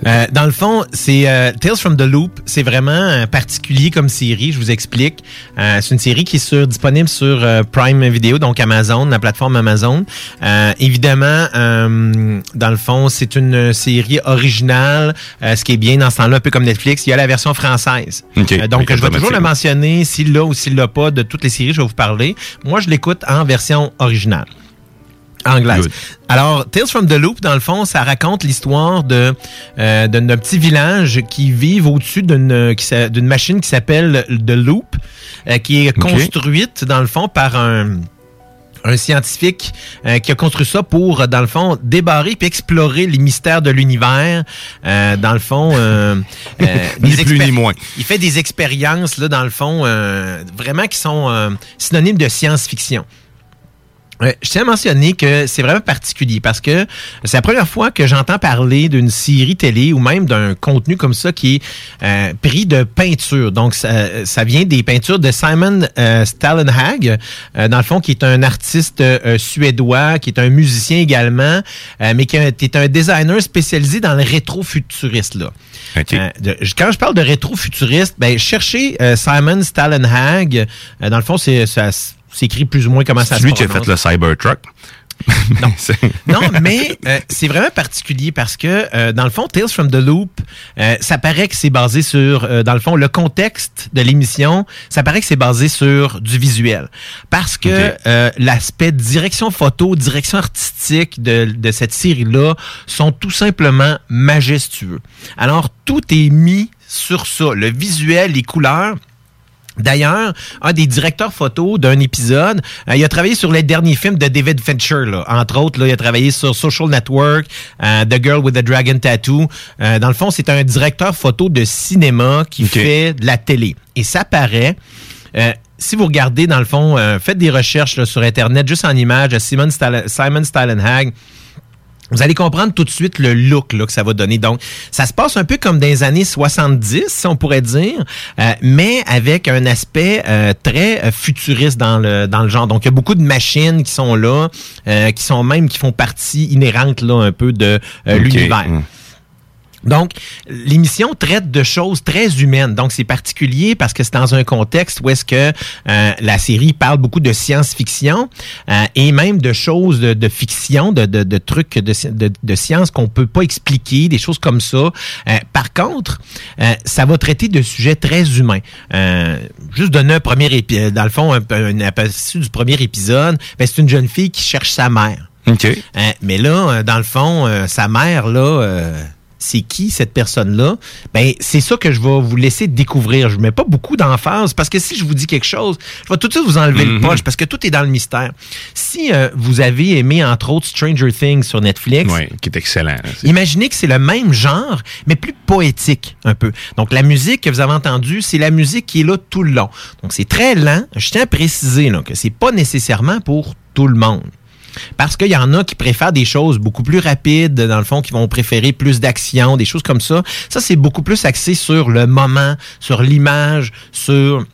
Euh, dans le fond, c'est euh, Tales from the Loop. C'est vraiment euh, particulier comme série. Je vous explique. Euh, c'est une série qui est sur, disponible sur euh, Prime Video, donc Amazon, la plateforme Amazon. Euh, évidemment, euh, dans le fond, c'est une série originale. Euh, ce qui est bien dans ce temps-là, un peu comme Netflix, il y a la version française. Euh, donc, je vais toujours le mentionner s'il l'a ou s'il l'a pas de toutes les séries. Je vais vous parler. Moi, je l'écoute en version originale anglaise. Good. Alors, Tales from the Loop, dans le fond, ça raconte l'histoire de euh, d'un petit village qui vit au-dessus d'une d'une machine qui s'appelle The Loop, euh, qui est construite, dans le fond, par un un scientifique euh, qui a construit ça pour, euh, dans le fond, débarrer puis explorer les mystères de l'univers. Euh, dans le fond, euh, euh, Ni plus ni moins. Il fait des expériences, là, dans le fond, euh, vraiment qui sont euh, synonymes de science-fiction. Euh, je tiens à mentionner que c'est vraiment particulier parce que c'est la première fois que j'entends parler d'une série télé ou même d'un contenu comme ça qui est euh, pris de peinture. Donc, ça, ça vient des peintures de Simon euh, Stallenhag, euh, dans le fond, qui est un artiste euh, suédois, qui est un musicien également, euh, mais qui est, un designer spécialisé dans le rétro-futuriste. Là. De- quand je parle de rétro-futuriste, ben, cherchez Simon Stallenhag. Euh, dans le fond, c'est ça s'écrit plus ou moins comment ça C'est se lui qui a fait le Cybertruck. Non. non, mais euh, c'est vraiment particulier parce que, euh, dans le fond, Tales from the Loop, euh, ça paraît que c'est basé sur, dans le fond, le contexte de l'émission, ça paraît que c'est basé sur du visuel. Parce que l'aspect direction photo, direction artistique de, de cette série-là sont tout simplement majestueux. Alors, tout est mis sur ça, le visuel, les couleurs. D'ailleurs, un des directeurs photo d'un épisode, euh, il a travaillé sur les derniers films de David Fincher. Là. Entre autres, là, il a travaillé sur Social Network, euh, The Girl with the Dragon Tattoo. Euh, dans le fond, c'est un directeur photo de cinéma qui fait de la télé. Et ça paraît... si vous regardez, dans le fond, euh, faites des recherches là, sur Internet, juste en images, Simon, Stal- Simon vous allez comprendre tout de suite le look là, que ça va donner. Donc, ça se passe un peu comme dans les années 70, si on pourrait dire, euh, mais avec un aspect euh, très euh, futuriste dans le, dans le genre. Donc, il y a beaucoup de machines qui sont là, euh, qui sont même, qui font partie inhérente là, un peu de l'univers. Mm. Donc, l'émission traite de choses très humaines. Donc, c'est particulier parce que c'est dans un contexte où est-ce que euh, la série parle beaucoup de science-fiction euh, et même de choses de, de fiction, de, de, de trucs de, de, de science qu'on peut pas expliquer, des choses comme ça. Euh, par contre, euh, ça va traiter de sujets très humains. Euh, juste donner un premier épisode, dans le fond, un, un aperçu du premier épisode, ben, c'est une jeune fille qui cherche sa mère. OK. Euh, mais là, euh, dans le fond, euh, sa mère, là, euh, c'est qui cette personne-là? Ben, c'est ça que je vais vous laisser découvrir. Je mets pas beaucoup d'emphase parce que si je vous dis quelque chose, je vais tout de suite vous enlever le Mhm. punch parce que tout est dans le mystère. Si euh, vous avez aimé, entre autres, Stranger Things sur Netflix, Oui, qui est excellent. Imaginez que c'est le même genre, mais plus poétique un peu. Donc la musique que vous avez entendue, c'est la musique qui est là tout le long. Donc c'est très lent. Je tiens à préciser là, que c'est pas nécessairement pour tout le monde. Parce qu'il y en a qui préfèrent des choses beaucoup plus rapides, dans le fond, qui vont préférer plus d'action, des choses comme ça. Ça, c'est beaucoup plus axé sur le moment, sur l'image, sur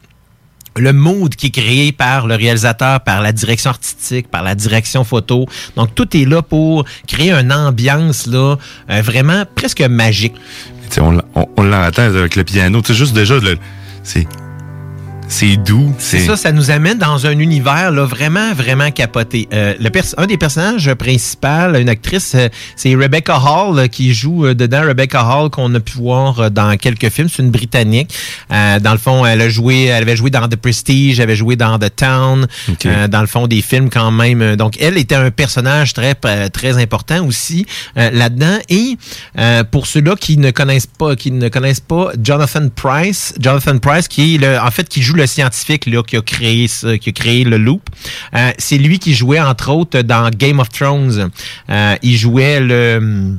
le mood qui est créé par le réalisateur, par la direction artistique, par la direction photo. Donc, tout est là pour créer une ambiance là, euh, vraiment presque magique. On, on, l'entend avec le piano. C'est juste déjà, c'est c'est doux. C'est ça, ça nous amène dans un univers là, vraiment, vraiment capoté. Euh, le pers- un des personnages principaux, une actrice, euh, c'est Rebecca Hall euh, qui joue euh, dedans. Rebecca Hall qu'on a pu voir dans quelques films. C'est une Britannique. Euh, dans le fond, elle a joué, elle avait joué dans The Prestige, elle avait joué dans The Town. Euh, dans le fond, des films quand même. Donc, elle était un personnage très, très important aussi euh, là-dedans. Et euh, pour ceux-là qui ne connaissent pas, qui ne connaissent pas Jonathan Price, Jonathan Price qui est le, en fait qui joue le scientifique là qui a créé qui a créé le loop. Euh, c'est lui qui jouait entre autres dans Game of Thrones. Euh, il jouait le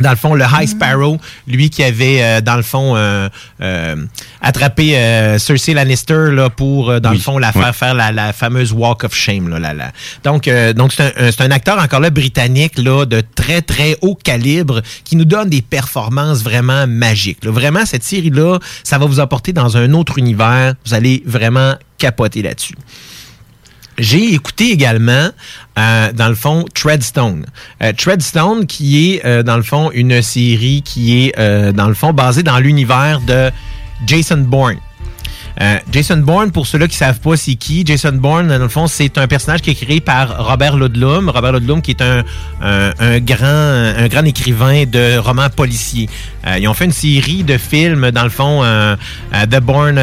dans le fond, le High Sparrow, lui qui avait, euh, dans le fond, euh, euh, attrapé euh, Cersei Lannister là, pour, euh, dans le fond, la faire faire la, la fameuse Walk of Shame. Là, là, là. Donc, euh, donc c'est un, un acteur encore là britannique là, de très, très haut calibre qui nous donne des performances vraiment magiques. là. Vraiment, cette série-là, ça va vous apporter dans un autre univers. Vous allez vraiment capoter là-dessus. J'ai écouté également, euh, dans le fond, Treadstone. Euh, Treadstone, qui est, euh, dans le fond, une série qui est, euh, dans le fond, basée dans l'univers de Jason Bourne. Euh, Jason Bourne, pour ceux-là qui savent pas c'est qui, Jason Bourne, dans le fond, c'est un personnage qui est créé par Robert Ludlum. Robert Ludlum, qui est un, un, un grand, un grand écrivain de romans policiers. Euh, ils ont fait une série de films, dans le fond, euh, The Bourne,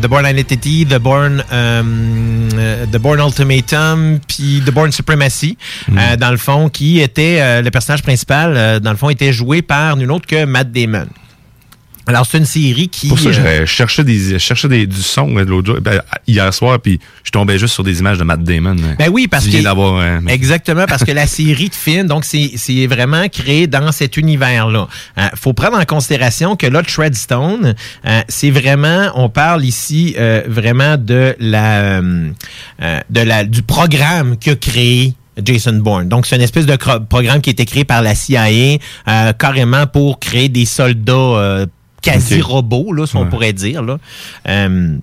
The Bourne Identity, The Bourne, The Bourne Ultimatum, puis The Bourne Supremacy, euh, dans le fond, qui était le personnage principal, dans le fond, était joué par nul autre que Matt Damon. Alors, c'est une série qui... Pour ça, euh, je cherchais, des, je cherchais des, du son euh, de l'autre jour, ben, hier soir, puis je tombais juste sur des images de Matt Damon. Ben oui, parce que euh, exactement parce que la série de films, donc c'est c'est vraiment créé dans cet univers-là. Euh, faut prendre en considération que là, Treadstone, euh, c'est vraiment, on parle ici euh, vraiment de la, euh, euh, de la du programme qu'a créé Jason Bourne. Donc, c'est une espèce de programme qui a été créé par la CIA euh, carrément pour créer des soldats euh, quasi-robots, là, si on Ouais. pourrait dire. Là. Euh,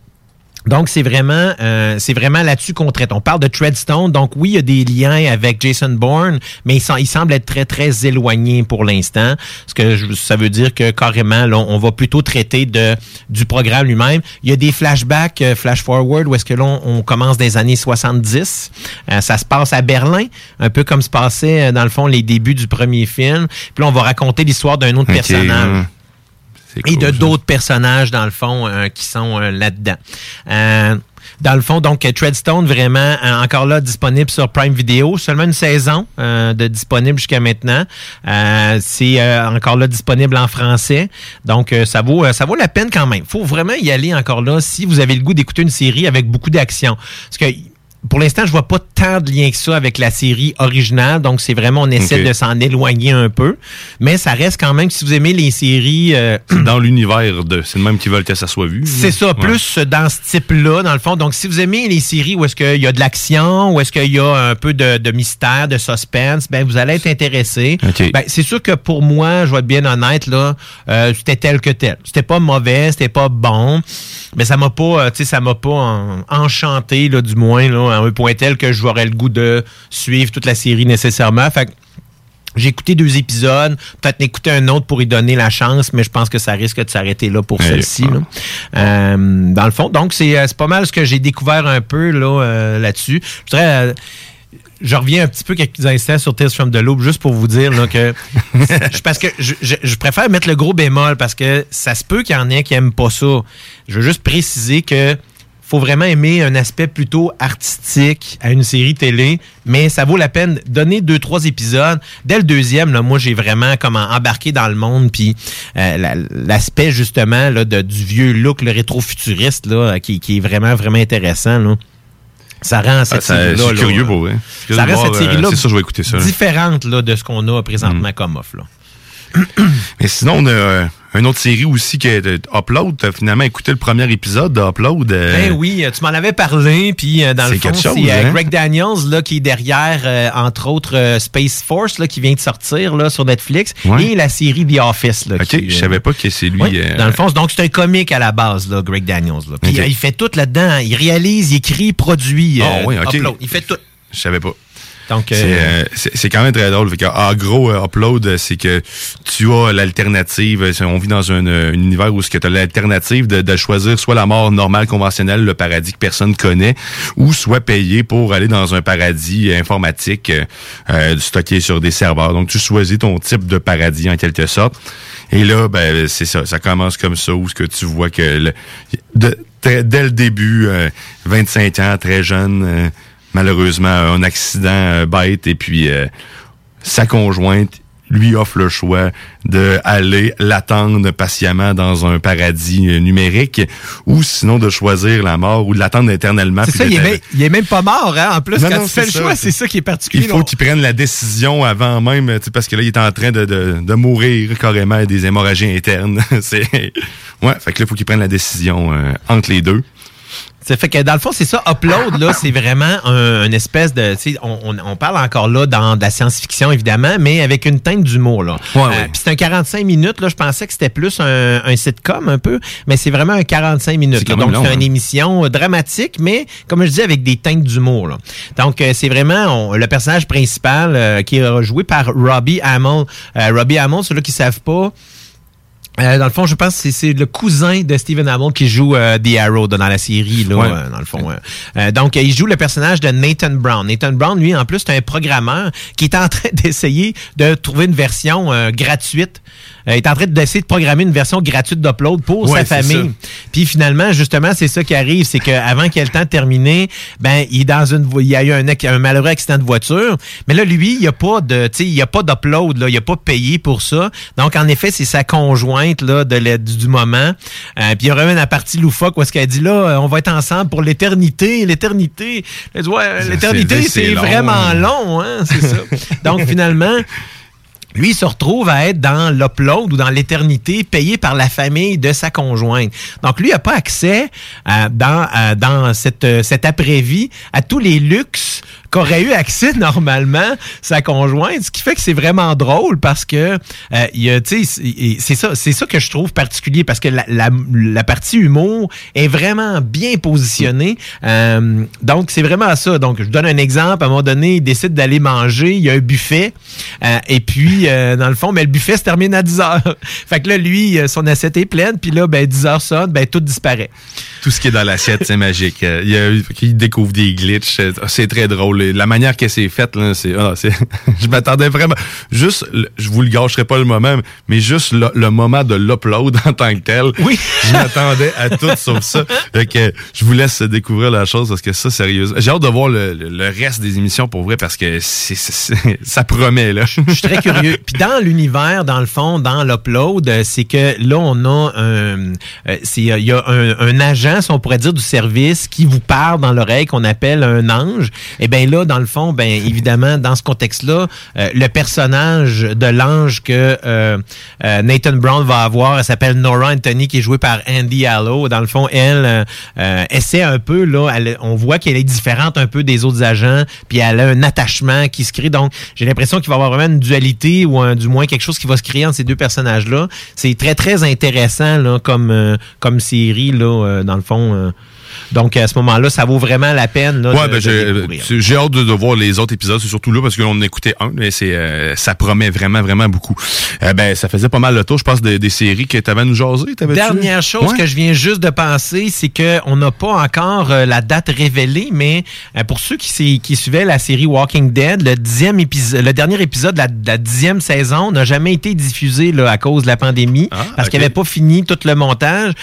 donc, c'est vraiment, euh, c'est vraiment là-dessus qu'on traite. On parle de Treadstone. Donc, oui, il y a des liens avec Jason Bourne, mais il, sem- il semble être très, très éloigné pour l'instant. Ce que je- ça veut dire que carrément, là, on va plutôt traiter de, du programme lui-même. Il y a des flashbacks, euh, flash-forward, où est-ce que l'on on commence des années 70. Euh, ça se passe à Berlin, un peu comme se passait, euh, dans le fond, les débuts du premier film. Puis là, on va raconter l'histoire d'un autre personnage et de d'autres personnages, dans le fond, euh, qui sont euh, là-dedans. Euh, dans le fond, donc, Treadstone, vraiment, euh, encore là, disponible sur Prime Video. Seulement une saison euh, de disponible jusqu'à maintenant. Euh, c'est encore là disponible en français. Donc, euh, ça vaut ça vaut la peine quand même. faut vraiment y aller encore là si vous avez le goût d'écouter une série avec beaucoup d'action. Parce que pour l'instant, je vois pas tant de liens que ça avec la série originale. Donc, c'est vraiment, on essaie de s'en éloigner un peu. Mais ça reste quand même, si vous aimez les séries... euh, dans l'univers de. C'est le même qui veulent que ça soit vu. c'est ça, Ouais. plus dans ce type-là, dans le fond. Donc, si vous aimez les séries où est-ce qu'il y a de l'action, où est-ce qu'il y a un peu de, de mystère, de suspense, ben vous allez être intéressé. OK. Ben, c'est sûr que pour moi, je vais être bien honnête, là, euh, c'était tel que tel. C'était pas mauvais, c'était pas bon, mais ça m'a pas, euh, tu sais, ça m'a pas en- enchanté, là, du moins, là, à un point tel que j'aurais le goût de suivre toute la série nécessairement. Fait que j'ai écouté deux épisodes, peut-être écouter un autre pour y donner la chance, mais je pense que ça risque de s'arrêter là pour celle-ci. là. Euh, dans le fond, donc c'est euh, c'est pas mal ce que j'ai découvert un peu là euh, là-dessus. Je voudrais euh, je reviens un petit peu quelques instants sur Tales from the Loop juste pour vous dire là, que je- parce que je, je- je préfère mettre le gros bémol parce que ça se peut qu'il y en ait qui aiment pas ça. Je veux juste préciser que faut vraiment aimer un aspect plutôt artistique à une série télé, mais ça vaut la peine de donner deux trois épisodes. Dès le deuxième, là, moi j'ai vraiment comme embarqué dans le monde, puis euh, la- l'aspect justement là, de, du vieux look, le rétro-futuriste là, qui, qui est vraiment vraiment intéressant. Là. Ça rend cette Ah, ça- série-là. suis là, curieux pour vrai. Ça rend cette euh, série-là c'est différente là, de ce qu'on a présentement comme offre. Mais sinon, on a euh, une autre série aussi qui est euh, Upload. T'as finalement écouté le premier épisode d'Upload. euh, Ben oui, tu m'en avais parlé, puis dans le fond, c'est hein? Greg Daniels là, qui est derrière, entre autres, Space Force là, qui vient de sortir là, sur Netflix, Ouais. et la série The Office. Là, Ok, qui, je savais pas que c'est lui. euh, dans le fond, c'est- donc c'est un comique à la base, là, Greg Daniels. Là. Puis il fait tout là-dedans. Il réalise, il écrit, produit, Ah euh, oui, upload. Il fait tout. Je savais pas. Euh, c'est c'est quand même très drôle. Fait que, en gros, euh, Upload, euh, c'est que tu as l'alternative. euh, On vit dans un, euh, un univers où tu as l'alternative de, de choisir soit la mort normale, conventionnelle, le paradis que personne connaît, ou soit payer pour aller dans un paradis informatique euh, euh, stocké sur des serveurs. Donc, tu choisis ton type de paradis en quelque sorte. Et là, ben, c'est ça. Ça commence comme ça, où ce que tu vois que le- de- dès le début, euh, 25 ans, très jeune, euh, malheureusement, un accident euh, bête, et puis euh, sa conjointe lui offre le choix de aller l'attendre patiemment dans un paradis euh, numérique, ou sinon de choisir la mort, ou de l'attendre éternellement. c'est ça, il est, même, il est même pas mort, hein? En plus, Non, quand non, tu fais le ça. choix, c'est ça qui est particulier. Il faut qu'il prenne la décision avant même, parce que là, il est en train de, de, de mourir carrément des hémorragies internes. c'est ouais, fait que là, il faut qu'il prenne la décision euh, entre les deux. Ça fait que dans le fond, c'est ça, Upload, là, c'est vraiment un, une espèce de. tu sais, On, on, on parle encore là dans de la science-fiction, évidemment, mais avec une teinte d'humour. là. Ouais, Euh. Puis c'est un 45 minutes, là. Je pensais que c'était plus un, un sitcom un peu, mais c'est vraiment un 45 minutes. C'est là. Donc, c'est une hein. émission euh, dramatique, mais comme je dis, avec des teintes d'humour. là. Donc, euh, c'est vraiment on- le personnage principal euh, qui est joué par Robbie Hamill. Euh, Robbie Hamill, ceux-là qui savent pas, euh, dans le fond, je pense que c'est- le cousin de Stephen Hamill qui joue euh, The Arrow dans la série, là, Ouais. euh, dans le fond. euh. Donc, il joue le personnage de Nathan Brown. Nathan Brown, lui, en plus, c'est un programmeur qui est en train d'essayer de trouver une version euh, gratuite. Euh, il est en train d'essayer de programmer une version gratuite d'upload pour Ouais, sa famille. Puis finalement, justement, c'est ça qui arrive, c'est qu'avant qu'il ait le temps de terminer, ben il est dans une, il y a eu un, malheureux accident de voiture. Mais là, lui, il y a pas de, il y a pas d'upload, là, il a pas payé pour ça. Donc en effet, c'est sa conjointe là de la- du, du moment. Euh, puis il y aura même la partie loufoque où est-ce qu'elle dit là, euh, on va être ensemble pour l'éternité, l'éternité. Ouais, l'éternité, c'est- vraiment long, hein, c'est ça. Donc finalement. Lui, il se retrouve à être dans l'upload ou dans l'éternité, payé par la famille de sa conjointe. Donc, lui, n'a pas accès à- dans, à- dans cette, euh, cette après-vie à tous les luxes qu'aurait eu accès normalement sa conjointe, ce qui fait que c'est vraiment drôle parce que euh, y a, c'est- ça, c'est ça que je trouve particulier parce que la, la, la partie humour est vraiment bien positionnée. Euh, donc c'est vraiment ça. Donc je donne un exemple. À un moment donné, il décide d'aller manger. Il y a un buffet euh, et puis euh, dans le fond, mais le buffet se termine à 10 heures. fait que là, lui, euh, son assiette est pleine. Puis là, ben 10 heures sonne, ben tout disparaît. Tout ce qui est dans l'assiette, c'est magique. Euh, Il, y a, il découvre des glitches. euh, C'est très drôle. Et La manière que c'est fait, là, c'est, ah, c'est- je m'attendais vraiment. Juste, je vous le gâcherai pas le moment, mais juste le, le moment de l'upload en tant que tel. Oui. je m'attendais à tout sauf ça. Fait que je vous laisse découvrir la chose parce que ça, sérieuse. J'ai hâte de voir le, reste des émissions pour vrai parce que c'est, c'est- ça promet, là. Je suis très curieux. Puis dans l'univers, dans le fond, dans l'upload, euh, c'est que là, on a un, c'est, il y a un, un agent, on pourrait dire, du service qui vous parle dans l'oreille, qu'on appelle un ange. Et bien là, dans le fond, ben évidemment, dans ce contexte-là, euh, le personnage de l'ange que euh, euh, Nathan Brown va avoir, elle s'appelle Nora Anthony, qui est jouée par Andy Allo. Dans le fond, elle essaie un peu, là, on voit qu'elle est différente un peu des autres agents, puis elle a un attachement qui se crée. Donc, j'ai l'impression qu'il va y avoir vraiment une dualité ou un- du moins quelque chose qui va se créer entre ces deux personnages-là. C'est très, très intéressant là, comme, comme série, là, dans le fond. Donc, à ce moment-là, ça vaut vraiment la peine. Là, Ouais, de- ben de j'ai hâte de, de voir les autres épisodes, c'est surtout là parce que l'on en écoutait un, mais c'est euh, ça promet vraiment vraiment beaucoup. Euh, ben ça faisait pas mal le tour, je pense, des, des séries que t'avais à nous jaser. Dernière chose Ouais. que je viens juste de penser, c'est que on n'a pas encore euh, la date révélée, mais euh, pour ceux qui, suivaient la série Walking Dead, le dixième épisode, le dernier épisode de la, de la dixième saison n'a jamais été diffusé là, à cause de la pandémie, parce Ah, ok. qu'il n'avait pas fini tout le montage.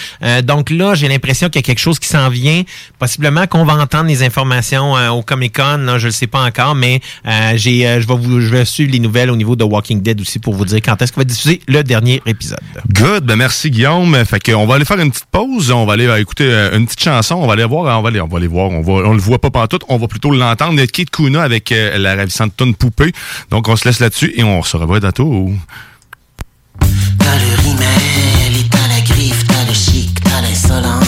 Donc là, j'ai l'impression qu'il y a quelque chose qui s'en vient. Possiblement qu'on va entendre les informations euh, au Comic Con, je ne le sais pas encore, mais euh, j'ai, euh, je, vais suivre les nouvelles au niveau de Walking Dead aussi pour vous dire quand est-ce qu'on va diffuser le dernier épisode. Good, ben merci Guillaume. Fait que on va aller faire une petite pause, on va aller écouter une petite chanson, on va aller voir, on va aller, on va aller voir, on va, le voit pas partout, on va plutôt l'entendre. Kate Kuna avec la ravissante tonne poupée. Donc on se laisse là-dessus et on se revoit tantôt. T'as le rimel et t'as la griffe, t'as le chic, t'as l'insolence.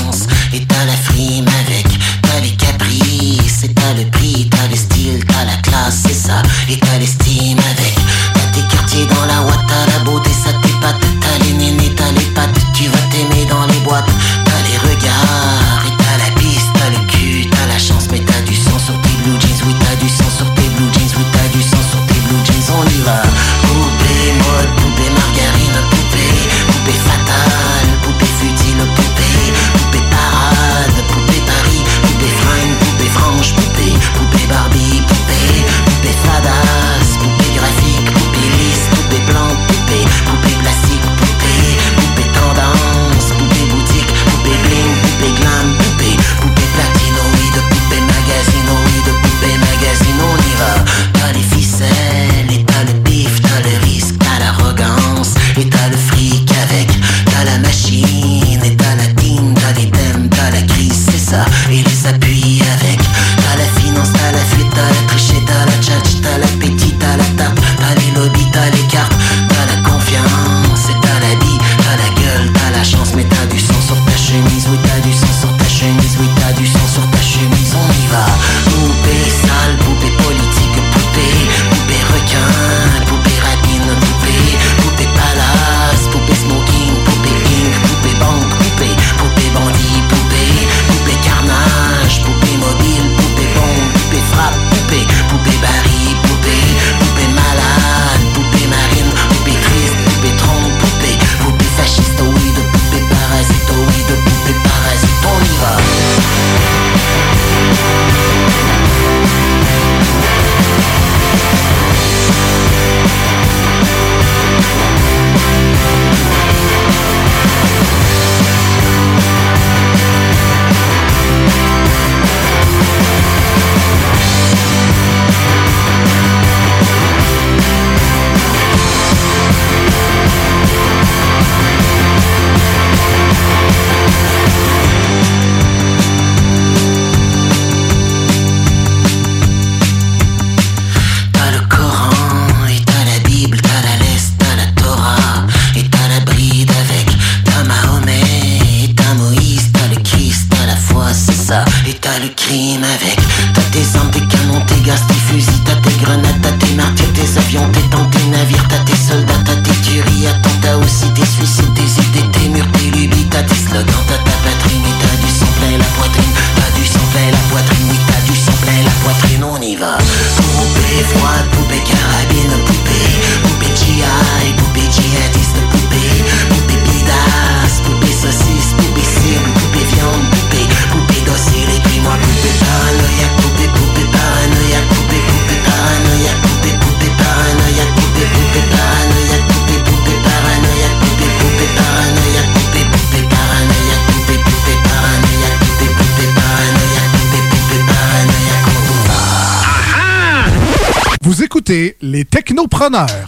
bonheur.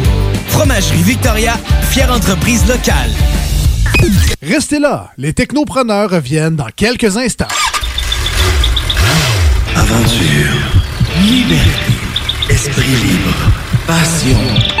Fromagerie Victoria, fière entreprise locale. Restez là, les technopreneurs reviennent dans quelques instants. Aventure, liberté, esprit libre, passion.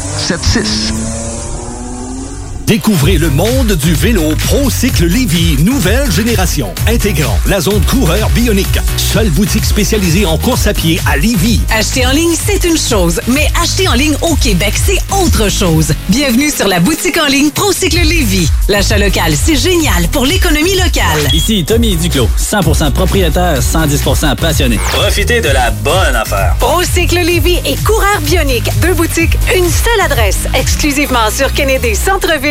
681 4476. Découvrez le monde du vélo ProCycle Lévy, nouvelle génération, intégrant la zone coureur bionique. Seule boutique spécialisée en course à pied à Lévy. Acheter en ligne, c'est une chose, mais acheter en ligne au Québec, c'est autre chose. Bienvenue sur la boutique en ligne Procycle Lévis. L'achat local, c'est génial pour l'économie locale. Ici Tommy Duclos, 100% propriétaire, 110% passionné. Profitez de la bonne affaire. Procycle Lévis et Coureur Bionique. Deux boutiques, une seule adresse, exclusivement sur Kennedy Centre-Ville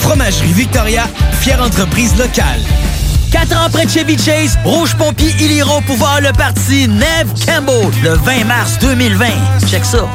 Fromagerie Victoria, fière entreprise locale. Quatre ans près de Chevy Chase, Rouge Pompier, ils iront pour voir le parti Neve Campbell le 20 mars 2020. Check ça.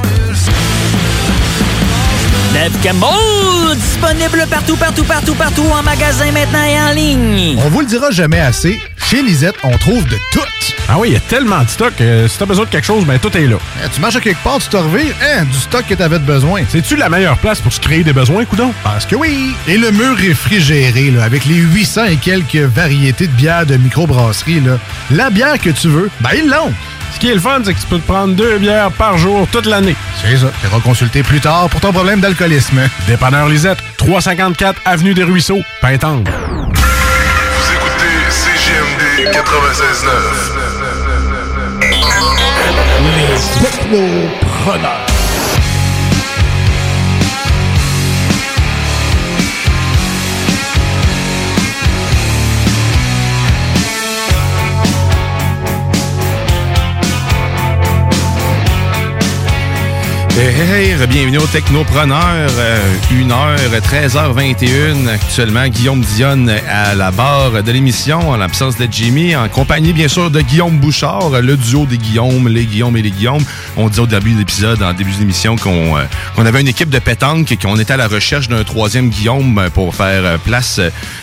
Neve Campbell, disponible partout, partout, partout, partout, en magasin maintenant et en ligne. On vous le dira jamais assez, chez Lisette, on trouve de tout. Ah oui, il y a tellement de stock. euh, si t'as besoin de quelque chose, ben tout est là. tu marches à quelque part, tu te revires, hein, du stock que t'avais de besoin. C'est-tu la meilleure place pour se créer des besoins, coudon? Parce que oui! Et le mur réfrigéré, là, avec les 800 et quelques variétés de bières de microbrasserie, là, la bière que tu veux, ben ils l'ont. Ce qui est le fun, c'est que tu peux te prendre deux bières par jour toute l'année. C'est ça. Tu consulter plus tard pour ton problème d'alcoolisme. Dépanneur Lisette, 354 Avenue des Ruisseaux, Pintendre. Vous écoutez CGMD 96.9. Les technopreneurs. Hey, hey, hey, bienvenue au Technopreneur, euh, 1h, 13h21. Actuellement, Guillaume Dionne à la barre de l'émission, en l'absence de Jimmy, en compagnie bien sûr de Guillaume Bouchard, le duo des Guillaume, les Guillaume et les Guillaume. On dit au début de l'épisode, en début de l'émission, qu'on euh, qu'on avait une équipe de pétanque et qu'on était à la recherche d'un troisième Guillaume pour faire euh, place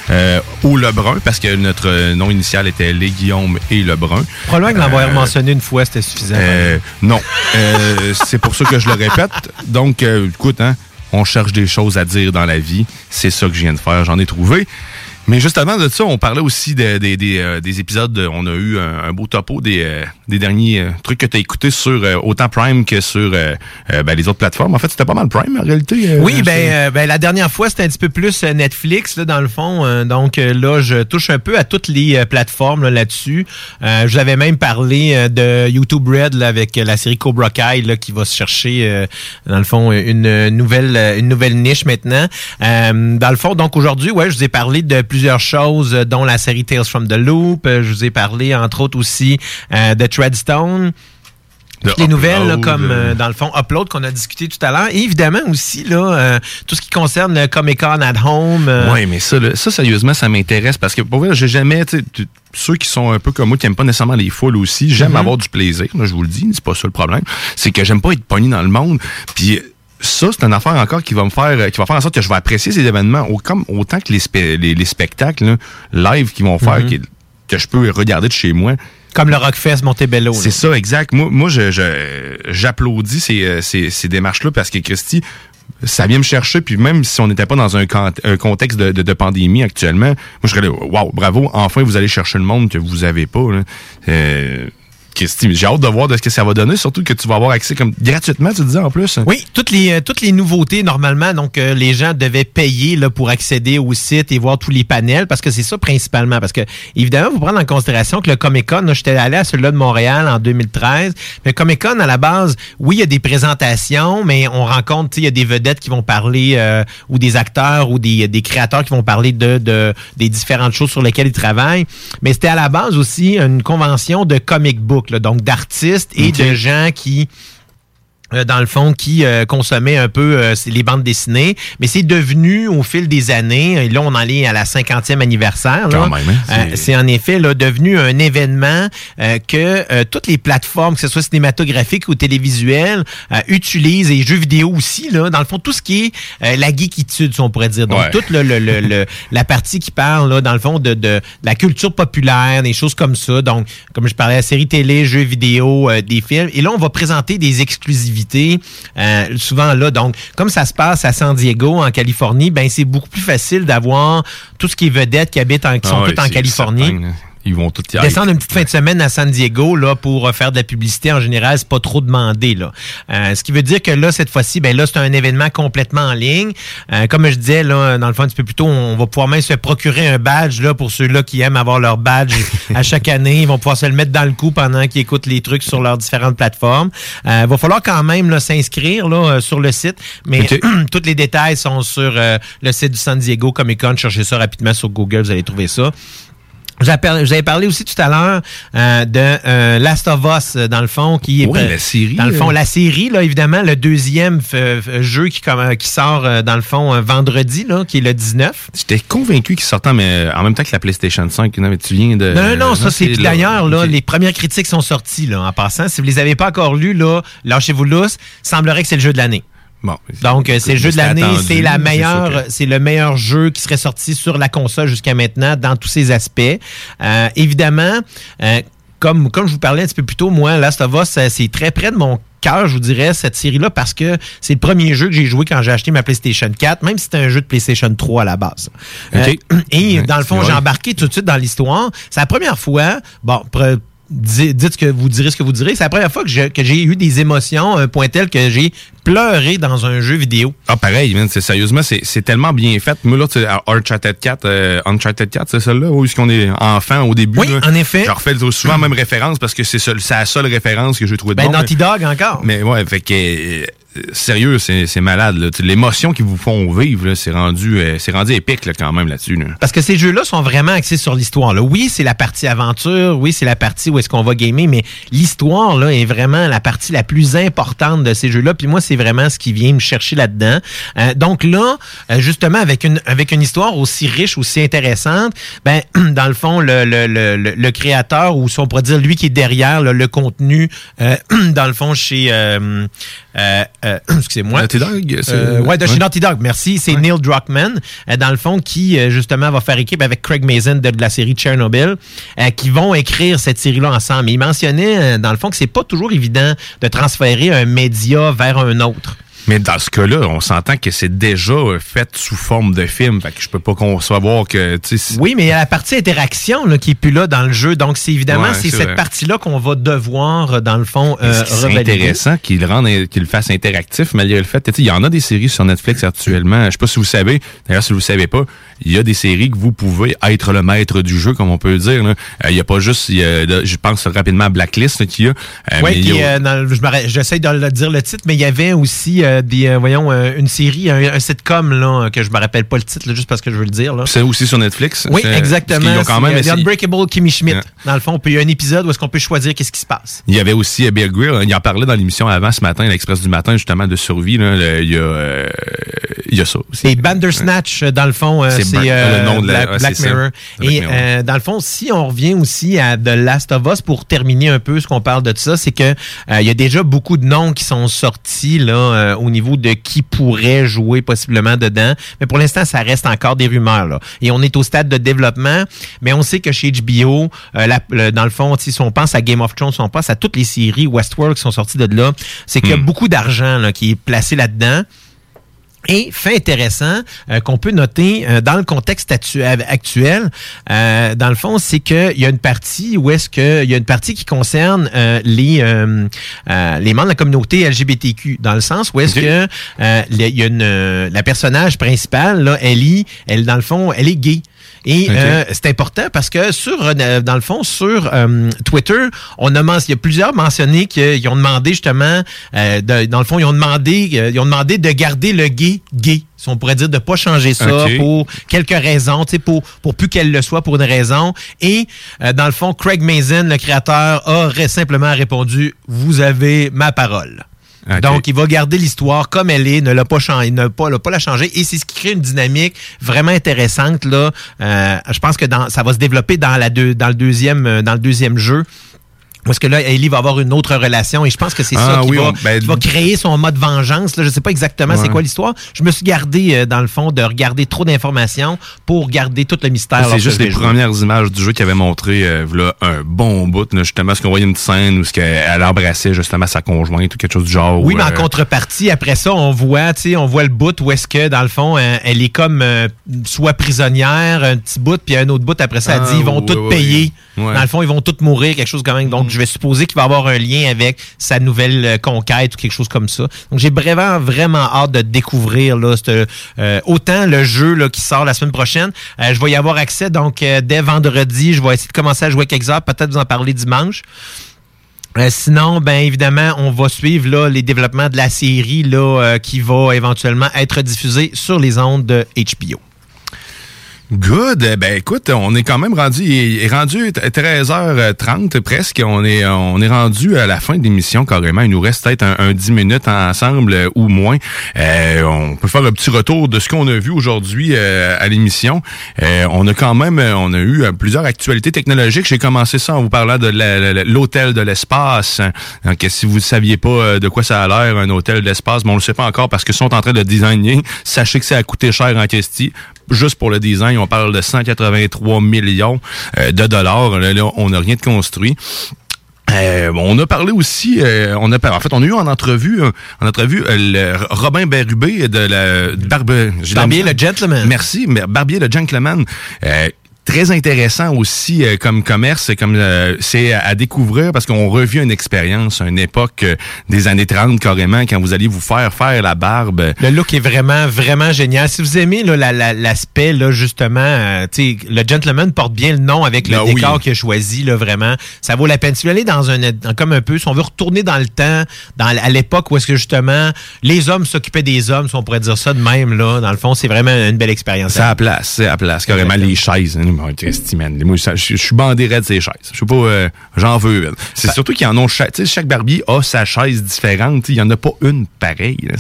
euh, au Lebrun, parce que notre nom initial était les Guillaume et Lebrun. Probablement que l'avoir Euh, mentionné une fois, c'était suffisant. euh, non. Euh, c'est pour ça que je le répète. Donc, euh, écoute, hein, on cherche des choses à dire dans la vie. C'est ça que je viens de faire. J'en ai trouvé. Mais juste avant de ça, on parlait aussi de- des- des, euh, des épisodes. de- on a eu un, un beau topo des, euh, des derniers euh, trucs que tu as écoutés sur euh, autant Prime que sur euh, ben, les autres plateformes. En fait, c'était pas mal Prime en réalité. Oui, ben, ben, la dernière fois, c'était un petit peu plus Netflix, là, dans le fond. Donc là, je touche un peu à toutes les plateformes là, là-dessus. Je vous avais même parlé de YouTube Red là, avec la série Cobra Kai là, qui va se chercher, dans le fond, une nouvelle, une nouvelle niche maintenant. Dans le fond, donc aujourd'hui, ouais, je vous ai parlé de plusieurs choses, euh, dont la série Tales from the Loop. Euh, je vous ai parlé, entre autres, aussi euh, de Treadstone. Toutes les nouvelles, là, comme euh, dans le fond Upload qu'on a discuté tout à l'heure. Et évidemment aussi là, euh, tout ce qui concerne le Comic Con at Home. euh, Oui, mais ça, là, ça, sérieusement, ça m'intéresse parce que pour vrai, j'ai jamais, ceux qui sont un peu comme moi, qui n'aiment pas nécessairement les foules aussi, j'aime Mhm. avoir du plaisir, là, je vous le dis, c'est pas ça le problème. C'est que j'aime pas être pogné dans le monde. Puis ça, c'est une affaire encore qui va me faire, euh, qui va faire en sorte que je vais apprécier ces événements au- comme, autant que les, spe- les, les spectacles là, live qu'ils vont faire, Mhm. que je peux regarder de chez moi. Comme le Rockfest Montebello. C'est ça, exact. Moi, moi je, je- j'applaudis ces, euh, ces, ces démarches-là parce que Christy, ça vient me chercher. Puis même si on n'était pas dans un, con- un contexte de, de- de pandémie actuellement, moi, je serais là, wow, bravo, enfin, vous allez chercher le monde que vous avez pas. Là. Euh, J'ai hâte de voir de ce que ça va donner, surtout que tu vas avoir accès comme gratuitement, tu disais en plus. Oui, toutes les, euh, toutes les nouveautés, normalement, donc euh, les gens devaient payer là, pour accéder au site et voir tous les panels, parce que c'est ça principalement. Parce que, évidemment, vous prendre en considération que le Comic-Con, là, j'étais allé à celui-là de Montréal en 2013. Mais le Comic-Con, à la base, oui, il y a des présentations, mais on rencontre, il y a des vedettes qui vont parler, euh, ou des acteurs, ou des, des créateurs qui vont parler de, de des différentes choses sur lesquelles ils travaillent. Mais c'était à la base aussi une convention de comic book, là, donc d'artistes et de gens qui dans le fond, qui euh, consommait un peu euh, les bandes dessinées. Mais c'est devenu, au fil des années, et là, on en est à la 50e anniversaire. là, Quand même, hein, euh, c'est- en effet là, devenu un événement euh, que euh, toutes les plateformes, que ce soit cinématographique ou télévisuel, euh, utilisent, et jeux vidéo aussi, là, dans le fond, tout ce qui est euh, la geekitude, si on pourrait dire. Donc, Ouais. toute le, le- le- le- la partie qui parle, là, dans le fond, de, de la culture populaire, des choses comme ça. Donc, comme je parlais, la série télé, jeux vidéo, euh, des films. Et là, on va présenter des exclusivités, euh, souvent là. Donc, comme ça se passe à San Diego, en Californie, ben c'est beaucoup plus facile d'avoir tout ce qui est vedettes qui habitent en, qui sont Ah toutes en Californie. certain. Ils vont tout y aller. Descendre une petite fin de semaine à San Diego là pour euh, faire de la publicité en général, c'est pas trop demandé là. Euh, ce qui veut dire que là cette fois-ci, ben là c'est un événement complètement en ligne. Euh, comme je disais là dans le fond un petit peu plus tôt, on va pouvoir même se procurer un badge là pour ceux-là qui aiment avoir leur badge à chaque année, ils vont pouvoir se le mettre dans le cou pendant qu'ils écoutent les trucs sur leurs différentes plateformes. Euh, va falloir quand même là s'inscrire là euh, sur le site, mais tous les détails sont sur euh, le site du San Diego Comic Con. Cherchez ça rapidement sur Google, vous allez trouver ça. Avez parlé- aussi tout à l'heure euh, de euh, Last of Us, euh, dans le fond, qui est... Oui, la série, Dans le fond, euh. la série, là, évidemment, le deuxième jeu qui, comme, qui sort, dans le fond, vendredi, là, qui est le 19. J'étais convaincu qu'il sortait mais en même temps que la PlayStation 5. Non, mais tu viens de. Non, non, non, ça c'est d'ailleurs là, les premières critiques sont sorties là en passant. Si vous les avez pas encore lues là, lâchez-vous lousse. Semblerait que c'est le jeu de l'année. Bon, Donc c'est le jeu de l'année, c'est la meilleure, c'est le meilleur jeu qui serait sorti sur la console jusqu'à maintenant dans tous ses aspects. Euh, évidemment, euh, comme comme je vous parlais un petit peu plus tôt, moi Last of Us euh, c'est très près de mon cœur, je vous dirais, cette série-là, parce que c'est le premier jeu que j'ai joué quand j'ai acheté ma PlayStation 4, même si c'était un jeu de PlayStation 3 à la base. Euh, et Ouais, dans le fond, j'ai embarqué tout de suite dans l'histoire. C'est la première fois, bon, pre- dites ce que vous direz ce que vous direz, c'est la première fois que j'ai eu des émotions, un point tel que j'ai pleuré dans un jeu vidéo. Ah, pareil, man, c'est sérieusement, c'est c'est tellement bien fait. Moi, là, tu Uncharted 4, euh, Uncharted 4, c'est celle-là, où est-ce qu'on est enfant au début? Oui, là? en effet. Je refais souvent la même référence parce que c'est la seule référence que j'ai trouvé de Ben, bon. Naughty Dog encore. Mais ouais, fait que euh, sérieux, c'est malade. L'émotion qu'ils vous font vivre, c'est rendu, euh, c'est rendu épique là, quand même là-dessus. Là. Parce que ces jeux-là sont vraiment axés sur l'histoire. Oui, c'est la partie aventure, oui, c'est la partie où est-ce qu'on va gamer, mais l'histoire là est vraiment la partie la plus importante de ces jeux-là. Puis moi, c'est vraiment ce qui vient me chercher là-dedans. Euh, donc là, euh, justement, avec une avec une histoire aussi riche, aussi intéressante, ben dans le fond, le, le, le, créateur ou si on pourrait dire lui qui est derrière le contenu, dans le fond chez euh, excusez-moi. Naughty Dog, Euh, ouais, de chez. Naughty Dog, merci. C'est Neil Druckmann, euh, dans le fond, qui euh, justement va faire équipe avec Craig Mazin de, de la série Chernobyl, qui vont écrire cette série-là ensemble. Il mentionnait, dans le fond, que c'est pas toujours évident de transférer un média vers un autre. Mais dans ce cas-là, on s'entend que c'est déjà euh, fait sous forme de film. Fait que je peux pas concevoir que. Oui, mais il y a la partie interaction là, qui est plus là dans le jeu. Donc, c'est évidemment Ouais, c'est cette partie-là qu'on va devoir, euh, dans le fond, euh, c'est intéressant qu'il le rende, qu'il le fasse interactif, malgré le fait, il y en a des séries sur Netflix actuellement. Je sais pas si vous savez. D'ailleurs, si vous savez pas, il y a des séries que vous pouvez être le maître du jeu, comme on peut dire. Euh, Il y a pas juste, il y a- là, je pense rapidement à Blacklist qu'il y a. Euh, Oui, euh, j'essaie de le dire le titre, mais il y avait aussi euh, des, euh, voyons, euh, une série, un, un sitcom là, que je me rappelle pas le titre, là, juste parce que je veux le dire. C'est aussi sur Netflix. Oui, exactement. qu'ils ont quand même Unbreakable Kimmy Schmidt. Dans le fond, il y a un épisode où est-ce qu'on peut choisir qu'est-ce qui se passe. Il y avait aussi Bill Greer, hein, il en parlait dans l'émission avant ce matin, l'Express du matin, justement, de survie. Là, Le- il, y a, il y a ça aussi. Et Bandersnatch, dans le fond, C'est le nom de la- Black, ça. Mirror. Et Mirror. dans le fond, si on revient aussi à The Last of Us pour terminer un peu ce qu'on parle de ça, c'est que il y a déjà beaucoup de noms qui sont sortis là au niveau de qui pourrait jouer possiblement dedans. Mais pour l'instant, ça reste encore des rumeurs là. Et on est au stade de développement, mais on sait que chez HBO, euh, la- le- dans le fond, si on pense à Game of Thrones, si on pense à toutes les séries Westworld qui sont sorties de là, c'est qu'il y a Hmm. beaucoup d'argent qui est placé là-dedans. Et fait intéressant euh, qu'on peut noter euh, dans le contexte actu- actuel, euh, dans le fond, c'est qu'il y a une partie où est-ce que il y a une partie qui concerne euh, les euh, euh, les membres de la communauté LGBTQ, dans le sens où est-ce que euh, il y a une euh, la personnage principale là, Ellie, elle dans le fond, elle est gay. Et euh, c'est important parce que sur euh, dans le fond sur euh, Twitter, on a il y a plusieurs mentionnés qu'ils ont demandé justement euh, de- dans le fond ils ont demandé euh, ils ont demandé de garder le gay gay. Si on pourrait dire de pas changer ça pour quelques raisons, tu sais pour pour plus qu'elle le soit pour une raison et euh, dans le fond Craig Mazin le créateur a simplement répondu vous avez ma parole. Donc, il va garder l'histoire comme elle est, ne l'a pas changé, ne l'a pas la changer. Et c'est ce qui crée une dynamique vraiment intéressante. Là, Euh, je pense que ça va se développer dans, le deuxième, euh, dans le deuxième jeu. Parce que là, Ellie va avoir une autre relation et je pense que c'est Ah ça qui, oui, va, on- ben, qui va créer son mode vengeance. Là, je sais pas exactement c'est Ouais. quoi l'histoire. Je me suis gardé, euh, dans le fond, de regarder trop d'informations pour garder tout le mystère. C'est juste les premières images du jeu qui avaient montré euh, là, un bon bout, là, justement, ce qu'on voyait une scène où ce qu'elle elle embrassait justement sa conjointe ou quelque chose du genre. Oui, ou, mais en euh, contrepartie, après ça, on voit, tu sais, on voit le bout où est-ce que, dans le fond, euh, elle est comme soit prisonnière, un petit bout, puis un autre bout, après ça, elle Ah, dit, ils vont oui, tous oui, payer. Dans le fond, ils vont tous mourir, quelque chose comme ça. Donc, je vais supposer qu'il va avoir un lien avec sa nouvelle euh, conquête ou quelque chose comme ça. Donc, j'ai vraiment, vraiment hâte de découvrir, là, euh, autant le jeu, qui sort la semaine prochaine. Euh, je vais y avoir accès, donc, dès vendredi, je vais essayer de commencer à jouer quelques heures, peut-être vous en parler dimanche. Sinon, ben évidemment, on va suivre les développements de la série qui va éventuellement être diffusée sur les ondes de HBO. Good. Eh Ben écoute, on est quand même rendu, il est rendu 13h30 presque. On est, on est rendu à la fin de l'émission carrément. Il nous reste peut-être un, un 10 minutes ensemble ou moins. Euh, on peut faire un petit retour de ce qu'on a vu aujourd'hui euh, à l'émission. Euh, on a quand même, on a eu euh, plusieurs actualités technologiques. J'ai commencé ça en vous parlant de l'hôtel de l'espace. Donc si vous ne saviez pas de quoi ça a l'air un hôtel de l'espace, bon on le sait pas encore parce qu'ils sont en train de designer. Sachez que ça a coûté cher en question. Juste pour le design, on parle de 183 millions euh, de dollars. Là, là, on n'a rien de construit. Euh, on a parlé aussi, euh, on a par- en fait, on a eu en entrevue, euh, en entrevue euh, le Robin Berubé de la de Barbe, Barbier le gentleman. Merci, mais Barbier le gentleman. Très intéressant aussi euh, comme commerce, comme euh, c'est à, à découvrir parce qu'on revient une expérience, une époque euh, des années 30 carrément, quand vous alliez vous faire faire la barbe. Le look est vraiment, vraiment génial. Si vous aimez là, la- la- l'aspect, là, justement, euh, le gentleman porte bien le nom avec le Ah oui. décor qu'il a choisi, là, vraiment. Ça vaut la peine. Si vous allez dans un, dans- comme un peu, si on veut retourner dans le temps, dans, à l'époque où est-ce que, justement, les hommes s'occupaient des hommes, si on pourrait dire ça de même, là, dans le fond, c'est vraiment une belle expérience. C'est à la place, c'est à la place. Carrément, les chaises. hein, man. Moi, ça, je je suis bandé raide de ces chaises. Je sais pas, euh, j'en veux. C'est surtout qu'il y en a chaque, chaque barbier a sa chaise différente. Il y en a pas une pareille. là,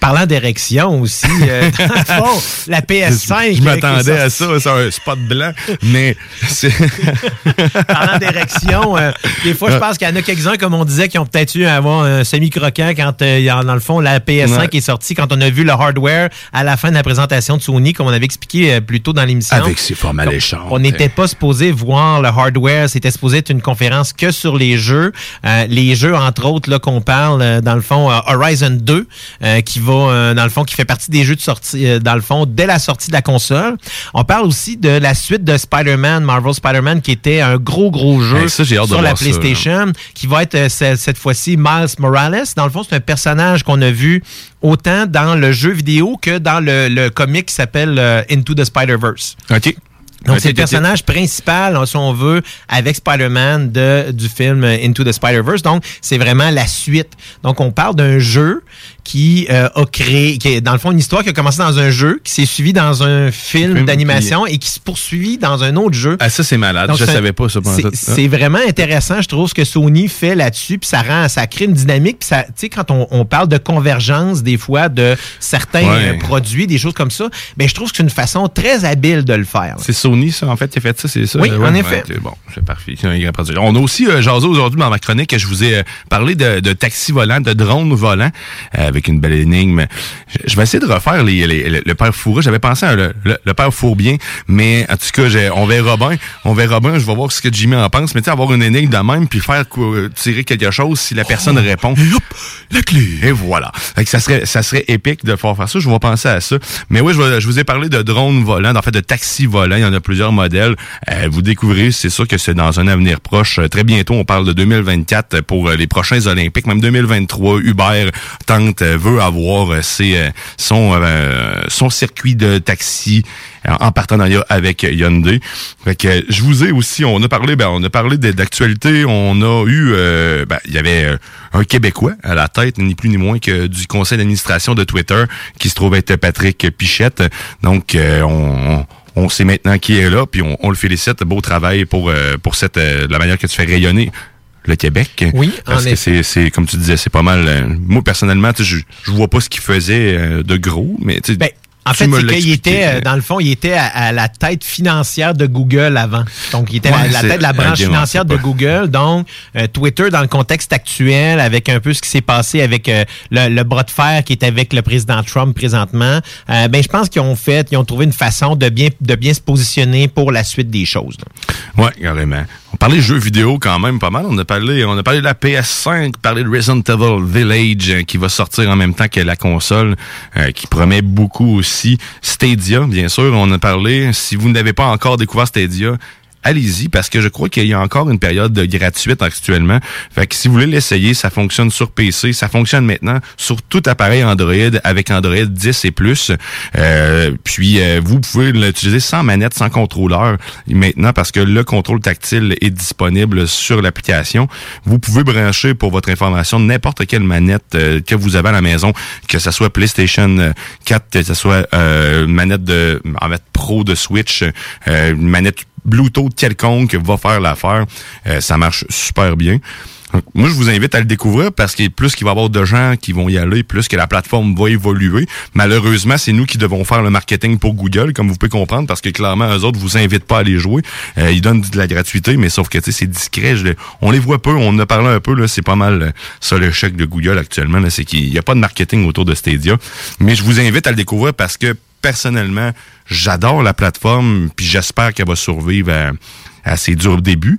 Parlant d'érection aussi, euh, dans le fond, la PS5. Je m'attendais à ça, c'est un spot blanc, mais c'est. Parlant d'érection, euh, des fois, je pense qu'il y en a quelques-uns, comme on disait, qui ont peut-être eu à avoir un semi-croquant quand, dans le fond, la PS5 Ouais. est sortie, quand on a vu le hardware à la fin de la présentation de Sony, comme on avait expliqué plus tôt dans l'émission. Avec ses formats On n'était pas supposé voir le hardware. C'était supposé être une conférence que sur les jeux. Euh, les jeux, entre autres, là qu'on parle, euh, dans le fond, euh, Horizon 2, euh, qui va, dans le fond, qui fait partie des jeux de sortie, dans le fond, dès la sortie de la console. On parle aussi de la suite de Spider-Man, Marvel Spider-Man, qui était un gros, gros jeu Hey, ça, sur la ça. PlayStation, qui va être ce- cette fois-ci Miles Morales. Dans le fond, c'est un personnage qu'on a vu autant dans le jeu vidéo que dans le, le comic qui s'appelle Into the Spider-Verse. OK. Donc, Ok, c'est le personnage principal, si on veut, avec Spider-Man de, du film euh, Into the Spider-Verse. Donc, c'est vraiment la suite. Donc, on parle d'un jeu qui euh, a créé, qui est dans le fond une histoire qui a commencé dans un jeu, qui s'est suivi dans un film Film, d'animation et qui se poursuit dans un autre jeu. Ah, ça, c'est malade. Donc, je savais pas ça c'est-. C'est vraiment intéressant, je trouve, ce que Sony fait là-dessus, puis ça rend, ça crée une dynamique, puis ça, tu sais, quand on, on parle de convergence des fois de certains Ouais. euh, produits, des choses comme ça, ben je trouve que c'est une façon très habile de le faire. C'est Sony, ça, en fait, qui a fait ça, c'est ça? Oui, Euh, en ouais, effet. bon, c'est parfait. C'est un grand produit. On a aussi euh, jasé aujourd'hui dans ma chronique que je vous ai euh, parlé de, de taxi volant, de drone volant, euh, avec une belle énigme. Je, je vais essayer de refaire les, les- le, le père Fourré. J'avais pensé à le, le, le père Fourbien, mais en tout cas, on verra bien. On verra bien. Je vais voir ce que Jimmy en pense. Mais tu sais, avoir une énigme de même, puis faire tirer quelque chose si la personne répond. Et hop, la clé. Et voilà. Fait que ça serait, ça serait épique de pouvoir faire ça. Je vais penser à ça. Mais oui, je, vais- je vous ai parlé de drones volants, en fait de taxis volants. Il y en a plusieurs modèles. Euh, vous découvrez, c'est sûr que c'est dans un avenir proche. Très bientôt, on parle de 2024 pour les prochains Olympiques, même 2023. Uber tente, veut avoir euh, ses, euh, son, euh, son circuit de taxi euh, en partenariat avec Hyundai. Fait que euh, je vous ai aussi, on a parlé, ben, on a parlé d'actualité. On a eu, euh, ben, il y avait euh, un Québécois à la tête, ni plus ni moins que du conseil d'administration de Twitter, qui se trouve être Patrick Pichette. Donc, euh, on, on- on sait maintenant qui est là, puis on, on le félicite. Beau travail pour euh, pour cette euh, la manière que tu fais rayonner le Québec. Oui, parce en que c'est c'est comme tu disais, c'est pas mal. euh, moi personnellement, je je vois pas ce qu'il faisait euh, de gros, mais tu sais, Ben, En fait, c'est qu'il était, euh, dans le fond, il était à, à la tête financière de Google avant. Donc, il était Ouais, à la tête de la branche financière de Google. Donc, euh, Twitter, dans le contexte actuel, avec un peu ce qui s'est passé avec euh, le, le bras de fer qui est avec le président Trump présentement, euh, ben, je pense qu'ils ont fait, ils ont trouvé une façon de bien, de bien se positionner pour la suite des choses. Ouais, carrément. On parlait de jeux vidéo quand même pas mal. On a parlé, on a parlé de la PS5, parlé de Resident Evil Village qui va sortir en même temps que la console, qui promet beaucoup aussi. Stadia, bien sûr, on a parlé. Si vous n'avez pas encore découvert Stadia, allez-y parce que je crois qu'il y a encore une période de gratuite actuellement. Fait que si vous voulez l'essayer, ça fonctionne sur PC, ça fonctionne maintenant sur tout appareil Android avec Android 10 et plus. Euh, puis euh, vous pouvez l'utiliser sans manette, sans contrôleur maintenant parce que le contrôle tactile est disponible sur l'application. Vous pouvez brancher pour votre information n'importe quelle manette euh, que vous avez à la maison, que ce soit PlayStation euh, 4, que ce soit manette de en pro de Switch, manette Bluetooth quelconque va faire l'affaire. Euh, ça marche super bien. Moi, je vous invite à le découvrir parce qu'il plus qu'il va y avoir de gens qui vont y aller, plus que la plateforme va évoluer. Malheureusement, c'est nous qui devons faire le marketing pour Google, comme vous pouvez comprendre, parce que clairement, eux autres vous invitent pas à les jouer. Euh, ils donnent de la gratuité, mais sauf que c'est discret. On les voit peu, on en a parlé un peu, c'est pas mal euh, ça le chèque de Google actuellement, c'est qu'il n'y a pas de marketing autour de Stadia. Mais je vous invite à le découvrir parce que personnellement, j'adore la plateforme, puis j'espère qu'elle va survivre à, à ses durs débuts.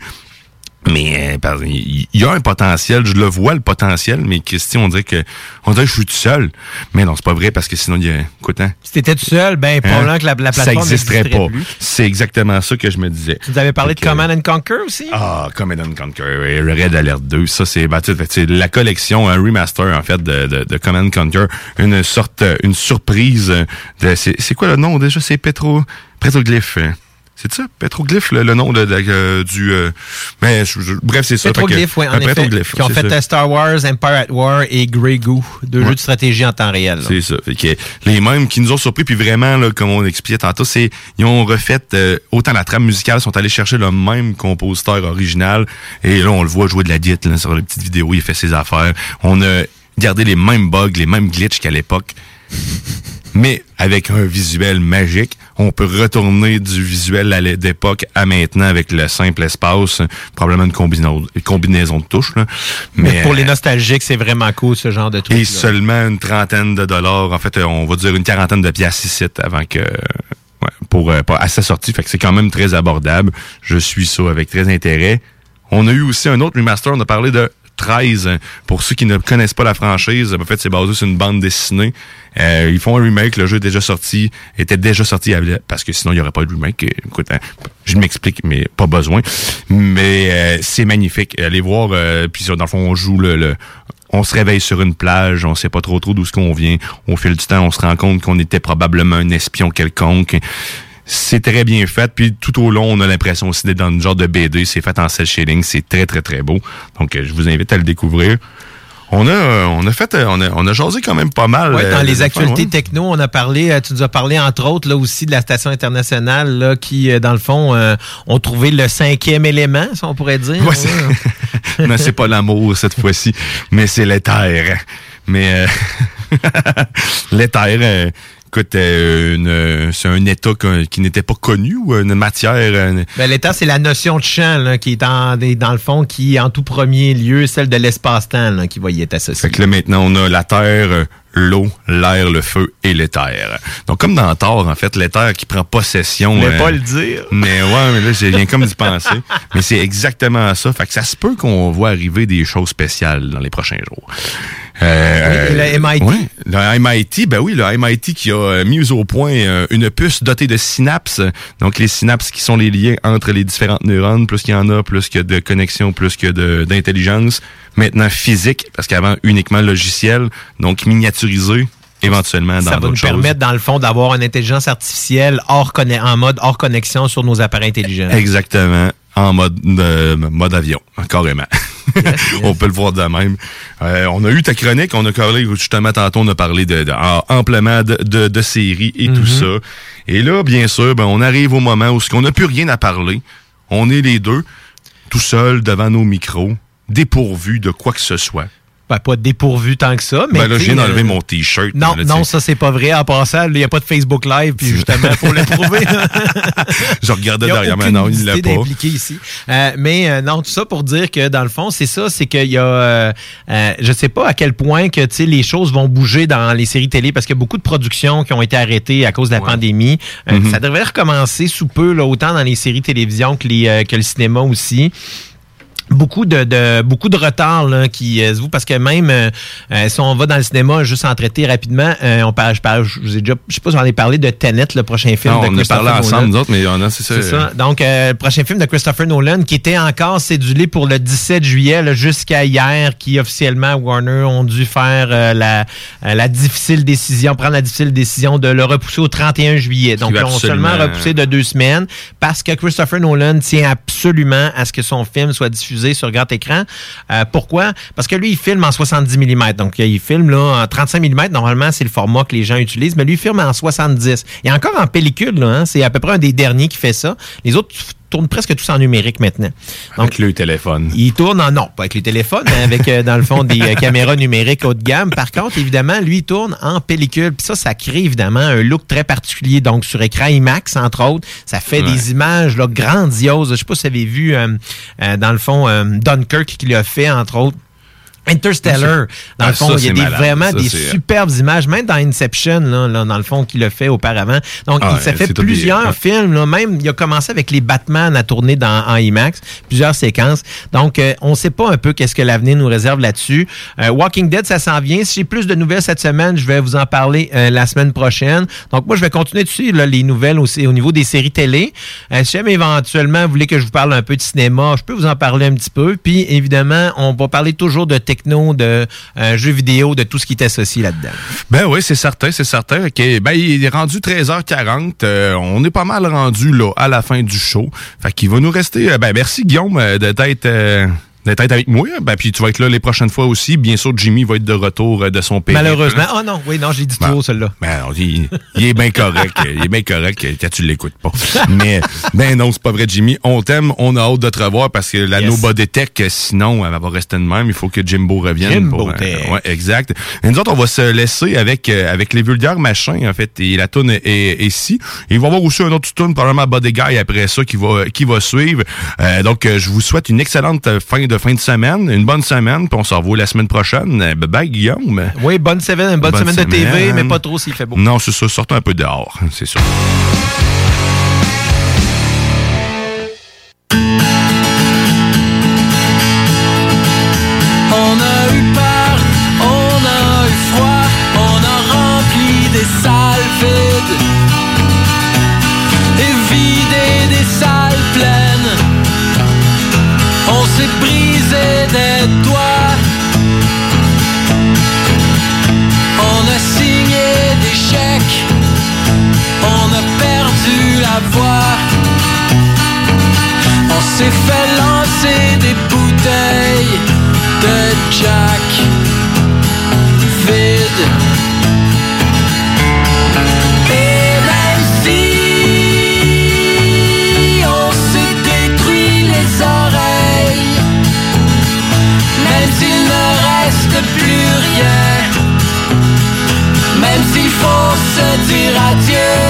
Mais euh, il y a un potentiel, je le vois le potentiel, mais Christy, on dirait que on dirait que je suis tout seul. Mais non, c'est pas vrai parce que sinon il y a écoute hein, Si t'étais tout seul, ben, probablement que la, la ça plateforme existerait pas. C'est exactement ça que je me disais. Tu nous avais parlé de Fait Command and Conquer aussi? Ah, Command and Conquer, Red Alert 2, ça c'est bah, la collection, un remaster en fait de, de, de Command and Conquer, une sorte, une surprise. De, c'est, c'est quoi le nom déjà? C'est Petro, Petroglyph. hein? C'est ça, Petroglyph, le, le nom de, de- euh, du. euh, mais je- je- bref, c'est ça. Petroglyph, oui, en un effet. Qui ont fait ça. euh, Star Wars, Empire at War et Grey Goo, deux Ouais. jeux de stratégie en temps réel. C'est ça. Fait que les mêmes qui nous ont surpris, puis vraiment, là, comme on expliquait tantôt, c'est ils ont refait euh, autant la trame musicale, sont allés chercher le même compositeur original. Et là, on le voit jouer de la guitare là, sur les petites vidéos, il fait ses affaires. On a gardé les mêmes bugs, les mêmes glitches qu'à l'époque. Mais avec un visuel magique, on peut retourner du visuel d'époque à maintenant avec le simple espace, probablement une combinaison, une combinaison de touches. Là. Mais, pour les nostalgiques, c'est vraiment cool ce genre de truc. Et seulement une trentaine de dollars. En fait, euh, on va dire une quarantaine de piastres ici avant que. Ouais, pour, euh, à sa sortie. Fait que c'est quand même très abordable. Je suis ça avec très intérêt. On a eu aussi un autre remaster. On a parlé de 13. Pour ceux qui ne connaissent pas la franchise, en fait, c'est basé sur une bande dessinée. Euh, ils font un remake, le jeu est déjà sorti, était déjà sorti parce que sinon il n'y aurait pas de remake. Écoute, hein, je m'explique, mais pas besoin. Mais euh, c'est magnifique. Allez voir, euh, puis dans le fond, on joue le, le on se réveille sur une plage, on sait pas trop trop d'où ce qu'on vient. Au fil du temps, on se rend compte qu'on était probablement un espion quelconque. C'est très bien fait. Puis tout au long, on a l'impression aussi d'être dans une genre de BD. C'est fait en cel shading. C'est très, très, très beau. Donc, euh, je vous invite à le découvrir. On a, euh, on a fait, euh, on a, on a jasé quand même pas mal. Ouais, dans les actualités techno, on a parlé, tu nous as parlé entre autres là aussi de la station internationale là, qui, dans le fond, ont trouvé le cinquième élément, si on pourrait dire. Ouais, non, c'est pas l'amour cette fois-ci, mais c'est l'éther. Mais l'éther écoute, c'est un état qui n'était pas connu ou une matière. Ben, l'état, c'est la notion de champ là, qui est en, dans le fond, qui en tout premier lieu, celle de l'espace-temps qui va y être associée. Fait que là, maintenant, on a la Terre, l'eau, l'air, le feu et l'éther. Donc, comme dans Thor, en fait, l'éther qui prend possession. Mais euh, pas le dire. Mais ouais, mais là, j'ai rien comme d'y penser. mais c'est exactement ça. Fait que ça se peut qu'on voit arriver des choses spéciales dans les prochains jours. Euh, le MIT. Le MIT, ben oui, le MIT qui a mis au point euh, une puce dotée de synapses. Donc, les synapses qui sont les liens entre les différentes neurones. Plus qu'il y en a, plus a de connexions, plus qu'il y a d'intelligence. Maintenant, physique, parce qu'avant, uniquement logiciel. Donc, éventuellement dans Ça va nous permettre, dans le fond, d'avoir une intelligence artificielle hors en mode hors connexion sur nos appareils intelligents. Exactement. En mode, mode avion, carrément. on peut le voir de même. Euh, on a eu ta chronique, on a parlé, justement, tantôt, on a parlé de, amplement de, de, séries et tout Mm-hmm. ça. Et là, bien sûr, ben, on arrive au moment où on n'a plus rien à parler. On est les deux, tout seuls devant nos micros, dépourvus de quoi que ce soit. Ben, pas dépourvu tant que ça, mais. Ben là, je viens d'enlever euh, mon T-shirt. Non, là, non, ça c'est pas vrai. En passant, il n'y a pas de Facebook Live, puis justement, pour le prouver. Je regardais derrière, mais non, il l'a pas. d'impliquer ici. Euh, mais euh, non, tout ça pour dire que dans le fond, c'est ça, c'est qu'il y a, euh, euh, je sais pas à quel point que tu sais les choses vont bouger dans les séries télé parce qu'il y a beaucoup de productions qui ont été arrêtées à cause de la pandémie. Mhm. Ça devrait recommencer sous peu, là, autant dans les séries télévision que les euh, que le cinéma aussi beaucoup de, de beaucoup de retard là, qui euh, se voue parce que même euh, euh, si on va dans le cinéma juste en traiter rapidement euh, on parle je parle je vous ai déjà je sais pas si j'en ai parlé de Tenet le prochain film Non, de on a Christopher parlé ensemble, Nolan. nous autres, mais on a, c'est ça. Ça. Donc, euh, le prochain film de Christopher Nolan qui était encore cédulé pour le 17 juillet jusqu'à hier, qui officiellement Warner ont dû faire euh, la, euh, la difficile décision, prendre la difficile décision de le repousser au 31 juillet. Donc, ils va ont seulement repoussé de deux semaines parce que Christopher Nolan tient absolument à ce que son film soit diffusé sur grand écran. Euh, pourquoi? Parce que lui, il filme en 70 mm. Donc, il filme là, en 35 mm. Normalement, c'est le format que les gens utilisent, mais lui, il filme en 70. Et encore en pellicule, hein, c'est à peu près un des derniers qui fait ça. Les autres tournent presque tous en numérique maintenant. Donc, Avec le téléphone. il tourne en non, pas avec les téléphones, mais avec euh, dans le fond des euh, caméras numériques haut de gamme. Par contre, évidemment, lui il tourne en pellicule. Puis ça, ça crée évidemment un look très particulier. Donc sur écran IMAX entre autres, ça fait Ouais. des images là, grandioses. Je sais pas si vous avez vu euh, dans le fond Dunkirk qui l'a fait entre autres. Interstellar, dans Ah, le fond, ça, il y a des, malade. vraiment Ça, des superbes images, même dans Inception, là, là, dans le fond, qu'il a fait auparavant. Donc, Ah, il ça ouais, fait c'est tout des- plusieurs films, là, même il a commencé avec les Batman à tourner dans, en IMAX, plusieurs séquences. Donc, euh, on ne sait pas un peu qu'est-ce que l'avenir nous réserve là-dessus. Euh, Walking Dead, ça s'en vient. Si j'ai plus de nouvelles cette semaine, je vais vous en parler euh, la semaine prochaine. Donc, moi, je vais continuer de suivre là, les nouvelles aussi au niveau des séries télé. Euh, si jamais éventuellement vous voulez que je vous parle un peu de cinéma, je peux vous en parler un petit peu. Puis, évidemment, on va parler toujours de de euh, jeux vidéo, de tout ce qui est associé là-dedans. Ben oui, c'est certain, c'est certain. OK, ben il est rendu 13h40. Euh, on est pas mal rendu là à la fin du show. Fait qu'il va nous rester. euh, ben merci Guillaume euh, de t'être d'être avec moi. Ben puis tu vas être là les prochaines fois aussi. Bien sûr, Jimmy va être de retour euh, de son pays. Malheureusement. Oh non, oui, non, j'ai dit trop, celle-là. Ben, non, il, il est bien correct. il est bien correct quand tu l'écoutes pas. Mais, ben non, c'est pas vrai, Jimmy. On t'aime, on a hâte de te revoir parce que la Yes. Nobody Tech, sinon, elle va rester de même. Il faut que Jimbo revienne. Jimbo pour, euh, ouais, exact. Et nous autres, on va se laisser avec, euh, avec les vulgaires machins, en fait. Et la toune est, est ici. Et il va y avoir aussi un autre tune, probablement Body Guy après ça, qui va, qui va suivre. Euh, donc, euh, je vous souhaite une excellente fin de fin de semaine, une bonne semaine, puis on se revoit la semaine prochaine. Bye bye, Guillaume. Oui, bonne semaine, bonne, bonne semaine, semaine, de TV, mais pas trop s'il fait beau. Non, c'est ça, sortons un peu dehors, c'est sûr. On a eu peur, on a eu froid, on a rempli des salles. On s'est fait lancer des bouteilles de Jack vide. Et même si on s'est détruit les oreilles, même s'il ne reste plus rien, même s'il faut se dire adieu.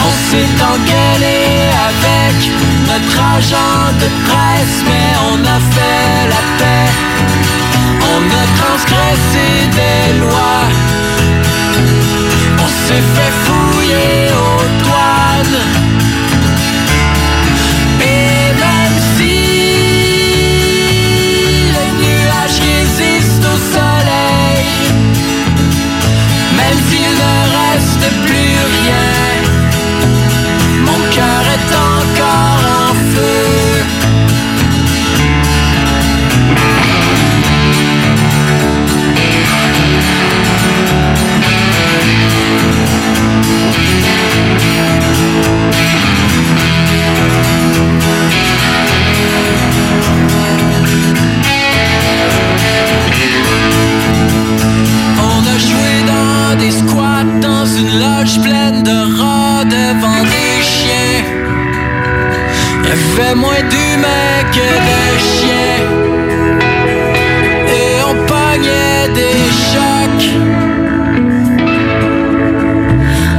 On s'est engueulé avec notre agent de presse, mais on a fait la paix. On a transgressé des lois. On s'est fait fouiller aux une loge pleine de rats devant des chiens. Il y avait moins d'humains que de chiens. Et on pognait des chocs.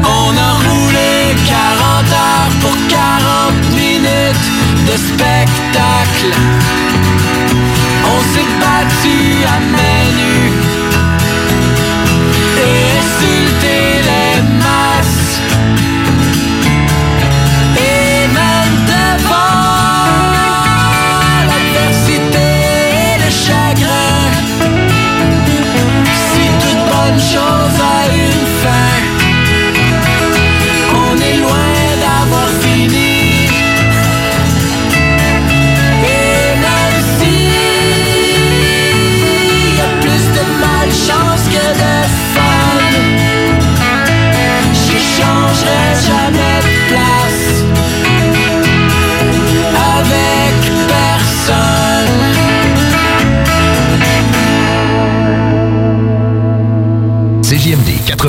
On a roulé 40 heures pour 40 minutes de spectacle. On s'est battu à main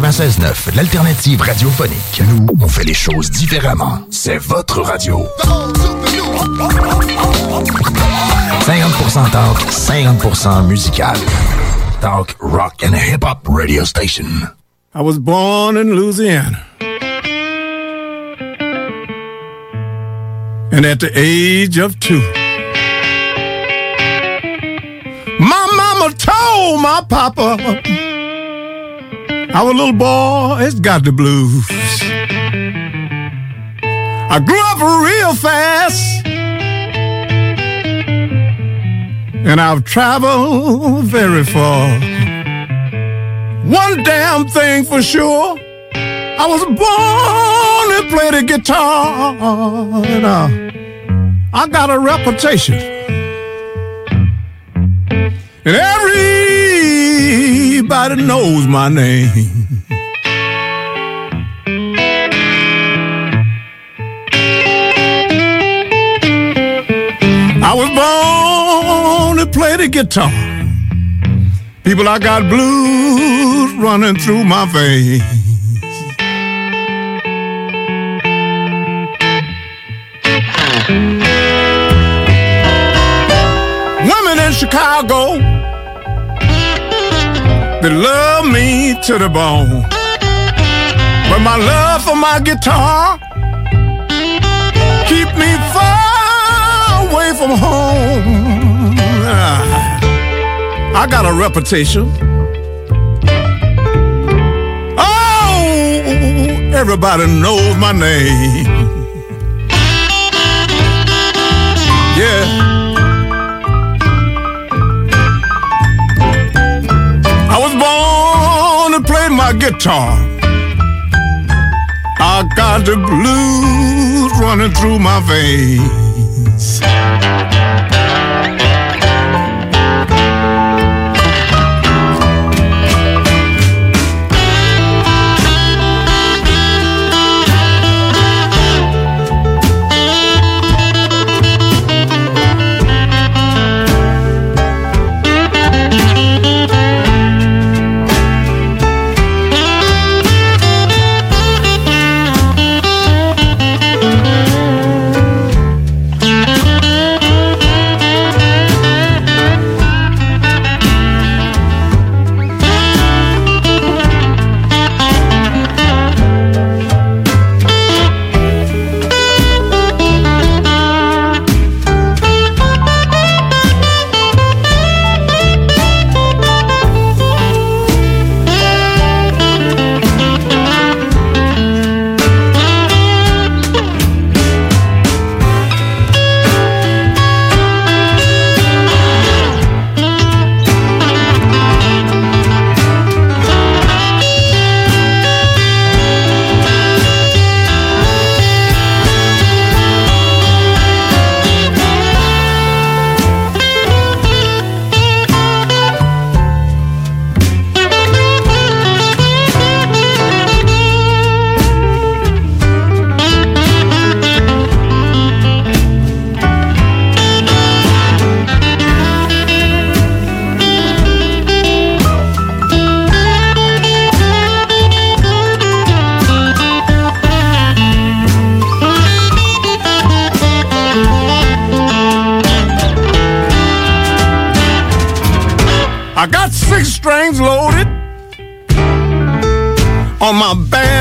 96.9, l'alternative radiophonique. Nous, on fait les choses différemment. C'est votre radio. 50% talk, 50% musical. Talk, rock and hip-hop radio station. I was born in Louisiana. And at the age of two, my mama told my papa, our little boy has got the blues. I grew up real fast. And I've traveled very far. One damn thing for sure. I was born to play the guitar. And uh, I got a reputation. And everybody knows my name. I was born to play the guitar. People, I got blues running through my veins. Chicago, they love me to the bone. But my love for my guitar keep me far away from home. Ah, I got a reputation. Oh, everybody knows my name. My guitar. I got the blues running through my veins.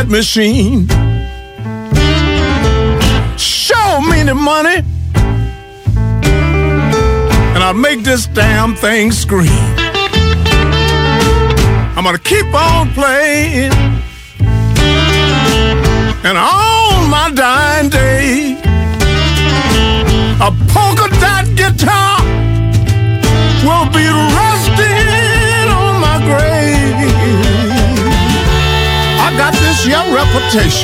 Machine. Show me the money, and I'll make this damn thing scream. I'm gonna keep on playing, and on my dying day, a polka dot guitar this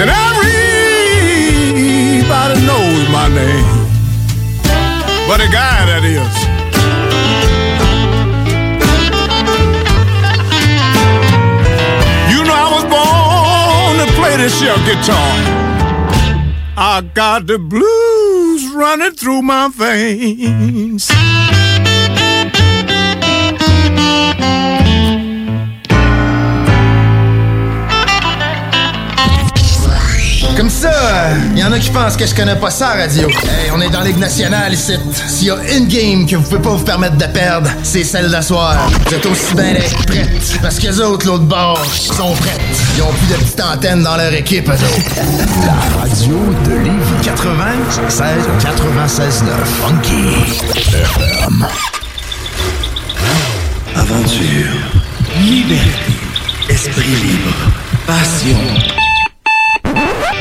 and everybody knows my name. But the guy that is. You know I was born to play this here guitar. I got the blues running through my veins. Ça, il y en a qui pensent que je connais pas ça, radio. Hey, on est dans Ligue nationale ici. S'il y a une game que vous pouvez pas vous permettre de perdre, c'est celle d'asseoir. Vous êtes aussi bien d'être prêtes. Parce que les autres, l'autre bord, sont prêtes. Ils ont plus de petites antennes dans leur équipe, eux autres. La radio de Lévis 96 96 9 Funky FM. Aventure, liberté, esprit libre, passion.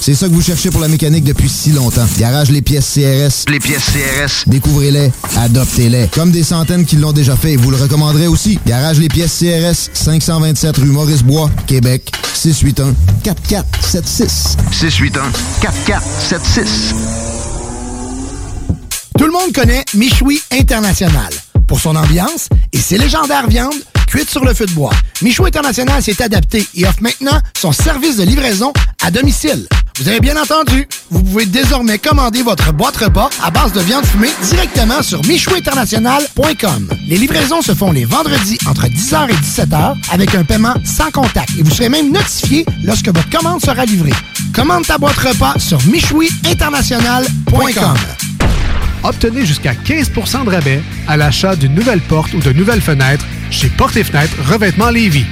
C'est ça que vous cherchez pour la mécanique depuis si longtemps. Garage Les Pièces CRS. Les pièces CRS. Découvrez-les, adoptez-les. Comme des centaines qui l'ont déjà fait, vous le recommanderez aussi. Garage Les Pièces CRS, 527 rue Maurice-Bois, Québec, 681 4476. 681 4476. Tout le monde connaît Michoui International pour son ambiance et ses légendaires viandes cuites sur le feu de bois. Michoui International s'est adapté et offre maintenant son service de livraison à domicile. Vous avez bien entendu, vous pouvez désormais commander votre boîte repas à base de viande fumée directement sur michouinternational.com. Les livraisons se font les vendredis entre 10h et 17h avec un paiement sans contact et vous serez même notifié lorsque votre commande sera livrée. Commande ta boîte repas sur michouiinternational.com. Obtenez jusqu'à 15% de rabais à l'achat d'une nouvelle porte ou de nouvelles fenêtres chez Porte et Fenêtres Revêtement Lévis.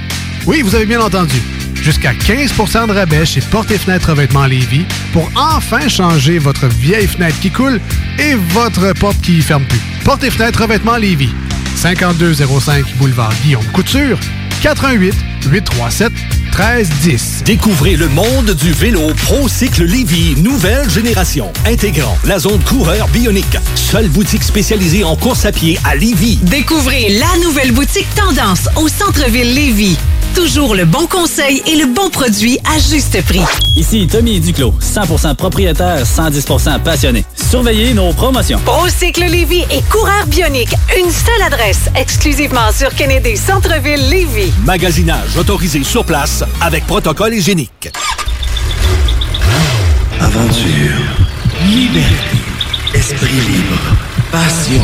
Oui, vous avez bien entendu. Jusqu'à 15% de rabais chez Porte et Fenêtres Revêtement Lévis pour enfin changer votre vieille fenêtre qui coule et votre porte qui ferme plus. Porte et Fenêtres Revêtement Lévis. 5205 Boulevard Guillaume Couture, 88 837 1310. Découvrez le monde du vélo ProCycle Lévy, nouvelle génération, intégrant la zone coureur bionique. Seule boutique spécialisée en course à pied à Lévis. Découvrez la nouvelle boutique Tendance au centre-ville Lévis. Toujours le bon conseil et le bon produit à juste prix. Ici Tommy Duclos, 100% propriétaire, 110% passionné. Surveillez nos promotions. Procycle Lévis et Coureur Bionique. Une seule adresse, exclusivement sur Kennedy Centre-ville Magasinage autorisé sur place avec protocole hygiénique. Aventure, liberté, esprit libre, passion.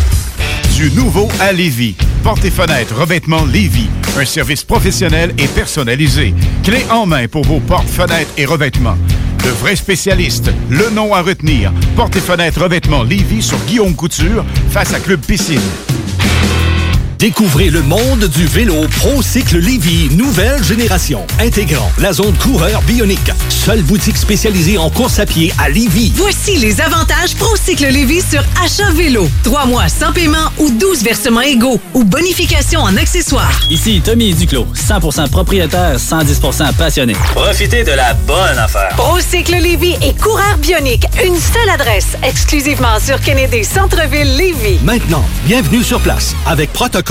Du nouveau à Lévis. Portes et fenêtres, revêtements Lévis. Un service professionnel et personnalisé. Clé en main pour vos portes, fenêtres et revêtements. De vrais spécialistes. Le nom à retenir. Portes et fenêtres, revêtements Lévis sur Guillaume Couture, face à Club Piscine. Découvrez le monde du vélo ProCycle Lévy, nouvelle génération, intégrant la zone coureur bionique. Seule boutique spécialisée en course à pied à Lévis. Voici les avantages Procycle Lévis sur achat vélo. Trois mois sans paiement ou 12 versements égaux ou bonification en accessoires. Ici Tommy Duclos, 100% propriétaire, 110% passionné. Profitez de la bonne affaire. Procycle Lévis et Coureur Bionique. Une seule adresse, exclusivement sur Kennedy Centre-ville Lévis. Maintenant, bienvenue sur place avec protocole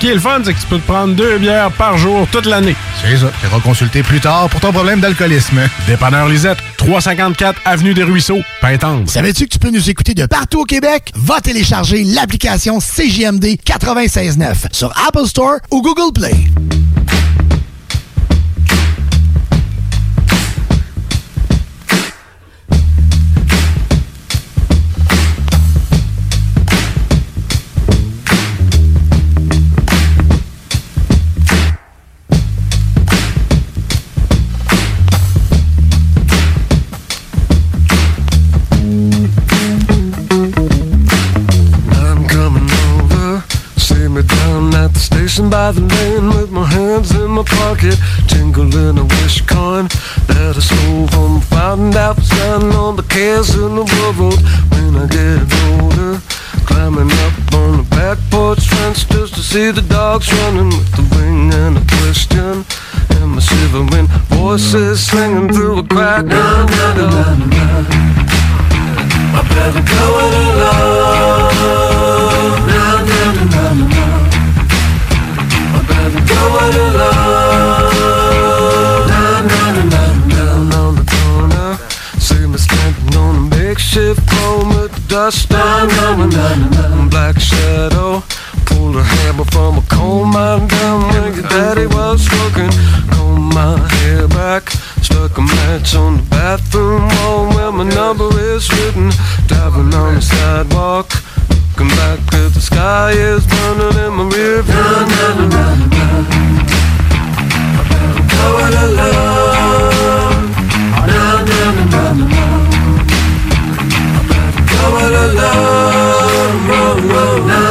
Ce qui est le fun, c'est que tu peux te prendre deux bières par jour toute l'année. C'est ça. Tu iras consulter plus tard pour ton problème d'alcoolisme. Dépanneur Lisette, 354 Avenue des Ruisseaux, Pintendre. Savais-tu que tu peux nous écouter de partout au Québec? Va télécharger l'application CJMD 96.9 sur Apple Store ou Google Play. My hands in my pocket, tingling a wish coin that I stole from fountain that was standing on the cares in the world. When I get older, climbing up on the back porch fence just to see the dogs running with the ring and a question. And my shivering voices slinging through a crack. Na, na, na, na, na. I better go it alone. A makeshift pole with the dust on black shadow. Pulled a hammer from a coal mine down where your daddy was working. Combed my hair back, stuck a match on the bathroom wall where my number is written. Driving on the sidewalk, looking back at the sky is burning in my rear view. I'm going alone. Na,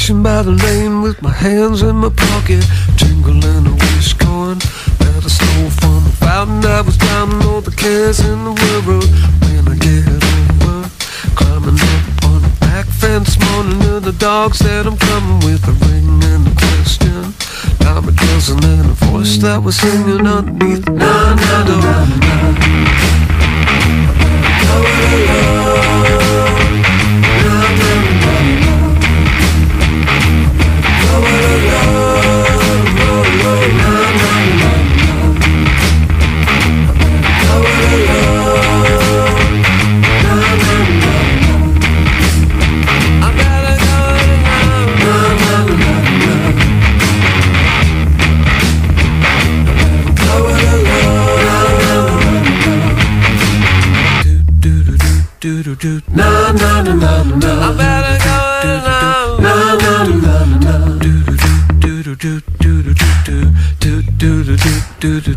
station by the lane with my hands in my pocket, jingling a wish coin that I stole from a fountain that was drowning all the cares in the world. When I get over, climbing up on the back fence, moaning to the dogs that I'm coming with a ring and a question. Now a dozen and a voice that was singing underneath. Na na na na. do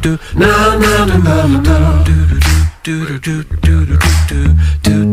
do na na na na na do do do do do do do do do